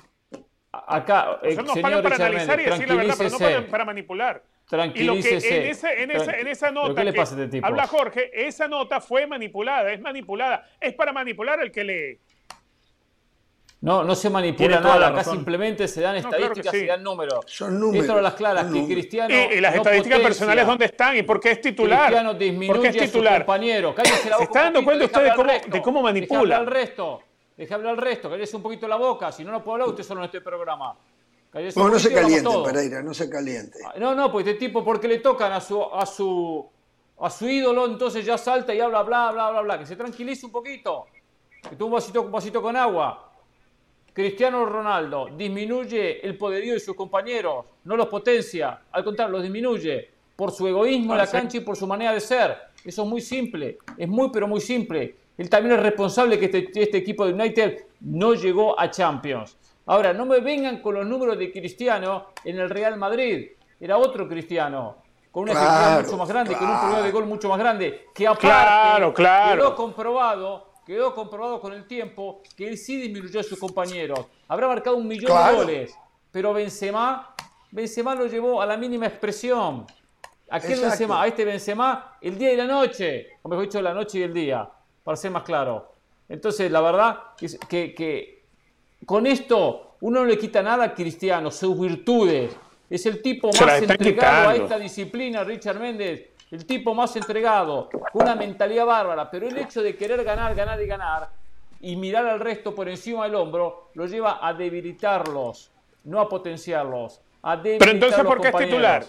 Acá, eh, Nosotros nos señor pagan para Richard analizar y decir la verdad, pero no tranquilícese. para, manipular. Y lo que en, ese- en esa, en esa ¿Pero nota que este habla Jorge, esa nota fue manipulada, es manipulada. Es para manipular al que lee. No, no se manipula la nada, acá razón. simplemente se dan claro que estadísticas sí. y dan números. Son números, Esto a las claras, que. Cristiano. Y, y las no estadísticas potencia. personales, ¿dónde están? ¿Y por qué es titular? Cristiano ¿Por qué disminuye es a sus titular? compañeros. Cállese la ¿Se boca está un dando poquito, cuenta deja usted de cómo- de cómo manipula? Deja hablar al resto. Deja hablar al resto. Cállese un poquito la boca. Si no, no puedo hablar usted solo en este programa. Cállese un Bueno, no se caliente. Pereira, no se caliente. No, no, pues este tipo, porque le tocan a su, a su, a su ídolo, entonces ya salta y habla bla, bla, bla, bla. Que se tranquilice un poquito. Que tome un vasito, un vasito con agua. Cristiano Ronaldo disminuye el poderío de sus compañeros, no los potencia, al contrario, los disminuye por su egoísmo en la cancha y por su manera de ser. Eso es muy simple, es muy pero muy simple. Él también es responsable que este, este equipo de United no llegó a Champions. Ahora, no me vengan con los números de Cristiano en el Real Madrid. Era otro Cristiano, con una Claro, mucho más grande, con un promedio de gol mucho más grande, que aparte Claro, claro. quedó comprobado, quedó comprobado con el tiempo que él sí disminuyó a sus compañeros. Habrá marcado un millón Claro. de goles, pero Benzema, Benzema lo llevó a la mínima expresión. Aquel Exacto. Benzema, a este Benzema, el día y la noche, o mejor dicho, la noche y el día, para ser más claro. Entonces, la verdad es que, que con esto uno no le quita nada a Cristiano, sus virtudes. Es el tipo más entregado a esta disciplina, Richard Méndez. El tipo más entregado, con una mentalidad bárbara. Pero el hecho de querer ganar, ganar y ganar y mirar al resto por encima del hombro lo lleva a debilitarlos, no a potenciarlos. A debilitar Pero entonces, a los ¿por qué es titular?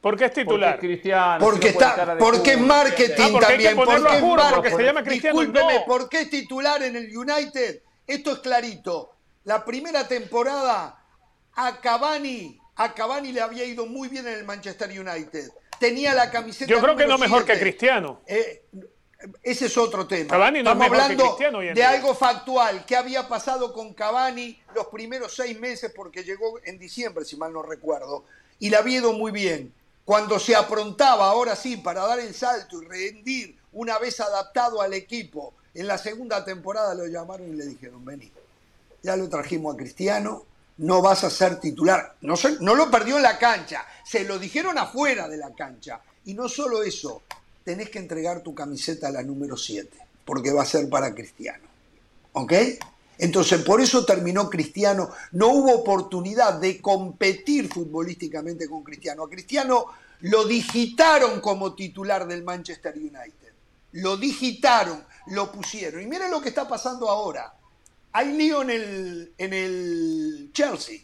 ¿Por qué es Porque titular? es cristiano. Porque, si no pone está, porque es marketing Ah, porque también. porque es juro, mar- porque se llama Cristiano, Discúlpeme, no. ¿por qué es titular en el United? Esto es clarito. La primera temporada a Cavani, a Cavani le había ido muy bien en el Manchester United. Tenía la camiseta Yo creo que no mejor que. Cristiano. Eh, ese es otro tema. Cavani no es mejor que hablando de algo factual. ¿Qué había pasado con Cavani los primeros seis meses? Porque llegó en diciembre, si mal no recuerdo. Y le había ido muy bien. Cuando se aprontaba, ahora sí, para dar el salto y rendir una vez adaptado al equipo, en la segunda temporada lo llamaron y le dijeron, vení, ya lo trajimos a Cristiano, no vas a ser titular. No, no lo perdió en la cancha, se lo dijeron afuera de la cancha. Y no solo eso, tenés que entregar tu camiseta a la número 7, porque va a ser para Cristiano. ¿Ok? Entonces, por eso terminó Cristiano. No hubo oportunidad de competir futbolísticamente con Cristiano. A Cristiano lo digitaron como titular del Manchester United. Lo digitaron, lo pusieron. Y miren lo que está pasando ahora. Hay lío en el, en el Chelsea.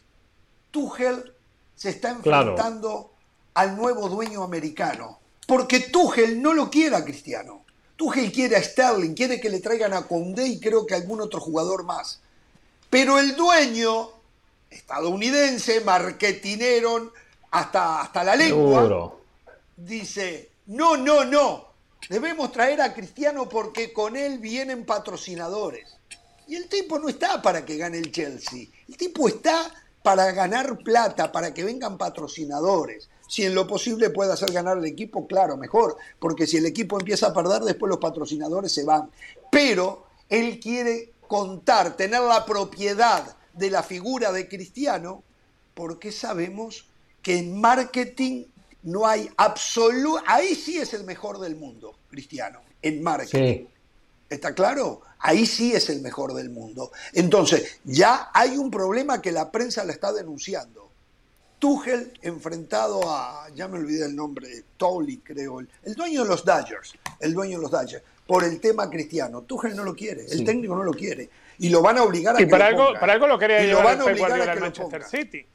Tuchel se está Claro. enfrentando al nuevo dueño americano. Porque Tuchel no lo quiere a Cristiano. Tuchel quiere a Sterling, quiere que le traigan a Condé y creo que algún otro jugador más. Pero el dueño, estadounidense, marketinero, hasta, hasta la lengua, dice, no, no, no, debemos traer a Cristiano porque con él vienen patrocinadores. Y el tipo no está para que gane el Chelsea, el tipo está para ganar plata, para que vengan patrocinadores. Si en lo posible puede hacer ganar al equipo, claro, mejor, porque si el equipo empieza a perder, después los patrocinadores se van. Pero él quiere contar, tener la propiedad de la figura de Cristiano, porque sabemos que en marketing no hay absoluto, ahí sí es el mejor del mundo, Cristiano, en marketing. Sí. ¿Está claro? Ahí sí es el mejor del mundo. Entonces, ya hay un problema que la prensa la está denunciando. Tuchel enfrentado a, ya me olvidé el nombre, Tolly creo, el, el dueño de los Dodgers, el dueño de los Dodgers, por el tema cristiano. Tuchel no lo quiere, el Sí. técnico no lo quiere. Y lo van a obligar a Y que para lo algo, ponga. para algo lo quería Y lo llevar van a obligar a que lo Manchester ponga. City.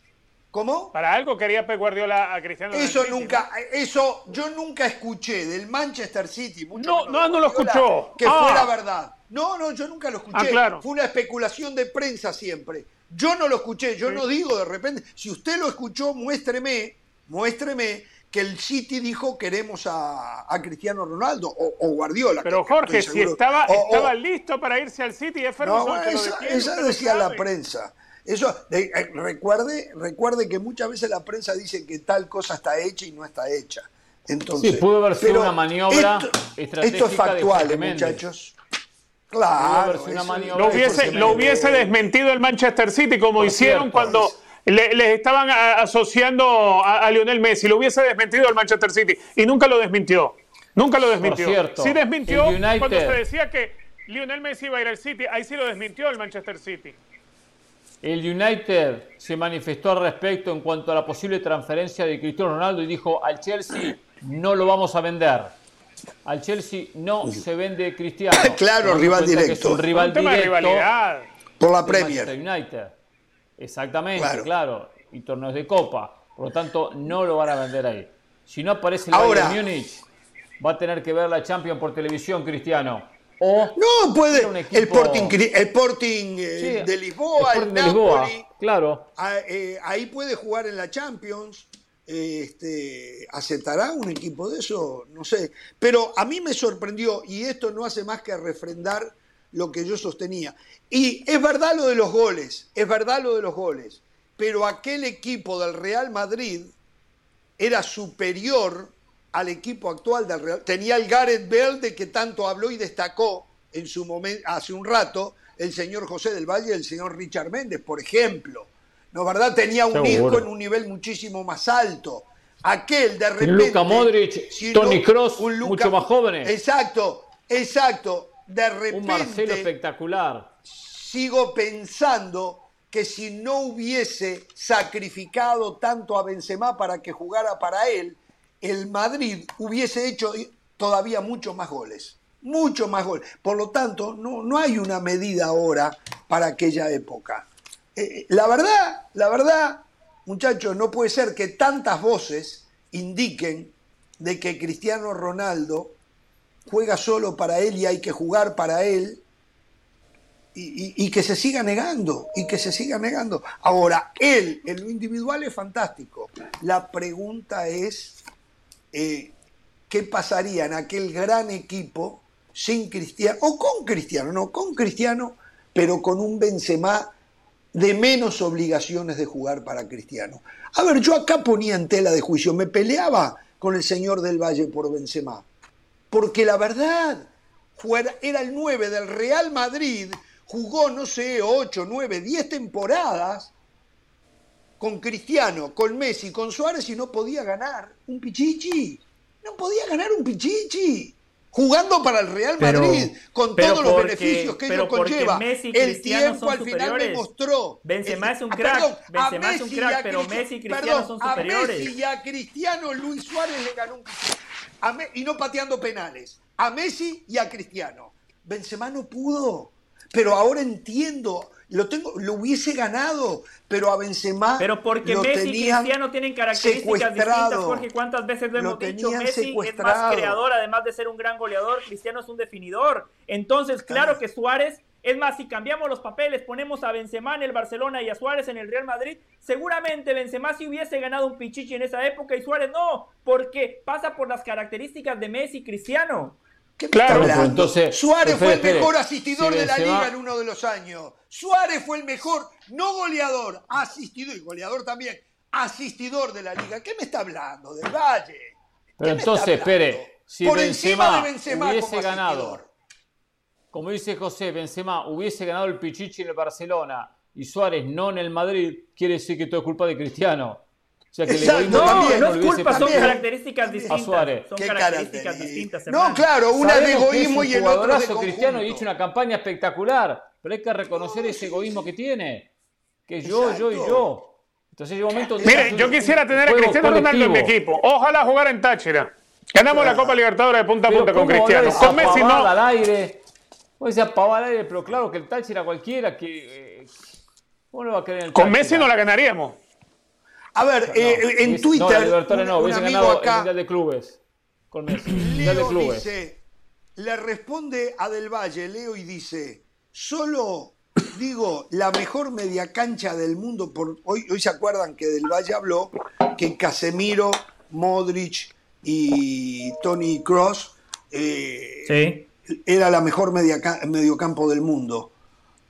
¿Cómo? Para algo quería Pep Guardiola a Cristiano. el Eso nunca, eso yo nunca escuché del Manchester City. mucho No, no, no lo escuchó. Que Ah. fuera verdad. No, no, yo nunca lo escuché. Ah, claro. Fue una especulación de prensa siempre. Yo no lo escuché, yo no digo de repente. Si usted lo escuchó, muéstreme, muéstreme que el City dijo queremos a, a Cristiano Ronaldo o, o Guardiola. Pero que Jorge, si estaba, O- o- estaba listo para irse al City, es no, Ferguson bueno, que lo esa, esa decía la prensa. Eso, de- eh, recuerde, recuerde que muchas veces la prensa dice que tal cosa está hecha y no está hecha. Entonces, Sí, pudo haber sido una maniobra esto, estratégica Esto es factual, eh, muchachos. Claro. una eso- Lo hubiese, lo desmentido el Manchester City como Por hicieron cierto. cuando le- les estaban a- asociando a, a Lionel Messi. Lo hubiese desmentido el Manchester City y nunca lo desmintió. Nunca lo desmintió. cierto, sí desmintió cuando se decía que Lionel Messi iba a ir al City. Ahí sí lo desmintió el Manchester City. El United se manifestó al respecto en cuanto a la posible transferencia de Cristiano Ronaldo y dijo al Chelsea no lo vamos a vender. Al Chelsea no se vende Cristiano. Claro, rival directo. Es un rival un tema de directo rivalidad. Por la Premier. Manchester United. Exactamente, Claro. claro. Y torneos de Copa. Por lo tanto, no lo van a vender ahí. Si no aparece el Ahora- Bayern Múnich, va a tener que ver la Champions por televisión, Cristiano. O No, puede. Era un equipo- El el Sporting eh, Sí, de Lisboa, el de Lisboa, Napoli. claro. Ah, eh, ahí puede jugar en la Champions. Este, ¿Aceptará un equipo de eso? No sé. Pero a mí me sorprendió, y esto no hace más que refrendar lo que yo sostenía. Y es verdad lo de los goles, es verdad lo de los goles. Pero aquel equipo del Real Madrid era superior al equipo actual del Real. Tenía el Gareth Bale de que tanto habló y destacó en su momento, hace un rato, el señor José del Valle y el señor Richard Méndez, por ejemplo. ¿No verdad? Tenía un Seguro. hijo en un nivel muchísimo más alto. Aquel de repente. Luka Modric, Toni Kroos, mucho más jóvenes. Exacto, exacto. De repente. un Marcelo espectacular. sigo pensando que si no hubiese sacrificado tanto a Benzema para que jugara para él, el Madrid hubiese hecho todavía muchos más goles, mucho más goles. Por lo tanto, no, no hay una medida ahora para aquella época. Eh, la verdad, la verdad, muchachos, no puede ser que tantas voces indiquen de que Cristiano Ronaldo juega solo para él y hay que jugar para él y, que se siga negando, y que se siga negando. Ahora, él, en lo individual es fantástico. La pregunta es, eh, ¿qué pasaría en aquel gran equipo sin Cristiano, o con Cristiano, no, con Cristiano, pero con un Benzema de menos obligaciones de jugar para Cristiano? A ver, yo acá ponía en tela de juicio, me peleaba con el señor del Valle por Benzema, porque la verdad, era el 9 del Real Madrid, jugó, no sé, 8, 9, 10 temporadas con Cristiano, con Messi, con Suárez y no podía ganar un pichichi. No podía ganar un pichichi. Jugando para el Real Madrid, con todos los beneficios que ello conlleva. el tiempo al final me mostró. Benzema es un crack. Benzema es un crack, pero Messi y Cristiano son superiores. A Messi y a Cristiano Luis Suárez le ganó un pichichi. y no pateando penales. A Messi y a Cristiano. Benzema no pudo pero ahora entiendo, lo tengo, lo hubiese ganado, pero a Benzema Pero porque Messi y Cristiano tienen características distintas, Jorge, ¿cuántas veces lo, hemos dicho? Messi es más creador, además de ser un gran goleador, Cristiano es un definidor. Entonces, claro que Suárez es más, si cambiamos los papeles, ponemos a Benzema en el Barcelona y a Suárez en el Real Madrid, seguramente Benzema sí hubiese ganado un pichichi en esa época y Suárez no, porque pasa por las características de Messi y Cristiano claro, entonces, Suárez fue el mejor asistidor de la liga en uno de los años. Suárez fue el mejor, no goleador, asistidor, y goleador también, asistidor de la liga. ¿Qué me está hablando? Del Valle. Pero entonces, espere, si Por Benzema, encima de hubiese ganado, como dice José, Benzema hubiese ganado el Pichichi en el Barcelona y Suárez no en el Madrid, quiere decir que todo es culpa de Cristiano. O sea, que Exacto, no, no es culpa, son características distintas. Son características distintas. No, claro, una de egoísmo y el otro de Cristiano y hizo una campaña espectacular, pero hay que reconocer ese egoísmo que tiene, que yo, yo y yo. Entonces llega un momento Mire, yo quisiera tener a Cristiano Ronaldo en mi equipo. Ojalá jugar en Táchira. Ganamos la Copa Libertadores de punta a punta con Cristiano. Con Messi no. al aire. Puede ser al aire, pero claro que el Táchira cualquiera que... Eh, ¿Cómo lo va a querer el Con Messi no la ganaríamos. A ver, eh, en Twitter. No, un, amigo acá, de Clubes. Con Leo dice, le responde a Del Valle, Leo, y dice: Solo digo la mejor media cancha del mundo. Por, hoy, hoy se acuerdan que Del Valle habló que Casemiro, Modric y Tony Cross eh, era la mejor media, mediocampo del mundo.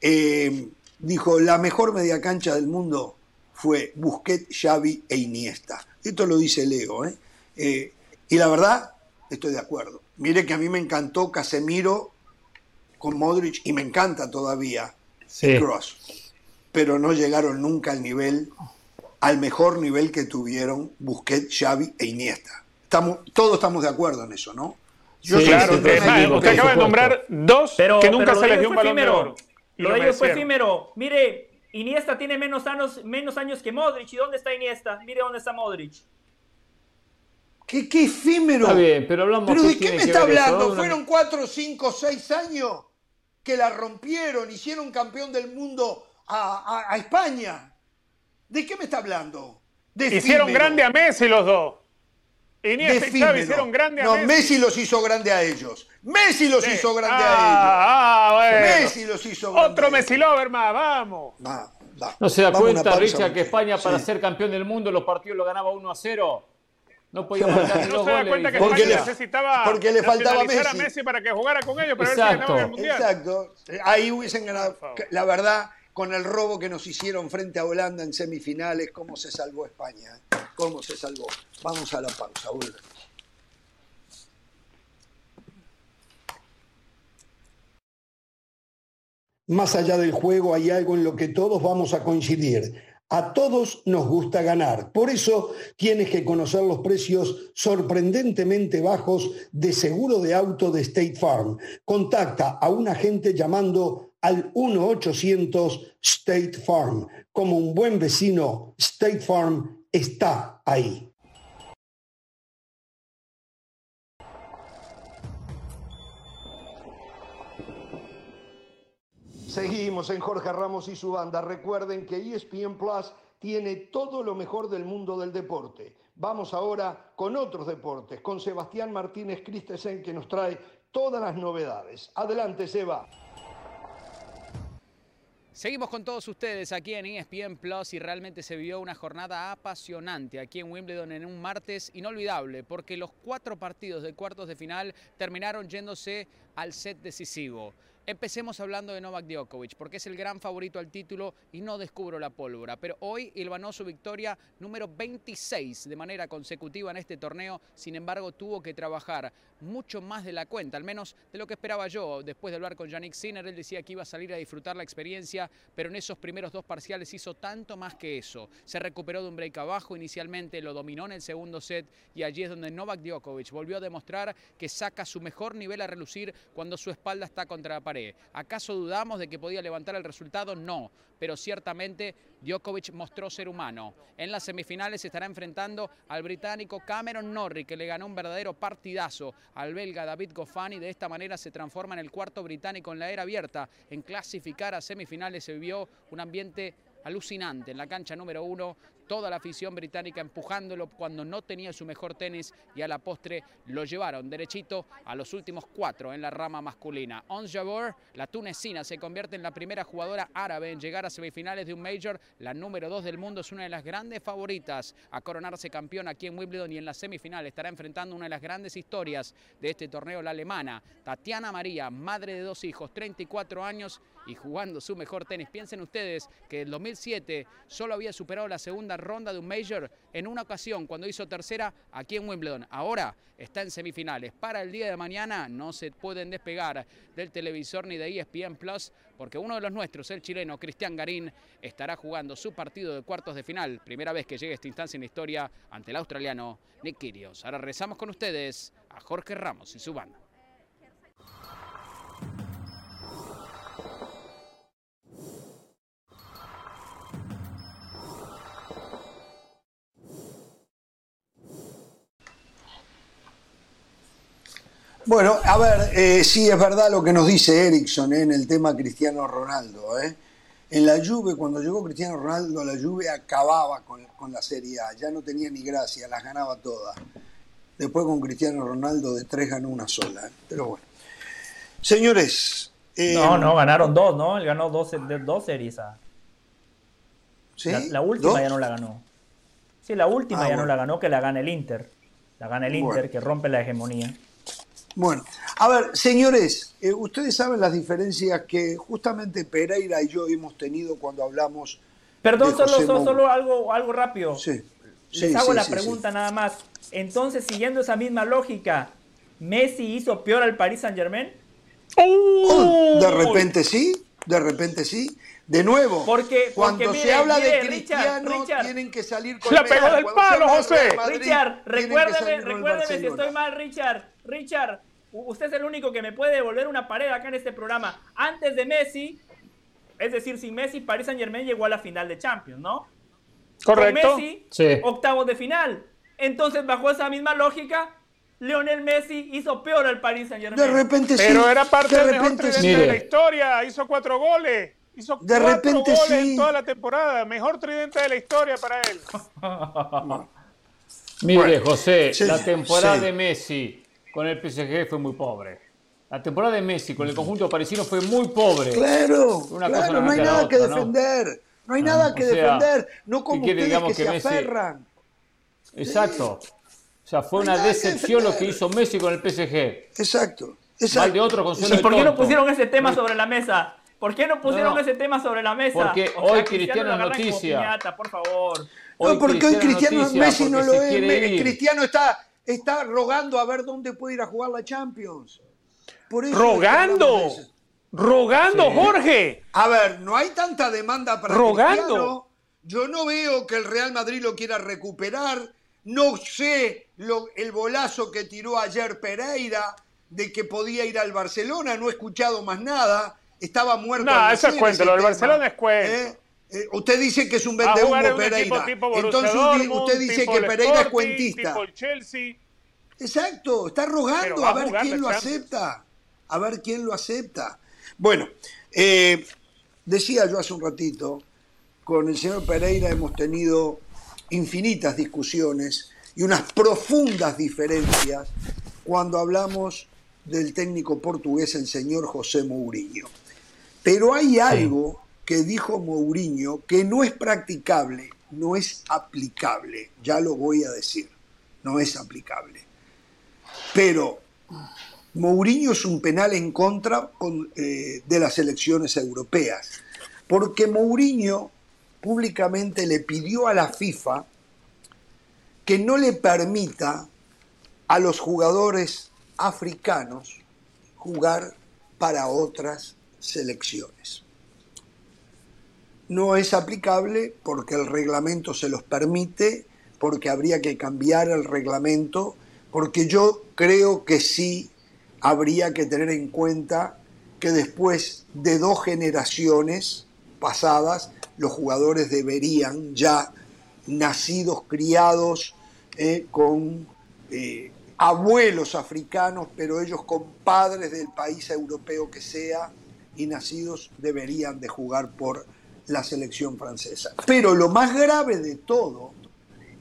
Eh, dijo, la mejor media cancha del mundo fue Busquets, Xavi e Iniesta. Esto lo dice Leo. ¿eh? ¿eh? y la verdad, estoy de acuerdo. Mire que a mí me encantó Casemiro con Modric y me encanta todavía sí. Cross. Pero no llegaron nunca al nivel, al mejor nivel que tuvieron Busquets, Xavi e Iniesta. Estamos, todos estamos de acuerdo en eso, ¿no? Yo sí, claro, usted, acaba de nombrar dos que nunca se les dio un balón de oro. Lo de ellos fue efímero. Mire, Iniesta tiene menos años, menos años que Modric. ¿Y dónde está Iniesta? Mire dónde está Modric. ¿Qué, qué efímero? Está bien, pero hablamos. ¿Pero de qué me está hablando? ¿Fueron cuatro, cinco, seis años que la rompieron, hicieron campeón del mundo a, España? ¿De qué me está hablando? hicieron grande a Messi los dos. Iniesta y Xavi hicieron grande a no, Messi. No, Messi los hizo grande a ellos. Messi los hizo grande a ah, ellos. Ah, bueno. Messi los hizo grande Otro Messi Lover más, vamos. ¿No se da cuenta, Richard, que España para ser campeón del mundo los partidos lo ganaba 1 a 0? No podía marcar no se da cuenta que España necesitaba porque le faltaba Messi. a Messi para que jugara con ellos, pero Exacto. ver si el Mundial. Exacto. Ahí hubiesen ganado. La verdad, con el robo que nos hicieron frente a Holanda en semifinales, cómo se salvó España. Cómo se salvó. Vamos a la pausa, volvemos. Más allá del juego hay algo en lo que todos vamos a coincidir. A todos nos gusta ganar. Por eso tienes que conocer los precios sorprendentemente bajos de seguro de auto de State Farm. Contacta a un agente llamando al 1-800 State Farm. Como un buen vecino, State Farm está ahí. Seguimos en Jorge Ramos y su banda. Recuerden que ESPN Plus tiene todo lo mejor del mundo del deporte. Vamos ahora con otros deportes, con Sebastián Martínez Christensen que nos trae todas las novedades. Adelante, Seba. Seguimos con todos ustedes aquí en ESPN Plus y realmente se vio una jornada apasionante aquí en Wimbledon en un martes inolvidable porque los cuatro partidos de cuartos de final terminaron yéndose al set decisivo. Empecemos hablando de Novak Djokovic, porque es el gran favorito al título y no descubro la pólvora. Pero hoy ilvanó su victoria número 26 de manera consecutiva en este torneo. Sin embargo, tuvo que trabajar mucho más de la cuenta, al menos de lo que esperaba yo. Después de hablar con Yannick Sinner, él decía que iba a salir a disfrutar la experiencia, pero en esos primeros dos parciales hizo tanto más que eso. Se recuperó de un break abajo inicialmente, lo dominó en el segundo set y allí es donde Novak Djokovic volvió a demostrar que saca su mejor nivel a relucir cuando su espalda está contra la pared. ¿Acaso dudamos de que podía levantar el resultado? No, pero ciertamente Djokovic mostró ser humano. En las semifinales se estará enfrentando al británico Cameron Norrie, que le ganó un verdadero partidazo al belga David Goffani. De esta manera se transforma en el cuarto británico en la era abierta. En clasificar a semifinales se vivió un ambiente alucinante en la cancha número uno, toda la afición británica empujándolo cuando no tenía su mejor tenis y a la postre lo llevaron derechito a los últimos cuatro en la rama masculina. Ons Jabeur, la tunecina, se convierte en la primera jugadora árabe en llegar a semifinales de un Major. La número dos del mundo es una de las grandes favoritas a coronarse campeón aquí en Wimbledon y en la semifinal estará enfrentando una de las grandes historias de este torneo, la alemana, Tatiana María, madre de dos hijos, 34 años y jugando su mejor tenis. Piensen ustedes que en 2007 solo había superado la segunda ronda de un Major en una ocasión cuando hizo tercera aquí en Wimbledon. Ahora está en semifinales. Para el día de mañana no se pueden despegar del televisor ni de ESPN Plus porque uno de los nuestros, el chileno Cristian Garín, estará jugando su partido de cuartos de final. Primera vez que llega esta instancia en la historia ante el australiano Nick Kyrgios. Ahora rezamos con ustedes a Jorge Ramos y su banda. Bueno, a ver, eh, sí es verdad lo que nos dice Erickson eh, en el tema Cristiano Ronaldo. Eh. En la Juve, cuando llegó Cristiano Ronaldo, la Juve acababa con, con, la Serie A, ya no tenía ni gracia, las ganaba todas. Después con Cristiano Ronaldo de tres ganó una sola, eh. pero bueno. Señores. no, no, ganaron dos, ¿no? Él ganó dos, dos series A. ¿Sí? La, la última ¿Dos? ya no la ganó. Sí, la última ah, ya bueno. no la ganó, que la gana el Inter. La gana el Inter, bueno. que rompe la hegemonía. Bueno, a ver, señores, eh, ustedes saben las diferencias que justamente Pereira y yo hemos tenido cuando hablamos. Perdón, solo, solo, solo, algo, algo rápido. Sí. Les sí, hago sí, la sí, pregunta nada más. Entonces, siguiendo esa misma lógica, ¿Messi hizo peor al Paris Saint Germain? Oh, de repente sí, de repente sí. De nuevo, porque, cuando porque, se mire, habla mire, de Cristiano, Richard, Richard, tienen que salir con La pegó del palo, José. Madrid, Richard, recuérdeme, recuérdeme si estoy mal, Richard. Richard, usted es el único que me puede devolver una pared acá en este programa. Antes de Messi, es decir, sin Messi, Paris Saint Germain llegó a la final de Champions, ¿no? Correcto. Con Messi, Sí. octavos de final. Entonces, bajo esa misma lógica, Lionel Messi hizo peor al Paris Saint De Germain. repente sí. Pero era parte de repente sí. De la historia. Hizo cuatro goles. Hizo De cuatro repente goles sí. en toda la temporada. Mejor tridente de la historia para él. Mire, Bueno, José, sí, la temporada sí. de Messi con el PSG fue muy pobre. La temporada de Messi con el conjunto parisino fue muy pobre. Claro, Una cosa claro, no no hay nada que defender. No hay Ah, nada o que sea, defender. No como ¿qué quiere, ustedes digamos, que, que se Messi- aferran. Exacto. O sea, fue No una que decepción lo que hizo Messi con el PSG. Exacto. Mal exacto. de otro ¿Y por qué no pusieron ese tema sobre la mesa? ¿Por qué no pusieron No, no. ese tema sobre la mesa? Porque O sea, hoy Cristiano es noticia. piñata, por favor. Hoy no, porque hoy Cristiano noticia Messi no lo es. Cristiano está, está rogando a ver dónde puede ir a jugar la Champions. Por eso Rogando. Rogando, Sí. Jorge. A ver, no hay tanta demanda para Rogando. Cristiano. Yo no veo que el Real Madrid lo quiera recuperar. No sé lo- el bolazo que tiró ayer Pereira de que podía ir al Barcelona. No he escuchado más nada. estaba muerto. No, eso es cuento, lo del Barcelona es cuento. ¿Eh? Eh, usted dice que es un vende humo Pereira. tipo Entonces Dortmund, usted dice que Pereira es cuentista. Tipo el Chelsea. Exacto, está rogando a a ver quién lo Champions. acepta. A ver quién lo acepta. Bueno, eh, decía yo hace un ratito, con el señor Pereira hemos tenido infinitas discusiones y unas profundas diferencias cuando hablamos del técnico portugués, el señor José Mourinho. Pero hay algo que dijo Mourinho que no es practicable, no es aplicable, ya lo voy a decir, no es aplicable. Pero Mourinho es un penal en contra con, eh, de las elecciones europeas, porque Mourinho públicamente le pidió a la FIFA que no le permita a los jugadores africanos jugar para otras selecciones. No es aplicable porque el reglamento se los permite, porque habría que cambiar el reglamento, porque yo creo que sí habría que tener en cuenta que después de dos generaciones pasadas, los jugadores deberían ya nacidos, criados eh, con eh, abuelos africanos, pero ellos con padres del país europeo que sea, y nacidos deberían de jugar por la selección francesa. Pero lo más grave de todo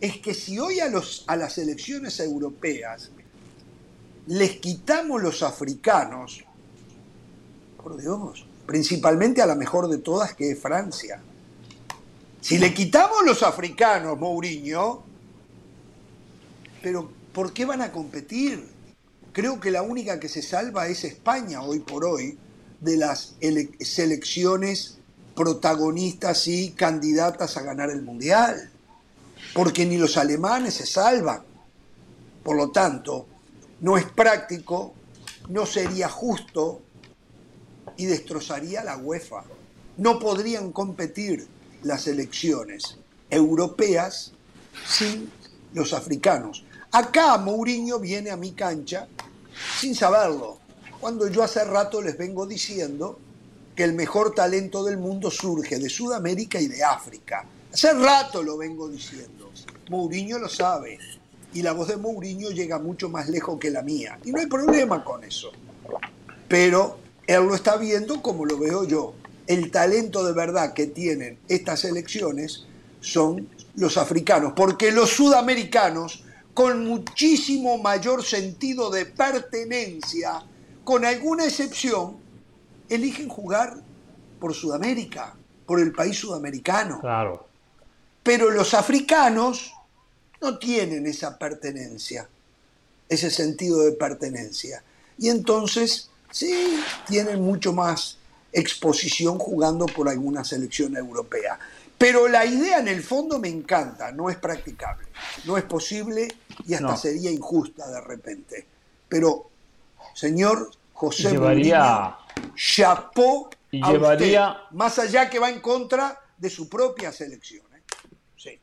es que si hoy a, los, a las elecciones europeas les quitamos los africanos, por Dios, principalmente a la mejor de todas que es Francia. Si le quitamos los africanos, Mourinho, pero ¿por qué van a competir? Creo que la única que se salva es España hoy por hoy de las ele- selecciones protagonistas y candidatas a ganar el Mundial. Porque ni los alemanes se salvan. Por lo tanto, no es práctico, no sería justo y destrozaría la UEFA. No podrían competir las elecciones europeas sin los africanos. Acá Mourinho viene a mi cancha sin saberlo, cuando yo hace rato les vengo diciendo que el mejor talento del mundo surge de Sudamérica y de África. Hace rato lo vengo diciendo. Mourinho lo sabe. Y la voz de Mourinho llega mucho más lejos que la mía. Y no hay problema con eso. Pero él lo está viendo como lo veo yo. El talento de verdad que tienen estas elecciones son los africanos, porque los sudamericanos, con muchísimo mayor sentido de pertenencia, con alguna excepción, eligen jugar por Sudamérica, por el país sudamericano. Claro. Pero los africanos no tienen esa pertenencia, ese sentido de pertenencia. Y entonces, sí, tienen mucho más exposición jugando por alguna selección europea. Pero la idea en el fondo me encanta, no es practicable, no es posible y hasta No. sería injusta de repente. Pero, señor José Llevaría- chapeau Y a llevaría- usted, más allá que va en contra de su propia selección. ¿eh? Sí.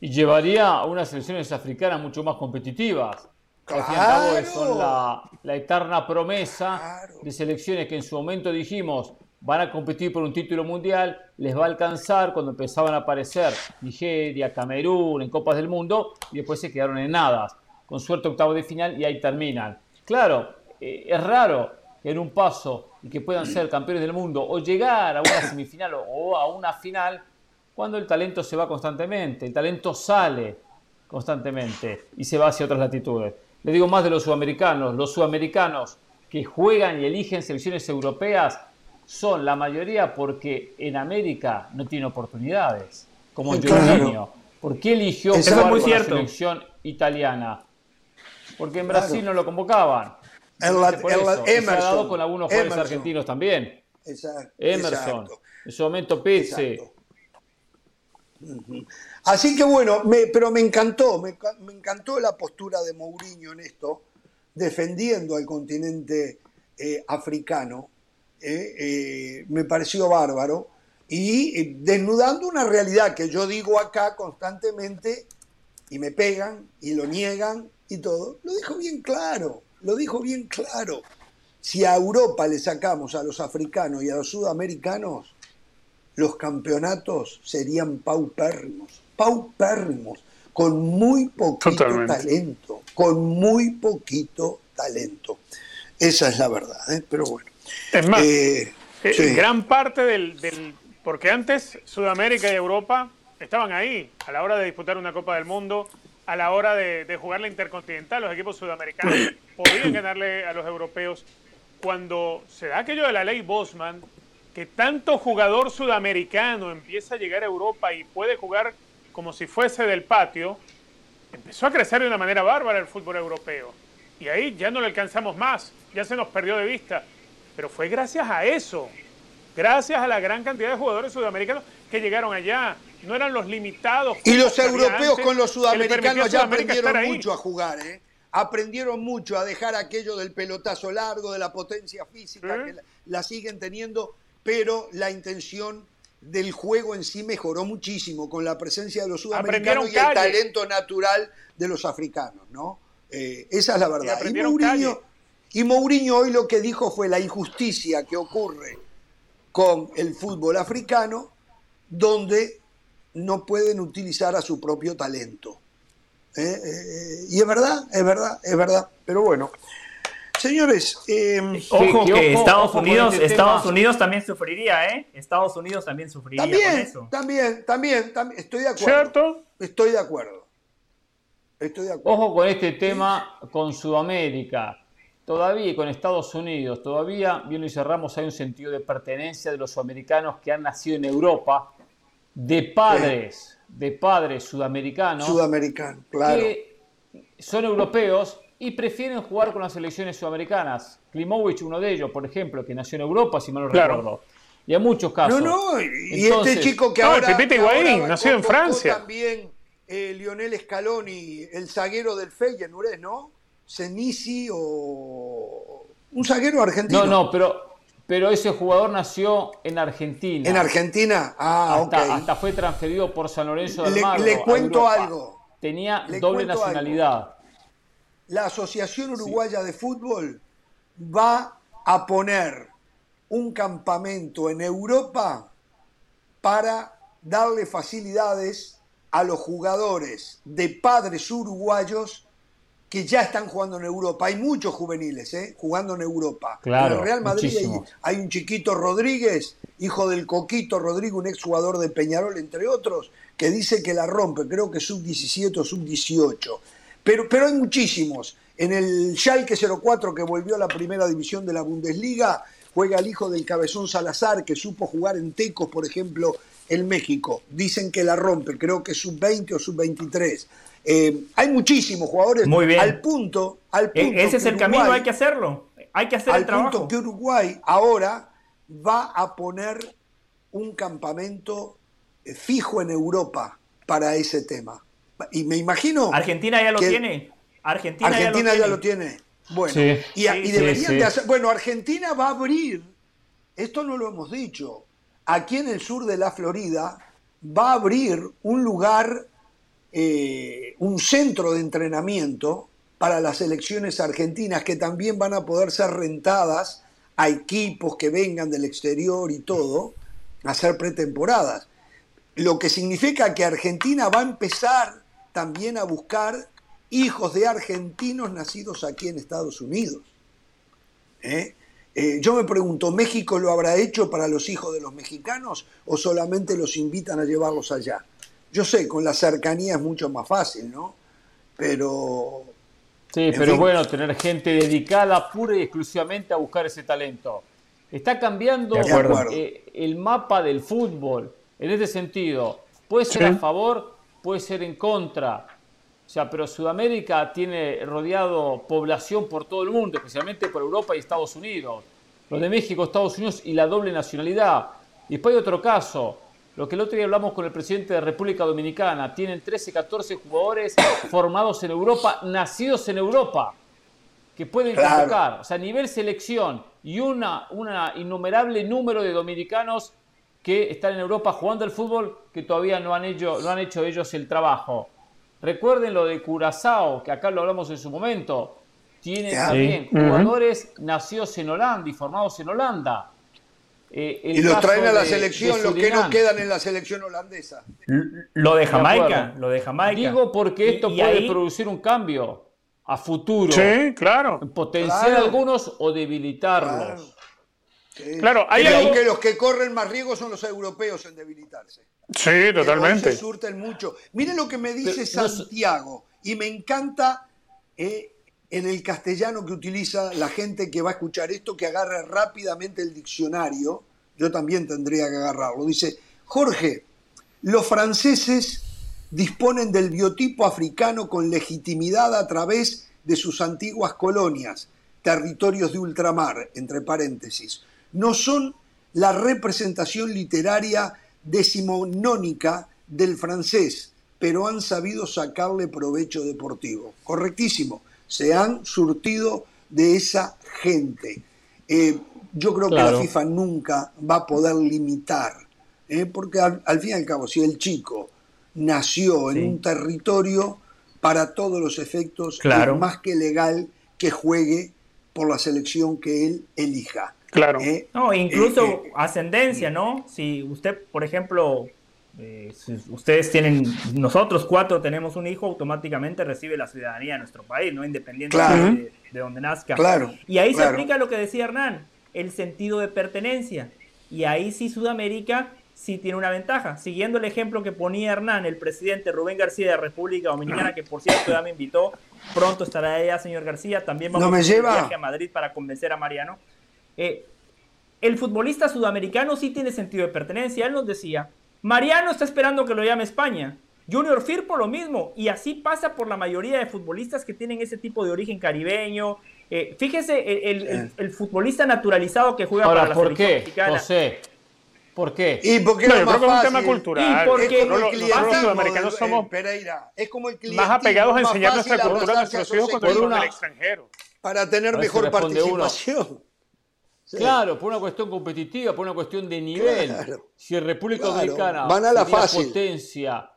Y llevaría a unas selecciones africanas mucho más competitivas. que Al fin y al cabo Claro. son la, la eterna promesa Claro. de selecciones que en su momento dijimos van a competir por un título mundial, les va a alcanzar cuando empezaban a aparecer Nigeria, Camerún, en Copas del Mundo, y después se quedaron en nada. Con suerte octavo de final y ahí terminan. Claro, eh, es raro en un paso y que puedan ser campeones del mundo o llegar a una semifinal o- a una final cuando el talento se va constantemente, el talento sale constantemente y se va hacia otras latitudes. Le digo más de los sudamericanos, los sudamericanos que juegan y eligen selecciones europeas son la mayoría porque en América no tienen oportunidades, como. Jorginho. ¿Por qué eligió es jugar muy con la selección italiana? Porque en Claro. Brasil no lo convocaban. En la- Por en la- eso. Y se ha Emerson, dado con algunos jugadores Emerson. argentinos también. Exacto, Emerson, exacto. en su momento Pizzi. Así que bueno, me- pero me encantó, me, ca- me encantó la postura de Mourinho en esto, defendiendo al continente eh, africano, eh, eh, me pareció bárbaro, y desnudando una realidad que yo digo acá constantemente, y me pegan, y lo niegan, y todo, lo dijo bien claro, lo dijo bien claro. si a Europa le sacamos a los africanos y a los sudamericanos, los campeonatos serían paupérrimos, paupérrimos, con muy poquito talento, con muy poquito talento. Esa es la verdad, ¿eh? pero bueno. Es más, eh, eh, gran parte del, Porque antes Sudamérica y Europa estaban ahí a la hora de disputar una Copa del Mundo, a la hora de, jugar la Intercontinental, los equipos sudamericanos podían ganarle a los europeos. Cuando se da aquello de la ley Bosman, que tanto jugador sudamericano empieza a llegar a Europa y puede jugar como si fuese del patio, empezó a crecer de una manera bárbara el fútbol europeo. Y ahí ya no le alcanzamos más, ya se nos perdió de vista. Pero fue gracias a eso, gracias a la gran cantidad de jugadores sudamericanos que llegaron allá. No eran los limitados. Y los europeos con los sudamericanos ya aprendieron mucho a jugar, ¿eh? Aprendieron mucho a dejar aquello del pelotazo largo, de la potencia física, ¿Eh? que la siguen teniendo, pero la intención del juego en sí mejoró muchísimo con la presencia de los sudamericanos y el talento natural de los africanos, ¿no? Eh, esa es la verdad. Y Mourinho, hoy lo que dijo fue la injusticia que ocurre con el fútbol africano, donde no pueden utilizar a su propio talento. ¿Eh? Eh, y es verdad, es verdad, es verdad. Pero bueno, Señores, em, ojo que, Estados Unidos, este Estados Unidos también sufriría, ¿eh? Estados Unidos también sufriría también, con eso. También, también, también, estoy de acuerdo. ¿Cierto? Estoy de acuerdo. Estoy de acuerdo. Ojo con este tema con Sudamérica. Todavía con Estados Unidos, todavía, bien y cerramos, hay un sentido de pertenencia de los sudamericanos que han nacido en Europa, de padres, de padres sudamericanos. Sudamericanos, claro. Que son europeos y prefieren jugar con las selecciones sudamericanas. Klimovic, uno de ellos, por ejemplo, que nació en Europa, si mal no recuerdo. Y hay muchos casos. No, no, y este chico que ahora. Pepito Higuaín, nació en Francia. También eh, Lionel Scaloni, el zaguero del Feyenoord, ¿no? Senisi o. Un zaguero argentino. No, no, pero, pero ese jugador nació en Argentina. ¿En Argentina? Ah, hasta, hasta fue transferido por San Lorenzo del Mar. Le, cuento algo. Tenía doble nacionalidad la Asociación Uruguaya de Fútbol va a poner un campamento en Europa para darle facilidades a los jugadores de padres uruguayos que ya están jugando en Europa. Hay muchos juveniles ¿eh? jugando en Europa. en el Real Madrid hay, un chiquito Rodríguez, hijo del Coquito Rodríguez, un exjugador de Peñarol, entre otros, que dice que la rompe, creo que sub-17 o sub-18. Pero, pero hay muchísimos. En el Schalke 04 que volvió a la primera división de la Bundesliga, juega el hijo del Cabezón Salazar, que supo jugar en Tecos, por ejemplo, en México. Dicen que la rompe, creo que sub-20 o sub-23. Eh, hay muchísimos jugadores Muy bien. al punto. Al e-, ese es el camino, hay que hacerlo. Hay que hacer al el trabajo. punto que Uruguay ahora va a poner un campamento eh, fijo en Europa para ese tema. Y me imagino. Argentina ya lo tiene. Argentina, ya, lo tiene. Bueno, y, deberían de hacer. Bueno, Argentina va a abrir. Esto no lo hemos dicho. Aquí en el sur de la Florida va a abrir un lugar, eh, un centro de entrenamiento para las elecciones argentinas que también van a poder ser rentadas a equipos que vengan del exterior y todo, a hacer pretemporadas. Lo que significa que Argentina va a empezar también a buscar hijos de argentinos nacidos aquí en Estados Unidos. ¿Eh? Eh, yo me pregunto, ¿México lo habrá hecho para los hijos de los mexicanos o solamente los invitan a llevarlos allá? Yo sé, con la cercanía es mucho más fácil, ¿no? Pero... Sí, pero bueno, tener gente dedicada pura y exclusivamente a buscar ese talento. Está cambiando eh, el mapa del fútbol en este sentido. Puede ser a favor puede ser en contra. O sea, pero Sudamérica tiene rodeado población por todo el mundo, especialmente por Europa y Estados Unidos. Lo de México, Estados Unidos y la doble nacionalidad. Y después hay otro caso, lo que el otro día hablamos con el presidente de República Dominicana. Tienen 13, 14 jugadores formados en Europa, nacidos en Europa, que pueden convocar. O sea, a nivel selección y una, una innumerable número de dominicanos que están en Europa jugando al fútbol que todavía no han hecho, no han hecho ellos el trabajo. Recuerden lo de Curazao, que acá lo hablamos en su momento. tiene también Sí. Ujú. jugadores nacidos en Holanda y formados en Holanda. Eh, el Y los traen a la de- selección, de los que no quedan en la selección holandesa. Lo de Jamaica, lo de Jamaica. Digo porque esto y puede ahí- producir un cambio a futuro. Sí, claro. Potenciar Claro. algunos o debilitarlos. Claro. Sí. Claro, hay Creo algo- que los que corren más riesgo son los europeos en debilitarse. Sí, totalmente. se surten mucho. Miren lo que me dice Pero no sé- Santiago, y me encanta eh, en el castellano que utiliza la gente que va a escuchar esto, que agarra rápidamente el diccionario. Yo también tendría que agarrarlo. Dice, Jorge, los franceses disponen del biotipo africano con legitimidad a través de sus antiguas colonias, territorios de ultramar, entre paréntesis. No son la representación literaria decimonónica del francés, pero han sabido sacarle provecho deportivo. Correctísimo, se han surtido de esa gente. Eh, yo creo que la FIFA nunca va a poder limitar, ¿eh? porque al, al fin y al cabo, si el chico nació en un territorio, para todos los efectos, Claro. es más que legal que juegue por la selección que él elija. Claro. ¿eh? No, incluso Eh, eh, ascendencia, ¿no? Si usted, por ejemplo, eh, si ustedes tienen, nosotros cuatro tenemos un hijo, automáticamente recibe la ciudadanía de nuestro país, ¿no? Independientemente Claro. de, de donde nazca. Claro, Y ahí se claro. aplica lo que decía Hernán, el sentido de pertenencia. Y ahí sí Sudamérica sí tiene una ventaja. Siguiendo el ejemplo que ponía Hernán, el presidente Rubén García de República Dominicana, que por cierto ya me invitó, pronto estará allá, señor García, también vamos ¿No me a un viaje a Madrid para convencer a Mariano. Eh, el futbolista sudamericano sí tiene sentido de pertenencia. Él nos decía, Mariano está esperando que lo llame España. Junior Firpo lo mismo. Y así pasa por la mayoría de futbolistas que tienen ese tipo de origen caribeño. Eh, fíjese, el, el- el- el futbolista naturalizado que juega Ahora, para la ¿por selección qué, mexicana. José? ¿Por qué? Y porque No, es yo más creo que es un tema cultural. Y porque- Es como el nosotros los sudamericanos eh, somos Pereira, es como el más apegados a enseñar nuestra cultura a nuestros hijos cuando son del una- extranjero. para tener mejor uno. Sí. Claro, por una cuestión competitiva, por una cuestión de nivel. Claro. Si el República Claro, Dominicana van a la sería fácil. potencia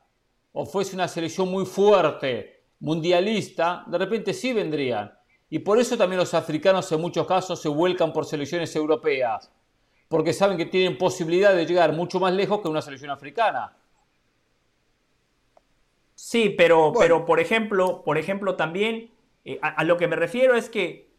o fuese una selección muy fuerte, mundialista, de repente sí vendrían. Y por eso también los africanos en muchos casos se vuelcan por selecciones europeas, porque saben que tienen posibilidad de llegar mucho más lejos que una selección africana. Sí, pero, Bueno. pero por ejemplo, por ejemplo también, eh, a, a lo que me refiero es que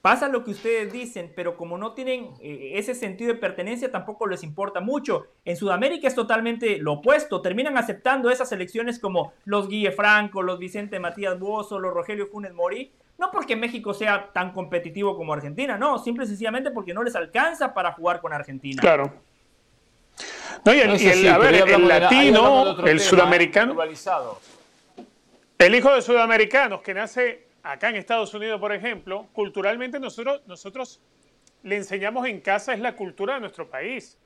pasa lo que ustedes dicen, pero como no tienen eh, ese sentido de pertenencia, tampoco les importa mucho. En Sudamérica es totalmente lo opuesto. Terminan aceptando esas elecciones como los Guille Franco, los Vicente Matías Buoso, los Rogelio Funes Mori, no porque México sea tan competitivo como Argentina, no, simple y sencillamente porque no les alcanza para jugar con Argentina. Claro. No, y el, No y sé el- a ver, el latino, el tema, sudamericano, el hijo de sudamericanos que nace acá en Estados Unidos, por ejemplo, culturalmente nosotros, nosotros le enseñamos en casa es la cultura de nuestro país.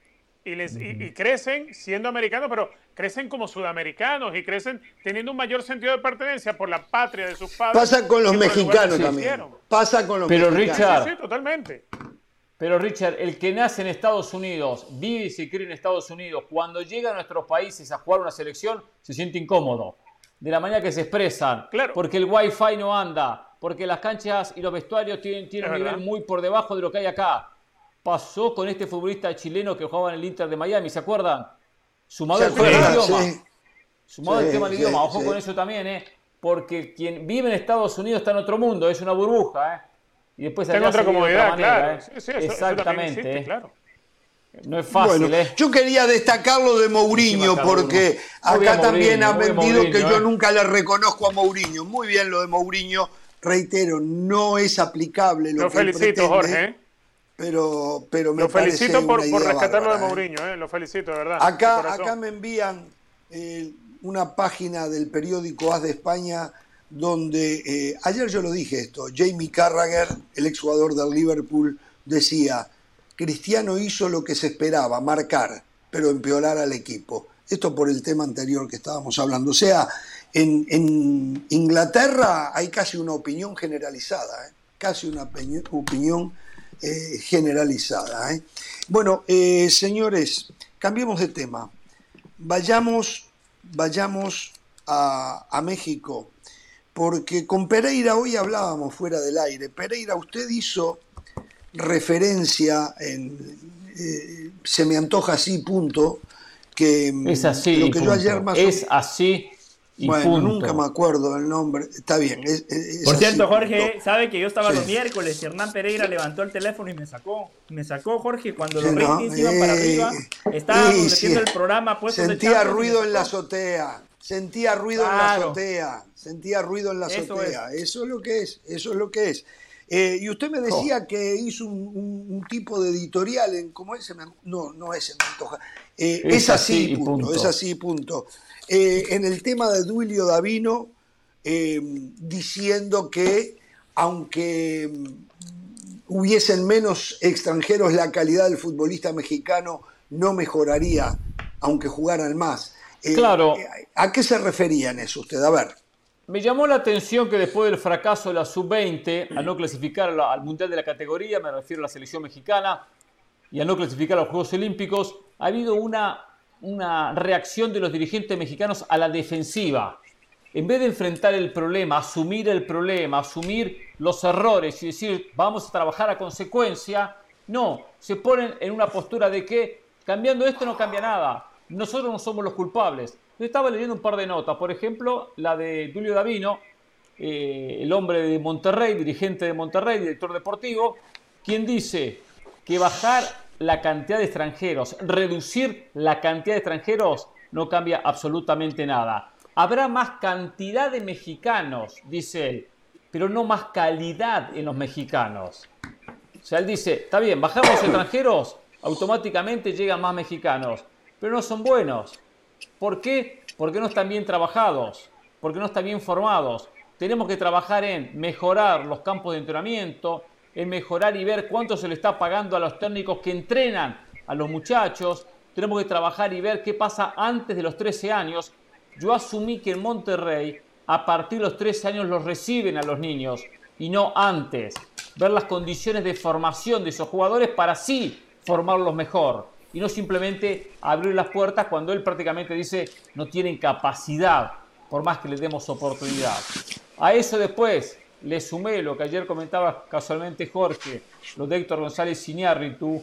Y, les, y, y crecen siendo americanos, pero crecen como sudamericanos y crecen teniendo un mayor sentido de pertenencia por la patria de sus padres. Pasa con los mexicanos también. Pasa con los Pero, mexicanos. Richard, Sí, sí, totalmente. Pero Richard, el que nace en Estados Unidos, vive y se cría en Estados Unidos, cuando llega a nuestros países a jugar una selección, se siente incómodo. De la manera que se expresan. Claro. Porque el wifi no anda. Porque las canchas y los vestuarios tienen, un nivel muy por debajo de lo que hay acá. Pasó con este futbolista chileno que jugaba en el Inter de Miami, ¿se acuerdan? Sumado ¿Se al tema del idioma. Sí. Sumado al Sí, tema del sí, idioma. Ojo sí. con eso también, ¿eh? Porque quien vive en Estados Unidos está en otro mundo, es una burbuja, ¿eh? Y después Tengo allá otra vive de comodidad, otra manera, claro. ¿eh? Sí, sí, eso- eso también Exactamente. existe, ¿eh? claro. No es fácil, Bueno, ¿eh? yo quería destacar lo de Mourinho porque acá también ha Mourinho, muy bien, vendido que yo ¿eh? nunca le reconozco a Mourinho. Muy bien lo de Mourinho. Reitero, no es aplicable lo, Lo que felicito, pretende, Jorge. ¿eh? Pero, pero me Lo felicito parece por, una por idea rescatar lo de bárbara, ¿eh? Mourinho, ¿eh? lo felicito, de verdad. de Acá, acá me envían una página del periódico AS de España donde, ayer yo lo dije esto, Jamie Carragher, el exjugador del Liverpool, decía, Cristiano hizo lo que se esperaba, marcar, pero empeorar al equipo. Esto por el tema anterior que estábamos hablando. O sea, en, Inglaterra hay casi una opinión generalizada, ¿eh? casi una opinión eh, generalizada. ¿eh? Bueno, señores, cambiemos de tema. Vayamos, vayamos a México, porque con Pereira hoy hablábamos fuera del aire. Pereira, usted hizo referencia en eh, se me antoja así, punto, que mm, es así, lo que yo ayer más es así. Y bueno, nunca me acuerdo el nombre. Está bien. Por cierto, Jorge, sabe que yo estaba los miércoles y Hernán Pereira levantó el teléfono y me sacó. Me sacó Jorge cuando los ratings iban para arriba. Estábamos metiendo el programa Sentía ruido en la azotea. Sentía ruido en la azotea. Sentía ruido en la azotea. Eso es lo que es. Eso es lo que es. Eh, y usted me decía que hizo un, tipo de editorial en cómo es, no, no es me antoja. Eh, es, así, punto, Es así, punto. Eh, en el tema de Duilio Davino, diciendo que aunque hubiesen menos extranjeros, la calidad del futbolista mexicano no mejoraría, aunque jugaran más. claro. ¿A qué se refería en eso usted? A ver. Me llamó la atención que después del fracaso de la sub-20, a no clasificar al Mundial de la categoría, me refiero a la selección mexicana, y a no clasificar a los Juegos Olímpicos, ha habido una, una reacción de los dirigentes mexicanos a la defensiva. En vez de enfrentar el problema, asumir el problema, asumir los errores y decir vamos a trabajar a consecuencia, no, se ponen en una postura de que cambiando esto no cambia nada, nosotros no somos los culpables. Yo estaba leyendo un par de notas, por ejemplo, la de Tulio Davino, eh, el hombre de Monterrey, dirigente de Monterrey, director deportivo, quien dice que bajar la cantidad de extranjeros, reducir la cantidad de extranjeros, no cambia absolutamente nada. Habrá más cantidad de mexicanos, dice él, pero no más calidad en los mexicanos. O sea, él dice, está bien, bajamos extranjeros, automáticamente llegan más mexicanos, pero no son buenos. ¿Por qué? Porque no están bien trabajados, porque no están bien formados. Tenemos que trabajar en mejorar los campos de entrenamiento, en mejorar y ver cuánto se le está pagando a los técnicos que entrenan a los muchachos. Tenemos que trabajar y ver qué pasa antes de los 13 años. Yo asumí que en Monterrey, a partir de los 13 años, los reciben a los niños y no antes. Ver las condiciones de formación de esos jugadores para así formarlos mejor y no simplemente abrir las puertas cuando él prácticamente dice no tienen capacidad, por más que les demos oportunidad. A eso después le sumé lo que ayer comentaba casualmente Jorge, lo de Héctor González Iñárritu,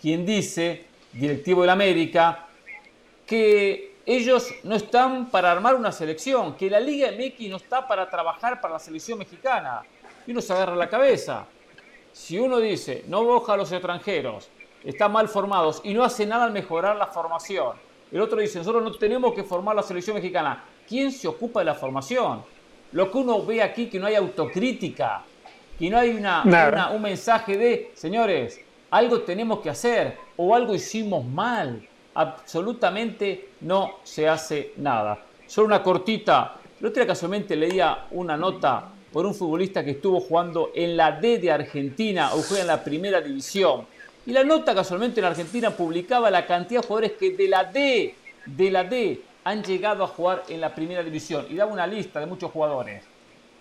quien dice, directivo del América, que ellos no están para armar una selección, que la Liga MX no está para trabajar para la selección mexicana. Y uno se agarra la cabeza. Si uno dice, no boja a los extranjeros, están mal formados y no hace nada al mejorar la formación. El otro dice, nosotros no tenemos que formar la selección mexicana. ¿Quién se ocupa de la formación? Lo que uno ve aquí que no hay autocrítica, que no hay una, un mensaje de, señores, algo tenemos que hacer o algo hicimos mal. Absolutamente no se hace nada. Solo una cortita. El otro día casualmente leía una nota por un futbolista que estuvo jugando en la D de Argentina o juega en la primera división y la nota casualmente en Argentina publicaba la cantidad de jugadores que de la D, de la D, han llegado a jugar en la primera división. Y daba una lista de muchos jugadores.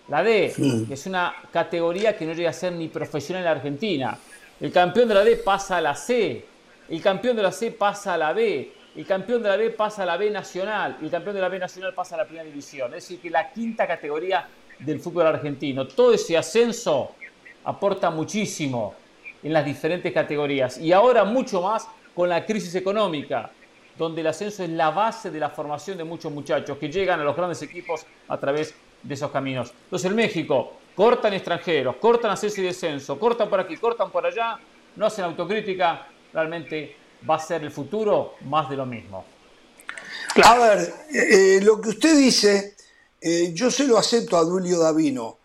La D, que es una categoría que no llega a ser ni profesional en Argentina. El campeón de la D pasa a la C. El campeón de la C pasa a la B. El campeón de la B pasa a la B nacional. El campeón de la B nacional pasa a la primera división. Es decir, que la quinta categoría del fútbol argentino. Todo ese ascenso aporta muchísimo en las diferentes categorías. Y ahora mucho más con la crisis económica, donde el ascenso es la base de la formación de muchos muchachos que llegan a los grandes equipos a través de esos caminos. Entonces en México cortan extranjeros, cortan ascenso y descenso, cortan por aquí, cortan por allá, no hacen autocrítica, realmente va a ser el futuro más de lo mismo. A ver, eh, eh, lo que usted dice, eh, yo se lo acepto a Dulio Davino.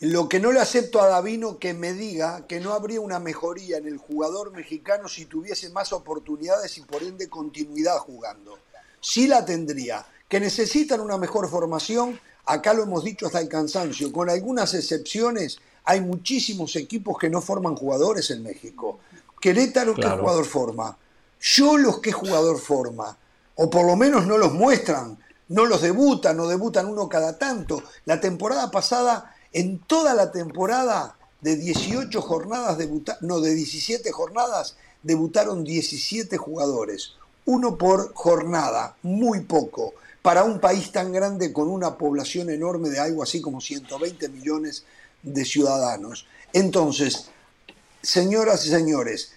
Lo que no le acepto a Davino que me diga que no habría una mejoría en el jugador mexicano si tuviese más oportunidades y por ende continuidad jugando. Sí la tendría. Que necesitan una mejor formación, acá lo hemos dicho hasta el cansancio, con algunas excepciones, hay muchísimos equipos que no forman jugadores en México. Querétaro, ¿qué jugador forma? Yo los que jugador forma, o por lo menos no los muestran, no los debutan, o debutan uno cada tanto. La temporada pasada en toda la temporada de 18 jornadas, no, de 17 jornadas, debutaron 17 jugadores, uno por jornada, muy poco. para un país tan grande con una población enorme de algo así como 120 millones de ciudadanos. Entonces, señoras y señores,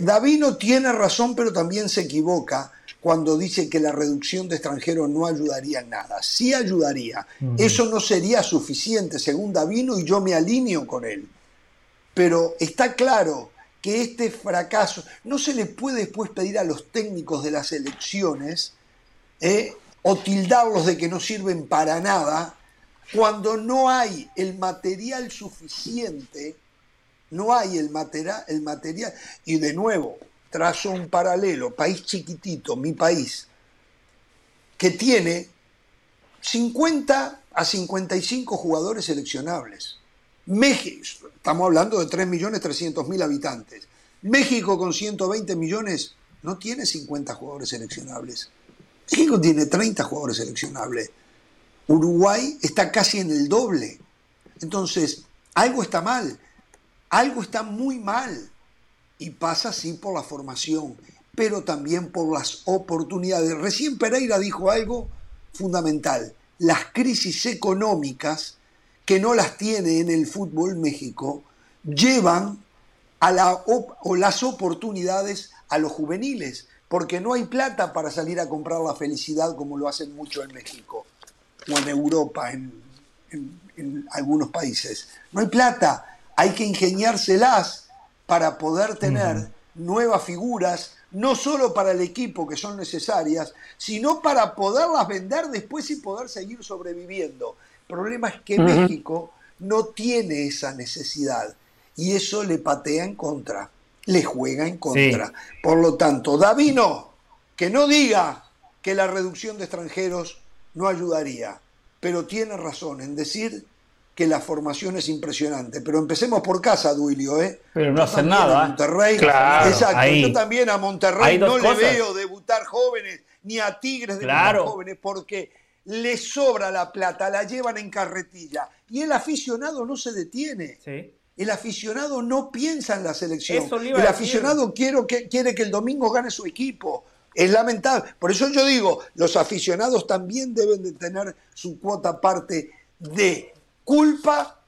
Davino tiene razón, pero también se equivoca cuando dice que la reducción de extranjeros no ayudaría en nada. Sí ayudaría. Eso no sería suficiente, según Davino, y yo me alineo con él. Pero está claro que este fracaso no se le puede después pedir a los técnicos de las elecciones eh, o tildarlos de que no sirven para nada cuando no hay el material suficiente no hay el material, el material. Y de nuevo, trazo un paralelo, país chiquitito, mi país, que tiene 50 a 55 jugadores seleccionables. México, estamos hablando de 3.300.000 habitantes. México con 120 millones no tiene 50 jugadores seleccionables. México tiene 30 jugadores seleccionables. Uruguay está casi en el doble. Entonces, algo está mal algo está muy mal y pasa así por la formación, pero también por las oportunidades. Recién Pereira dijo algo fundamental, las crisis económicas que no las tiene en el fútbol México llevan a la, o las oportunidades a los juveniles, porque no hay plata para salir a comprar la felicidad como lo hacen mucho en México o en Europa, en, en algunos países. No hay plata hay que ingeniárselas para poder tener nuevas figuras, no solo para el equipo que son necesarias, sino para poderlas vender después y poder seguir sobreviviendo. El problema es que México no tiene esa necesidad y eso le patea en contra, le juega en contra. Por lo tanto, Davino, que no diga que la reducción de extranjeros no ayudaría, pero tiene razón en decir que la formación es impresionante. Pero empecemos por casa, Duilio, ¿eh? Pero no hacen nada. ¿eh? Monterrey. Exacto. Yo también a Monterrey no le veo debutar jóvenes, ni a Tigres debutar jóvenes, porque le sobra la plata, la llevan en carretilla. Y el aficionado no se detiene. El aficionado no piensa en la selección. el aficionado quiere que, quiere que el domingo gane su equipo. Es lamentable. Por eso yo digo, los aficionados también deben de tener su cuota parte de culpa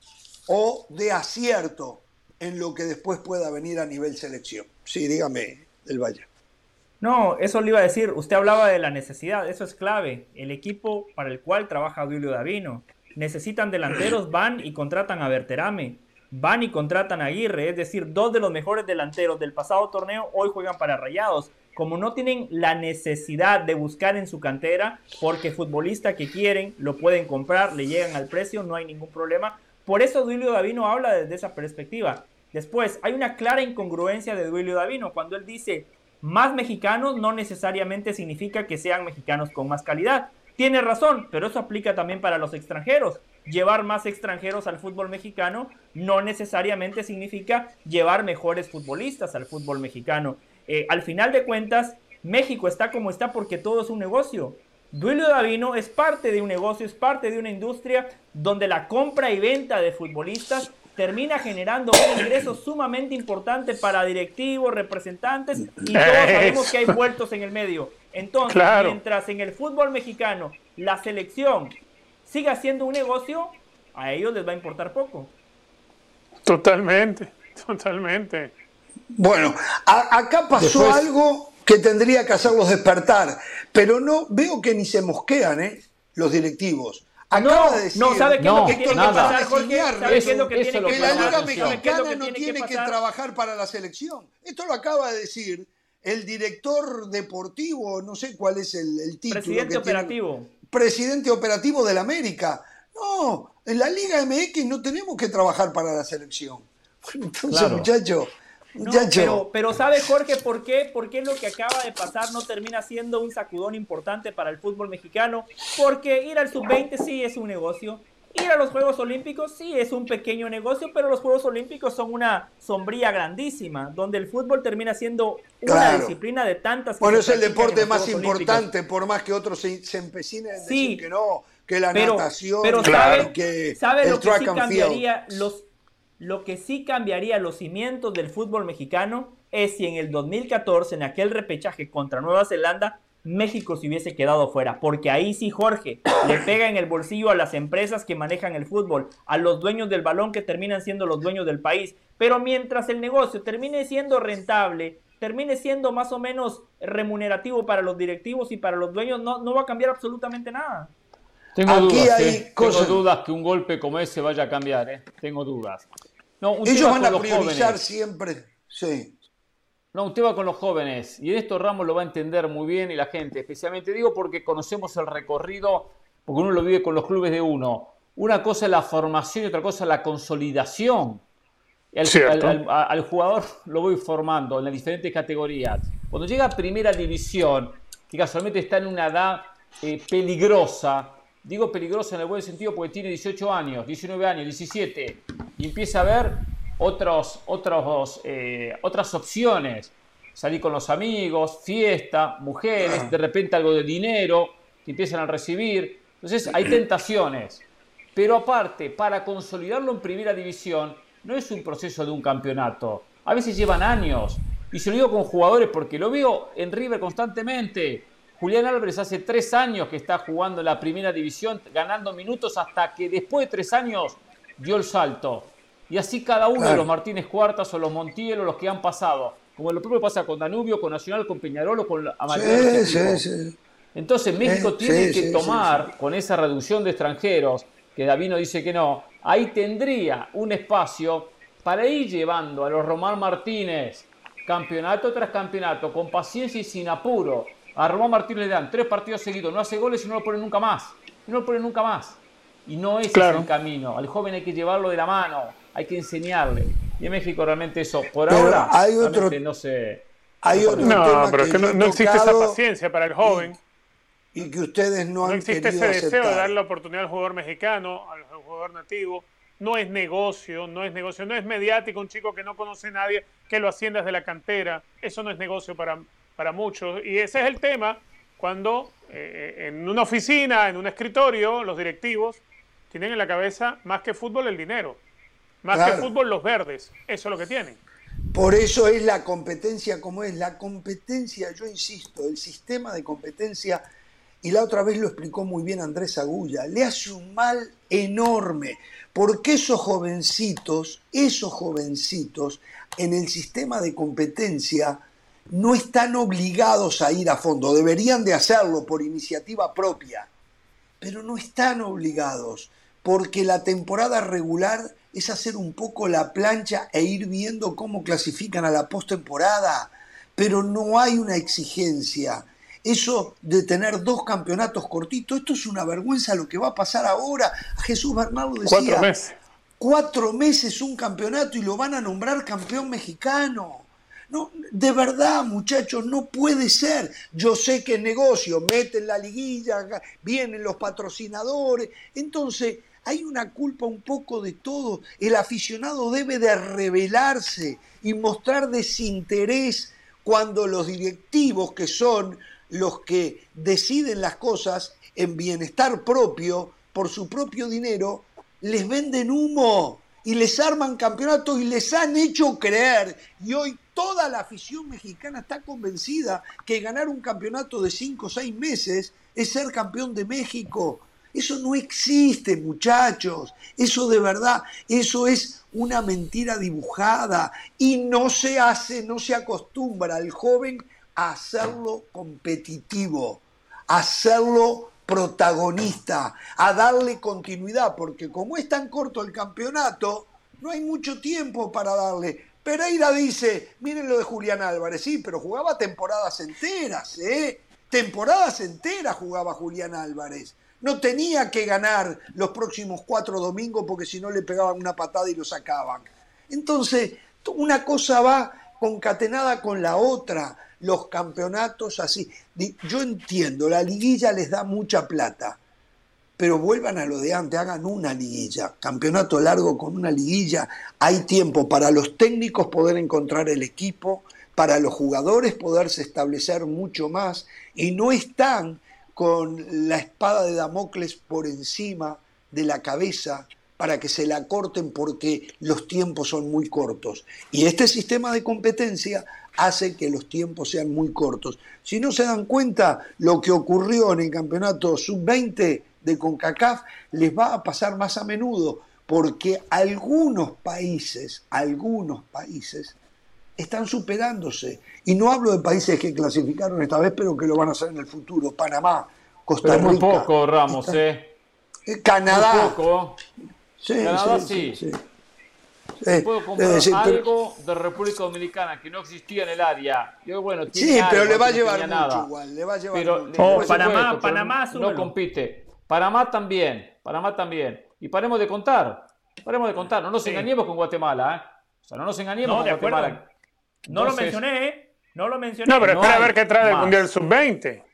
o de acierto en lo que después pueda venir a nivel selección. Sí, dígame, del Valle. No, eso le iba a decir. Usted hablaba de la necesidad, eso es clave. El equipo para el cual trabaja Julio Davino. Necesitan delanteros, van y contratan a Berterame. Van y contratan a Aguirre, es decir, dos de los mejores delanteros del pasado torneo hoy juegan para Rayados como no tienen la necesidad de buscar en su cantera, porque futbolista que quieren lo pueden comprar, le llegan al precio, no hay ningún problema. Por eso Duilio Davino habla desde esa perspectiva. Después, hay una clara incongruencia de Duilio Davino cuando él dice más mexicanos no necesariamente significa que sean mexicanos con más calidad. Tiene razón, pero eso aplica también para los extranjeros. Llevar más extranjeros al fútbol mexicano no necesariamente significa llevar mejores futbolistas al fútbol mexicano. Eh, al final de cuentas, México está como está porque todo es un negocio. Duilio Davino es parte de un negocio, es parte de una industria donde la compra y venta de futbolistas termina generando un ingreso sumamente importante para directivos, representantes y todos sabemos que hay vueltos en el medio. Entonces, mientras en el fútbol mexicano la selección siga siendo un negocio, a ellos les va a importar poco. Totalmente, totalmente. Bueno, acá pasó algo que tendría que hacerlos despertar, pero no veo que ni se mosquean ¿eh? los directivos. Acaba no, de decir, no, ¿sabe qué es lo que tiene que pasar, Jorge? ¿Sabe qué es lo que tiene que, que la Liga Mexicana no tiene que, trabajar para la selección. Esto lo acaba de decir el director deportivo, no sé cuál es el, el título. Presidente operativo. presidente operativo de la América. No, en la Liga MX no tenemos que trabajar para la selección. Entonces, muchachos, pero, pero ¿sabe Jorge por qué? ¿Por qué lo que acaba de pasar no termina siendo un sacudón importante para el fútbol mexicano? Porque ir al sub-20 sí es un negocio. Ir a los Juegos Olímpicos sí es un pequeño negocio, pero los Juegos Olímpicos son una sombría grandísima, donde el fútbol termina siendo una disciplina de tantas... Bueno, es el deporte más importante, por más que otros se, se empecinen en decir que no, que la natación, pero sabe, que ¿sabe lo que sí cambiaría? Los lo que sí cambiaría los cimientos del fútbol mexicano es si en el 2014, en aquel repechaje contra Nueva Zelanda, México se hubiese quedado fuera, porque ahí sí Jorge le pega en el bolsillo a las empresas que manejan el fútbol, a los dueños del balón que terminan siendo los dueños del país. Pero mientras el negocio termine siendo rentable, termine siendo más o menos remunerativo para los directivos y para los dueños, no, no va a cambiar absolutamente nada. Tengo dudas, ¿eh? Tengo dudas que un golpe como ese vaya a cambiar, ¿eh? Tengo dudas. No, Ellos van a priorizar siempre, sí. No, un tema con los jóvenes. Y en esto Ramos lo va a entender muy bien y la gente, especialmente digo porque conocemos el recorrido, porque uno lo vive con los clubes de uno. Una cosa es la formación y otra cosa es la consolidación. al, jugador lo voy formando en las diferentes categorías. Cuando llega a primera división, que casualmente está en una edad eh, peligrosa, digo peligrosa en el buen sentido porque tiene 18 años, 19 años, 17, y empieza a ver otros, otros, eh, otras opciones. Salir con los amigos, fiesta, mujeres, de repente algo de dinero que empiezan a recibir. Entonces hay tentaciones. Pero aparte, para consolidarlo en primera división, no es un proceso de un campeonato. A veces llevan años. Y se lo digo con jugadores porque lo veo en River constantemente. Julián Álvarez hace tres años que está jugando en la primera división, ganando minutos hasta que después de tres años dio el salto. Y así cada uno de los Martínez Cuartas o los Montiel o los que han pasado. Como lo propio pasa con Danubio, con Nacional, con Peñarol o con Amateur. Sí, sí, Entonces México eh, tiene que tomar con esa reducción de extranjeros, que Davino dice que no, ahí tendría un espacio para ir llevando a los Román Martínez campeonato tras campeonato, con paciencia y sin apuro. A Román Martínez le dan tres partidos seguidos, no hace goles y no lo pone nunca más. no lo pone nunca más. Y no es ese el camino. Al joven hay que llevarlo de la mano hay que enseñarle. Y en México realmente eso, por ahora, hay otro, no sé. Hay otro no, pero es que no, existe esa paciencia para el joven. Y, que ustedes no, han existe ese deseo de darle la oportunidad al jugador mexicano, al jugador nativo. No es negocio, no es negocio, no es mediático un chico que no conoce a nadie, que lo ascienda desde la cantera. Eso no es negocio para, para muchos. Y ese es el tema cuando eh, en una oficina, en un escritorio, los directivos tienen en la cabeza más que fútbol el dinero. Más que fútbol, los verdes. Eso es lo que tienen. Por eso es la competencia como es. La competencia, yo insisto, el sistema de competencia, y la otra vez lo explicó muy bien Andrés Agulla, le hace un mal enorme. Porque esos jovencitos, esos jovencitos, en el sistema de competencia, no están obligados a ir a fondo. Deberían de hacerlo por iniciativa propia, pero no están obligados, porque la temporada regular es hacer un poco la plancha e ir viendo cómo clasifican a la postemporada, pero no hay una exigencia. Eso de tener dos campeonatos cortitos, esto es una vergüenza lo que va a pasar ahora. Jesús Bernardo decía, cuatro meses. cuatro meses un campeonato y lo van a nombrar campeón mexicano. No, de verdad, muchachos, no puede ser. Yo sé que es negocio, meten la liguilla, vienen los patrocinadores. Entonces, hay una culpa un poco de todo. El aficionado debe de rebelarse y mostrar desinterés cuando los directivos, que son los que deciden las cosas en bienestar propio, por su propio dinero, les venden humo y les arman campeonatos y les han hecho creer. Y hoy toda la afición mexicana está convencida que ganar un campeonato de cinco o seis meses es ser campeón de México. Eso no existe, muchachos. Eso de verdad, eso es una mentira dibujada y no se hace, no se acostumbra al joven a hacerlo competitivo, a hacerlo protagonista, a darle continuidad, porque como es tan corto el campeonato, no hay mucho tiempo para darle. Pereira dice, miren lo de Julián Álvarez, sí, pero jugaba temporadas enteras, ¿eh? Temporadas enteras jugaba Julián Álvarez no tenía que ganar los próximos cuatro domingos porque si no le pegaban una patada y lo sacaban. Entonces, una cosa va concatenada con la otra, los campeonatos así. Yo entiendo, la liguilla les da mucha plata, pero vuelvan a lo de antes, hagan una liguilla, campeonato largo con una liguilla, hay tiempo para los técnicos poder encontrar el equipo, para los jugadores poderse establecer mucho más, y no están con la espada de Damocles por encima de la cabeza para que se la corten porque los tiempos son muy cortos. Y este sistema de competencia hace que los tiempos sean muy cortos. Si no se dan cuenta, lo que ocurrió en el campeonato sub-20 de CONCACAF les va a pasar más a menudo, porque algunos países, algunos países, están superándose. Y no hablo de países que clasificaron esta vez, pero que lo van a hacer en el futuro. Panamá, Costa Rica. muy poco, Ramos, ¿eh? eh Canadá. Muy poco. Sí, Canadá sí. sí, Puedo comprar algo de República Dominicana que no existía en el área. Yo, bueno, sí, pero le va a llevar mucho igual. Le va a llevar pero, mucho. Panamá, Panamá no compite. Panamá también. Panamá también. Y paremos de contar. Paremos de contar. No nos engañemos con Guatemala, ¿eh? O sea, no nos engañemos con Guatemala. No lo mencioné, ¿eh? No lo mencioné. No, pero espera a ver qué trae el Mundial Sub-20.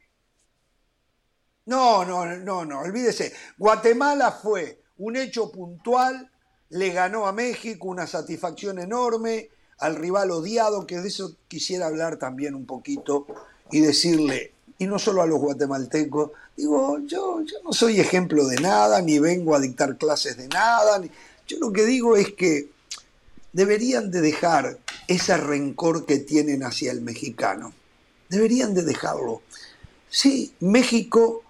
No, no, no, no, olvídese. Guatemala fue un hecho puntual, le ganó a México, una satisfacción enorme, al rival odiado, que de eso quisiera hablar también un poquito y decirle, y no solo a los guatemaltecos, digo, yo, yo no soy ejemplo de nada, ni vengo a dictar clases de nada, yo lo que digo es que deberían de dejar ese rencor que tienen hacia el mexicano. Deberían de dejarlo. Sí, México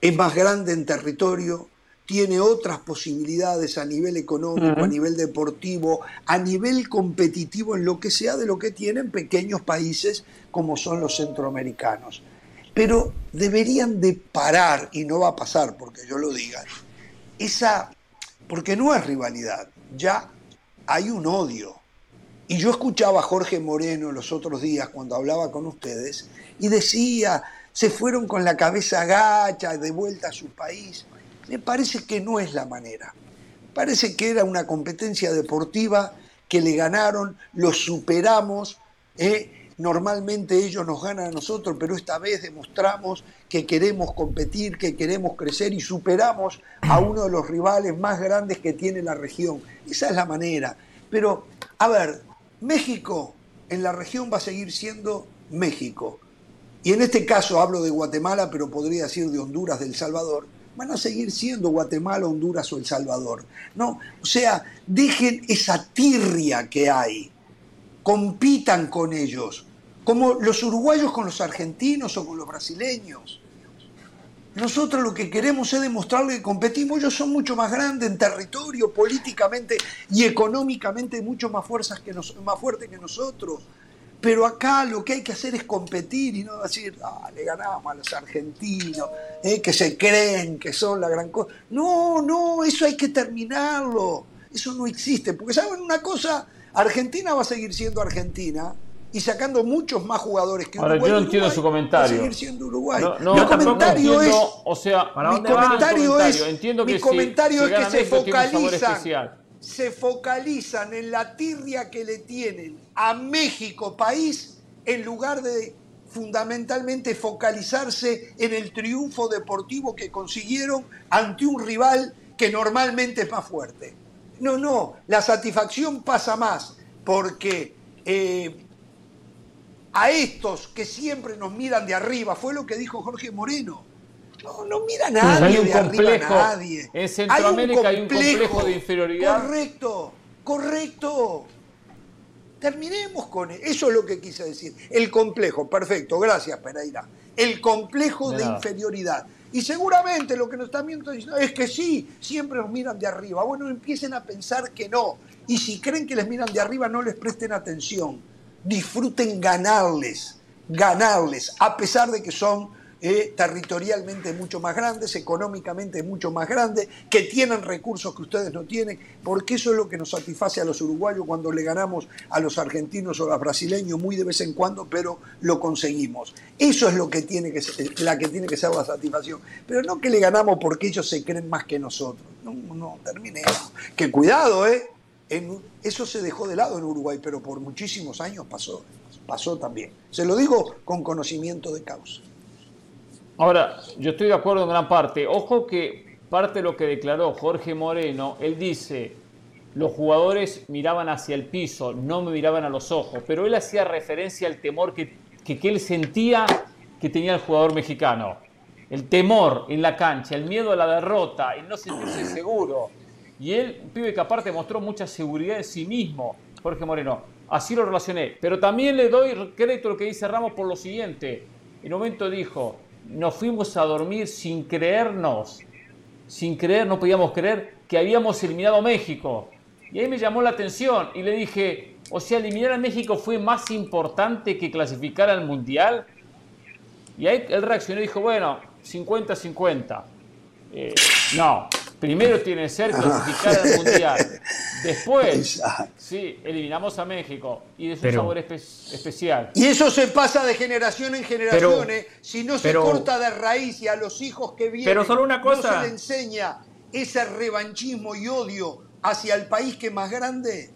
es más grande en territorio, tiene otras posibilidades a nivel económico, a nivel deportivo, a nivel competitivo en lo que sea de lo que tienen pequeños países como son los centroamericanos. Pero deberían de parar, y no va a pasar porque yo lo diga, esa, porque no es rivalidad, ya hay un odio. Y yo escuchaba a Jorge Moreno los otros días cuando hablaba con ustedes y decía, se fueron con la cabeza agacha de vuelta a su país. Me parece que no es la manera. Parece que era una competencia deportiva que le ganaron, los superamos. ¿eh? Normalmente ellos nos ganan a nosotros, pero esta vez demostramos que queremos competir, que queremos crecer y superamos a uno de los rivales más grandes que tiene la región. Esa es la manera. Pero, a ver, México en la región va a seguir siendo México. Y en este caso hablo de Guatemala, pero podría decir de Honduras, del Salvador. Van a seguir siendo Guatemala, Honduras o El Salvador. No, o sea, dejen esa tirria que hay. Compitan con ellos, como los uruguayos con los argentinos o con los brasileños. Nosotros lo que queremos es demostrarle que competimos. Ellos son mucho más grandes en territorio, políticamente y económicamente, mucho más, fuerzas que más fuertes que nosotros. Pero acá lo que hay que hacer es competir y no decir, ah, le ganamos a los argentinos, eh, que se creen que son la gran cosa. No, no, eso hay que terminarlo. Eso no existe. Porque, ¿saben una cosa? Argentina va a seguir siendo Argentina y sacando muchos más jugadores que Uruguay. Ahora, yo no entiendo su comentario. seguir siendo Uruguay. No, mi comentario es, o sea, mi comentario es, entiendo que mi comentario es que se focalizan, se focalizan en la tirria que le tienen a México país en lugar de fundamentalmente focalizarse en el triunfo deportivo que consiguieron ante un rival que normalmente es más fuerte. No, no, la satisfacción pasa más porque eh, a estos que siempre nos miran de arriba, fue lo que dijo Jorge Moreno. No, no mira nadie de arriba a nadie. En Centroamérica hay un, complejo, de inferioridad. Correcto, correcto. Terminemos con eso. Eso es lo que quise decir. El complejo, perfecto, gracias Pereira. El complejo de, inferioridad. Y seguramente lo que nos están viendo es que sí, siempre nos miran de arriba. Bueno, empiecen a pensar que no. Y si creen que les miran de arriba, no les presten atención disfruten ganarles, ganarles, a pesar de que son eh, territorialmente mucho más grandes, económicamente mucho más grandes, que tienen recursos que ustedes no tienen, porque eso es lo que nos satisface a los uruguayos cuando le ganamos a los argentinos o a los brasileños muy de vez en cuando, pero lo conseguimos. Eso es lo que tiene que ser, la que tiene que ser la satisfacción, pero no que le ganamos porque ellos se creen más que nosotros. No, no, terminemos. Que cuidado, ¿eh? eso se dejó de lado en Uruguay, pero por muchísimos años pasó, pasó también. Se lo digo con conocimiento de causa. Ahora, yo estoy de acuerdo en gran parte. Ojo que parte de lo que declaró Jorge Moreno, él dice, los jugadores miraban hacia el piso, no me miraban a los ojos, pero él hacía referencia al temor que, que, él sentía que tenía el jugador mexicano. El temor en la cancha, el miedo a la derrota, el no sentirse seguro. Y él, un pibe que aparte mostró mucha seguridad en sí mismo, Jorge Moreno. Así lo relacioné. Pero también le doy crédito a lo que dice Ramos por lo siguiente. En un momento dijo, nos fuimos a dormir sin creernos, sin creer, no podíamos creer que habíamos eliminado a México. Y ahí me llamó la atención y le dije, o sea, eliminar a México fue más importante que clasificar al Mundial. Y ahí él reaccionó y dijo, bueno, 50-50. Eh, no, primero tiene que ser clasificar al Mundial. Después, sí, eliminamos a México y de su sabor especial. Y eso se pasa de generación en generación. ¿eh? Si no se corta de raíz y a los hijos que vienen pero solo una cosa, no se le enseña ese revanchismo y odio hacia el país que es más grande,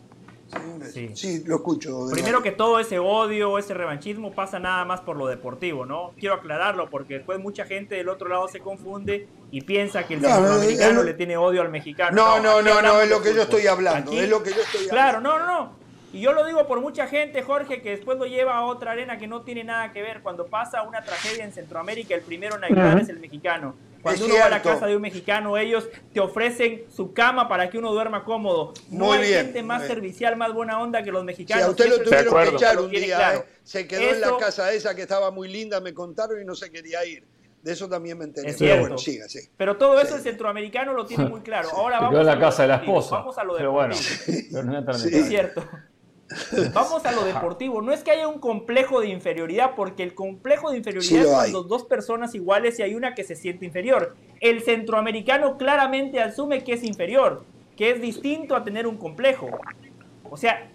Sí. lo escucho. Primero que todo ese odio, ese revanchismo pasa nada más por lo deportivo, ¿no? Quiero aclararlo porque después mucha gente del otro lado se confunde y piensa que el centroamericano le tiene odio al mexicano. No, no, no, no, es lo que yo estoy hablando, es lo que yo estoy Claro, no, no, no. Y yo lo digo por mucha gente, Jorge, que después lo lleva a otra arena que no tiene nada que ver. Cuando pasa una tragedia en Centroamérica, el primero en ayudar es el mexicano. Cuando uno va a la casa de un mexicano, ellos te ofrecen su cama para que uno duerma cómodo. No hay gente más servicial, más buena onda que los mexicanos. Si a usted lo tuvieron que echar un día, ¿eh? se quedó en la casa esa que estaba muy linda, me contaron y no se quería ir. De eso también me enteré. Pero bueno, siga, sí. Pero todo eso el centroamericano lo tiene muy claro. Ahora vamos a la casa de la esposa. Vamos a lo pero bueno, es cierto. Vamos a lo deportivo. No es que haya un complejo de inferioridad, porque el complejo de inferioridad es cuando dos personas iguales y hay una que se siente inferior. El centroamericano claramente asume que es inferior, que es distinto a tener un complejo. O sea,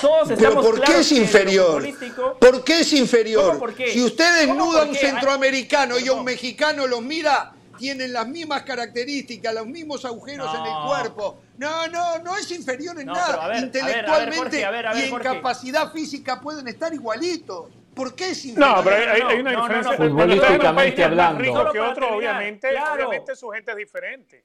todos estamos ¿Pero por qué es inferior? ¿Por qué es inferior? Si usted desnuda a un centroamericano y a un mexicano los mira, tienen las mismas características, los mismos agujeros en el cuerpo. No, no, no es inferior en nada. Intelectualmente y en capacidad física pueden estar igualitos. ¿Por qué es inferior? No, pero hay, una diferencia. Futbolísticamente hablando. Más rico que otro, obviamente, obviamente su gente es diferente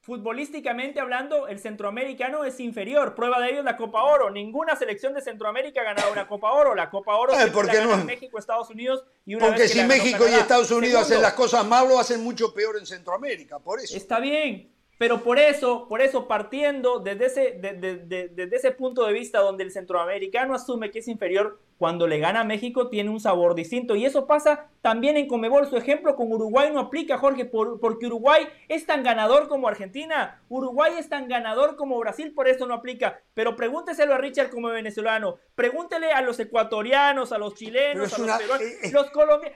futbolísticamente hablando, el centroamericano es inferior. Prueba de ello es la Copa Oro. Ninguna selección de Centroamérica ha ganado una Copa Oro. La Copa Oro eh, ¿por qué no? México, Estados Unidos y una Porque si México y Estados Unidos hacen las cosas mal, lo hacen mucho peor en Centroamérica, por eso. Está bien, pero por eso, por eso partiendo desde ese, desde ese punto de vista donde el centroamericano asume que es inferior, cuando le gana a México tiene un sabor distinto. Y eso pasa también en Comebol. Su ejemplo con Uruguay no aplica, Jorge, porque Uruguay es tan ganador como Argentina. Uruguay es tan ganador como Brasil, por eso no aplica. Pero pregúnteselo a Richard como venezolano. Pregúntele a los ecuatorianos, a los chilenos, a los peruanos. Eh, eh. Los,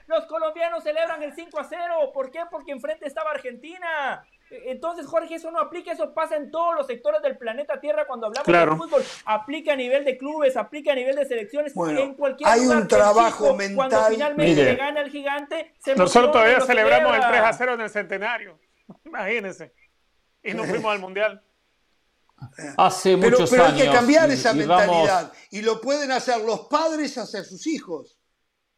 los colombianos celebran el 5 a 0. ¿Por qué? Porque enfrente estaba Argentina. Entonces, Jorge, eso no aplica, eso pasa en todos los sectores del planeta Tierra cuando hablamos de fútbol. Aplica a nivel de clubes, aplica a nivel de selecciones, en cualquier Hay un trabajo mental. Cuando finalmente le gana el gigante, se Nosotros todavía celebramos el 3 a 0 en el centenario. Imagínense. Y nos fuimos al mundial. Hace muchos pero años. hay que cambiar esa mentalidad. Y lo pueden hacer los padres hacia sus hijos.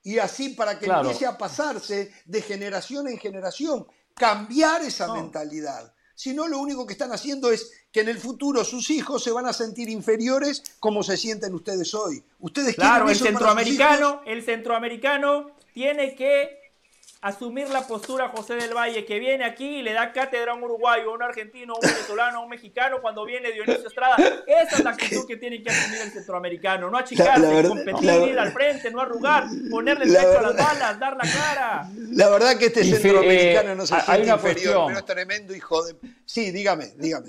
Y así para que empiece a pasarse de generación en generación cambiar esa mentalidad. Si no, lo único que están haciendo es que en el futuro sus hijos se van a sentir inferiores como se sienten ustedes hoy. Ustedes claro, el centroamericano, el centroamericano tiene que asumir la postura José del Valle, que viene aquí y le da cátedra a un uruguayo, a un argentino, a un venezolano, a un mexicano cuando viene Dionisio Estrada. Esa es la actitud que tiene que asumir el centroamericano, no achicarse, competir, ir al frente, no arrugar, ponerle el pecho a las balas, dar la cara. La verdad que este centroamericano no se siente inferior, pero es tremendo hijo de... Sí, dígame, dígame.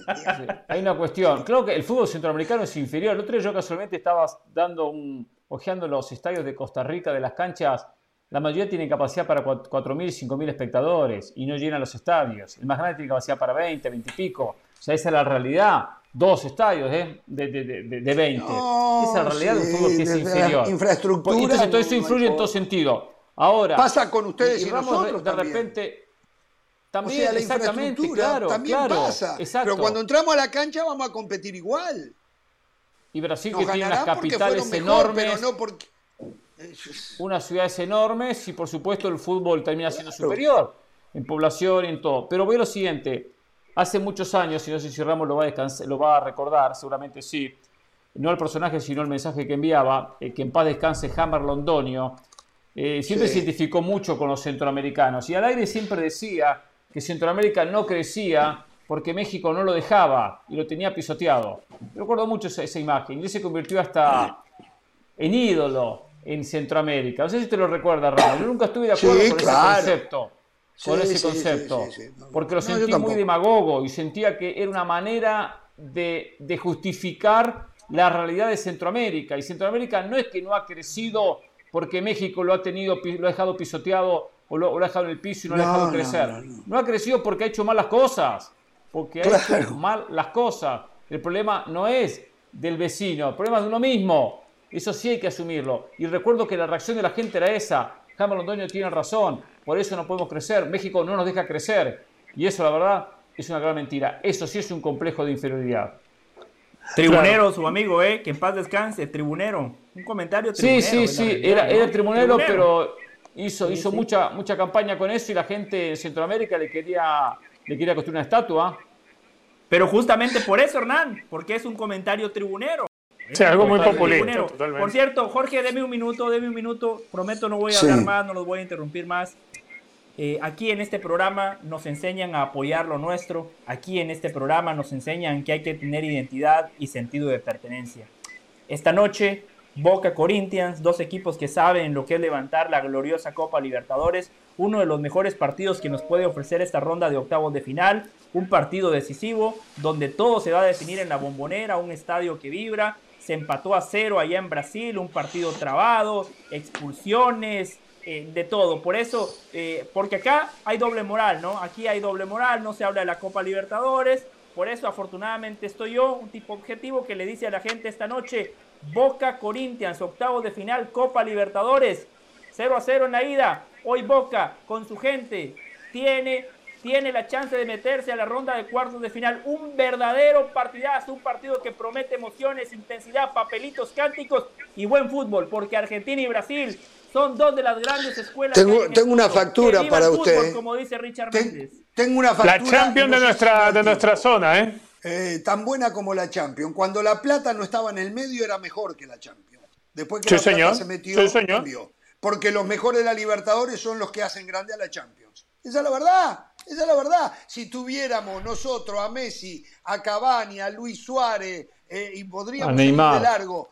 hay una cuestión. Creo que el fútbol centroamericano es inferior. El otro día yo casualmente estaba dando un... ojeando los estadios de Costa Rica de las canchas la mayoría tiene capacidad para 4.000, 5.000 espectadores y no llenan los estadios. El más grande tiene capacidad para 20, 20 y pico. O sea, esa es la realidad. Dos estadios ¿eh? de, de, de, 20. esa es la realidad de un fútbol que es inferior. Infraestructura. Entonces todo eso influye en todo sentido. Ahora. Pasa con ustedes y, nosotros de, también. repente. También, o sea, la exactamente, claro, también pasa. Pero cuando entramos a la cancha vamos a competir igual. Y Brasil que tiene unas capitales enormes. Pero no porque unas ciudades enormes y por supuesto el fútbol termina siendo superior en población y en todo. Pero veo lo siguiente, hace muchos años, y no sé si Ramos lo va a, lo va a recordar, seguramente sí, no el personaje sino el mensaje que enviaba, eh, que en paz descanse Hammer Londonio, eh, siempre se identificó mucho con los centroamericanos y al aire siempre decía que Centroamérica no crecía porque México no lo dejaba y lo tenía pisoteado. recuerdo mucho esa, imagen. Y él se convirtió hasta en ídolo en Centroamérica. No sé si te lo recuerdas, Ramón. Yo nunca estuve de acuerdo con ese concepto. Con ese concepto. porque lo sentí muy demagogo y sentía que era una manera de, de justificar la realidad de Centroamérica. Y Centroamérica no es que no ha crecido porque México lo ha tenido, lo ha dejado pisoteado o lo, ha dejado en el piso y no, lo ha dejado crecer. No, ha crecido porque ha hecho malas cosas, porque ha hecho mal las cosas. El problema no es del vecino, el problema es de uno mismo. Eso sí hay que asumirlo. Y recuerdo que la reacción de la gente era esa. Jaime Londoño tiene razón, por eso no podemos crecer. México no nos deja crecer. Y eso, la verdad, es una gran mentira. Eso sí es un complejo de inferioridad. Tribunero, su amigo, ¿eh? Que en paz descanse, tribunero. Un comentario tribunero. Sí, sí, sí, era, era tribunero, pero hizo, hizo Mucha, mucha campaña con eso y la gente en Centroamérica le quería, le quería construir una estatua. Pero justamente por eso, Hernán, porque es un comentario tribunero. Sí, algo muy populista. Por cierto, Jorge, deme un minuto, deme un minuto. Prometo no voy a hablar más, no los voy a interrumpir más. Eh, aquí en este programa nos enseñan a apoyar lo nuestro. Aquí en este programa nos enseñan que hay que tener identidad y sentido de pertenencia. Esta noche, Boca Corinthians, dos equipos que saben lo que es levantar la gloriosa Copa Libertadores. Uno de los mejores partidos que nos puede ofrecer esta ronda de octavos de final. Un partido decisivo donde todo se va a definir en la bombonera, un estadio que vibra. Se empató a cero allá en Brasil, un partido trabado, expulsiones, eh, de todo. Por eso, eh, porque acá hay doble moral, ¿no? Aquí hay doble moral, no se habla de la Copa Libertadores. Por eso, afortunadamente, estoy yo, un tipo objetivo que le dice a la gente esta noche: Boca Corinthians, octavo de final, Copa Libertadores, 0 a 0 en la ida. Hoy Boca, con su gente, tiene tiene la chance de meterse a la ronda de cuartos de final. Un verdadero partidazo, un partido que promete emociones, intensidad, papelitos cánticos y buen fútbol, porque Argentina y Brasil son dos de las grandes escuelas. Tengo, tengo una factura para usted. como dice Richard Méndez. Tengo una factura. La Champions de nuestra, de nuestra zona, ¿eh? ¿eh? Tan buena como la Champions. Cuando la plata no estaba en el medio era mejor que la Champions. Después que la plata se metió, sí, cambió. Porque los mejores de la Libertadores son los que hacen grande a la Champions. Esa es la verdad. Esa es la verdad. Si tuviéramos nosotros a Messi, a Cavani, a Luis Suárez, eh, y podríamos ir de largo,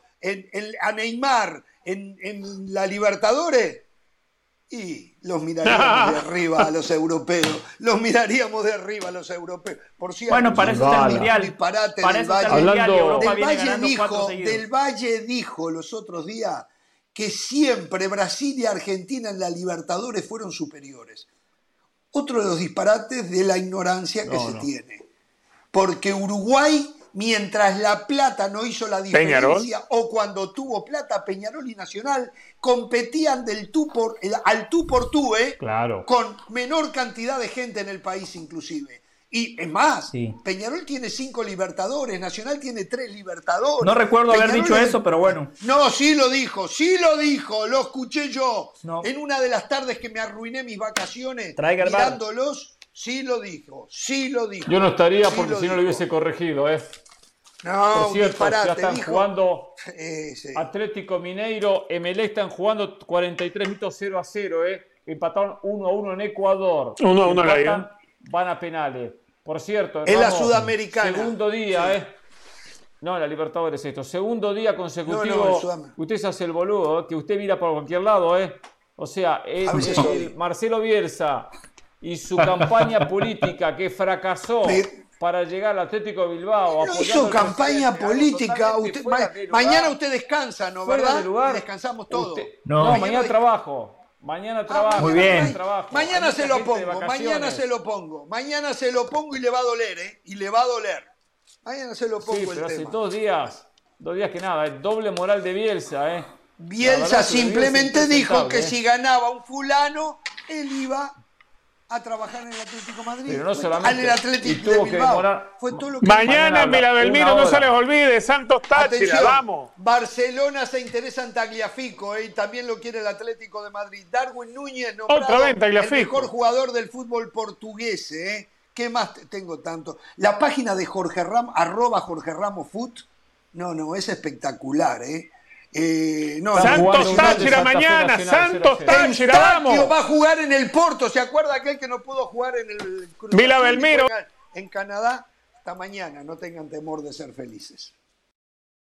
a Neymar en, la Libertadores, y los miraríamos de arriba a los europeos. Los miraríamos de arriba a los europeos. Por cierto, bueno, para eso está el Mundial. Disparate del Valle. dijo, del Valle dijo los otros días que siempre Brasil y Argentina en la Libertadores fueron superiores otro de los disparates de la ignorancia que se tiene. Porque Uruguay, mientras La Plata no hizo la diferencia, o cuando tuvo plata, Peñarol y Nacional competían del tú por, al tú por tú, ¿eh? Claro. con menor cantidad de gente en el país inclusive. Y es más, Peñarol tiene cinco libertadores, Nacional tiene tres libertadores. No recuerdo haber dicho eso, pero bueno. No, sí lo dijo, sí lo dijo, lo escuché yo. En una de las tardes que me arruiné mis vacaciones mirándolos, sí lo dijo, sí lo dijo. Yo no estaría porque si no lo hubiese corregido, ¿eh? No, Por cierto, ya están jugando Atlético Mineiro, MLE están jugando 43 minutos 0 a 0, ¿eh? Empataron 1 a 1 en Ecuador. 1 a 1 en la Van a penales. Por cierto, es la sudamericana. Segundo día, ¿eh? No, la Libertadores esto. Segundo día consecutivo. usted se hace el boludo, ¿eh? que usted mira por cualquier lado, ¿eh? O sea, Marcelo Bielsa y su campaña política que fracasó para llegar al Atlético Bilbao. No hizo campaña política. mañana usted descansa, ¿no? ¿Verdad? Descansamos todos. no, mañana trabajo. Mañana ah, trabajo. Muy bien. Mañana se lo pongo, mañana se lo pongo. Mañana se lo pongo y le va a doler, ¿eh? Y le va a doler. Mañana se lo pongo sí, pero hace dos días, dos días que nada, es doble moral de Bielsa, ¿eh? Bielsa simplemente dijo que ¿eh? si ganaba un fulano, él iba a trabajar en el Atlético Madrid. Pero no solamente. En el Atlético de Bilbao. Fue todo lo que Mañana en Belmiro, no se les olvide, Santos Táchira, vamos. Barcelona se interesa en Tagliafico ¿eh? y también lo quiere el Atlético de Madrid. Darwin Núñez, Otra vez, el mejor jugador del fútbol portugués. ¿eh? ¿Qué más tengo tanto? La página de Jorge Ramos, arroba Jorge Ramos Foot, no, no, es espectacular, ¿eh? Eh, Santos Táchira mañana, Santos Táchira, vamos. va a jugar en el Porto, ¿se acuerda aquel que no pudo jugar en el Vila Belmiro? en Canadá. Hasta mañana, no tengan temor de ser felices.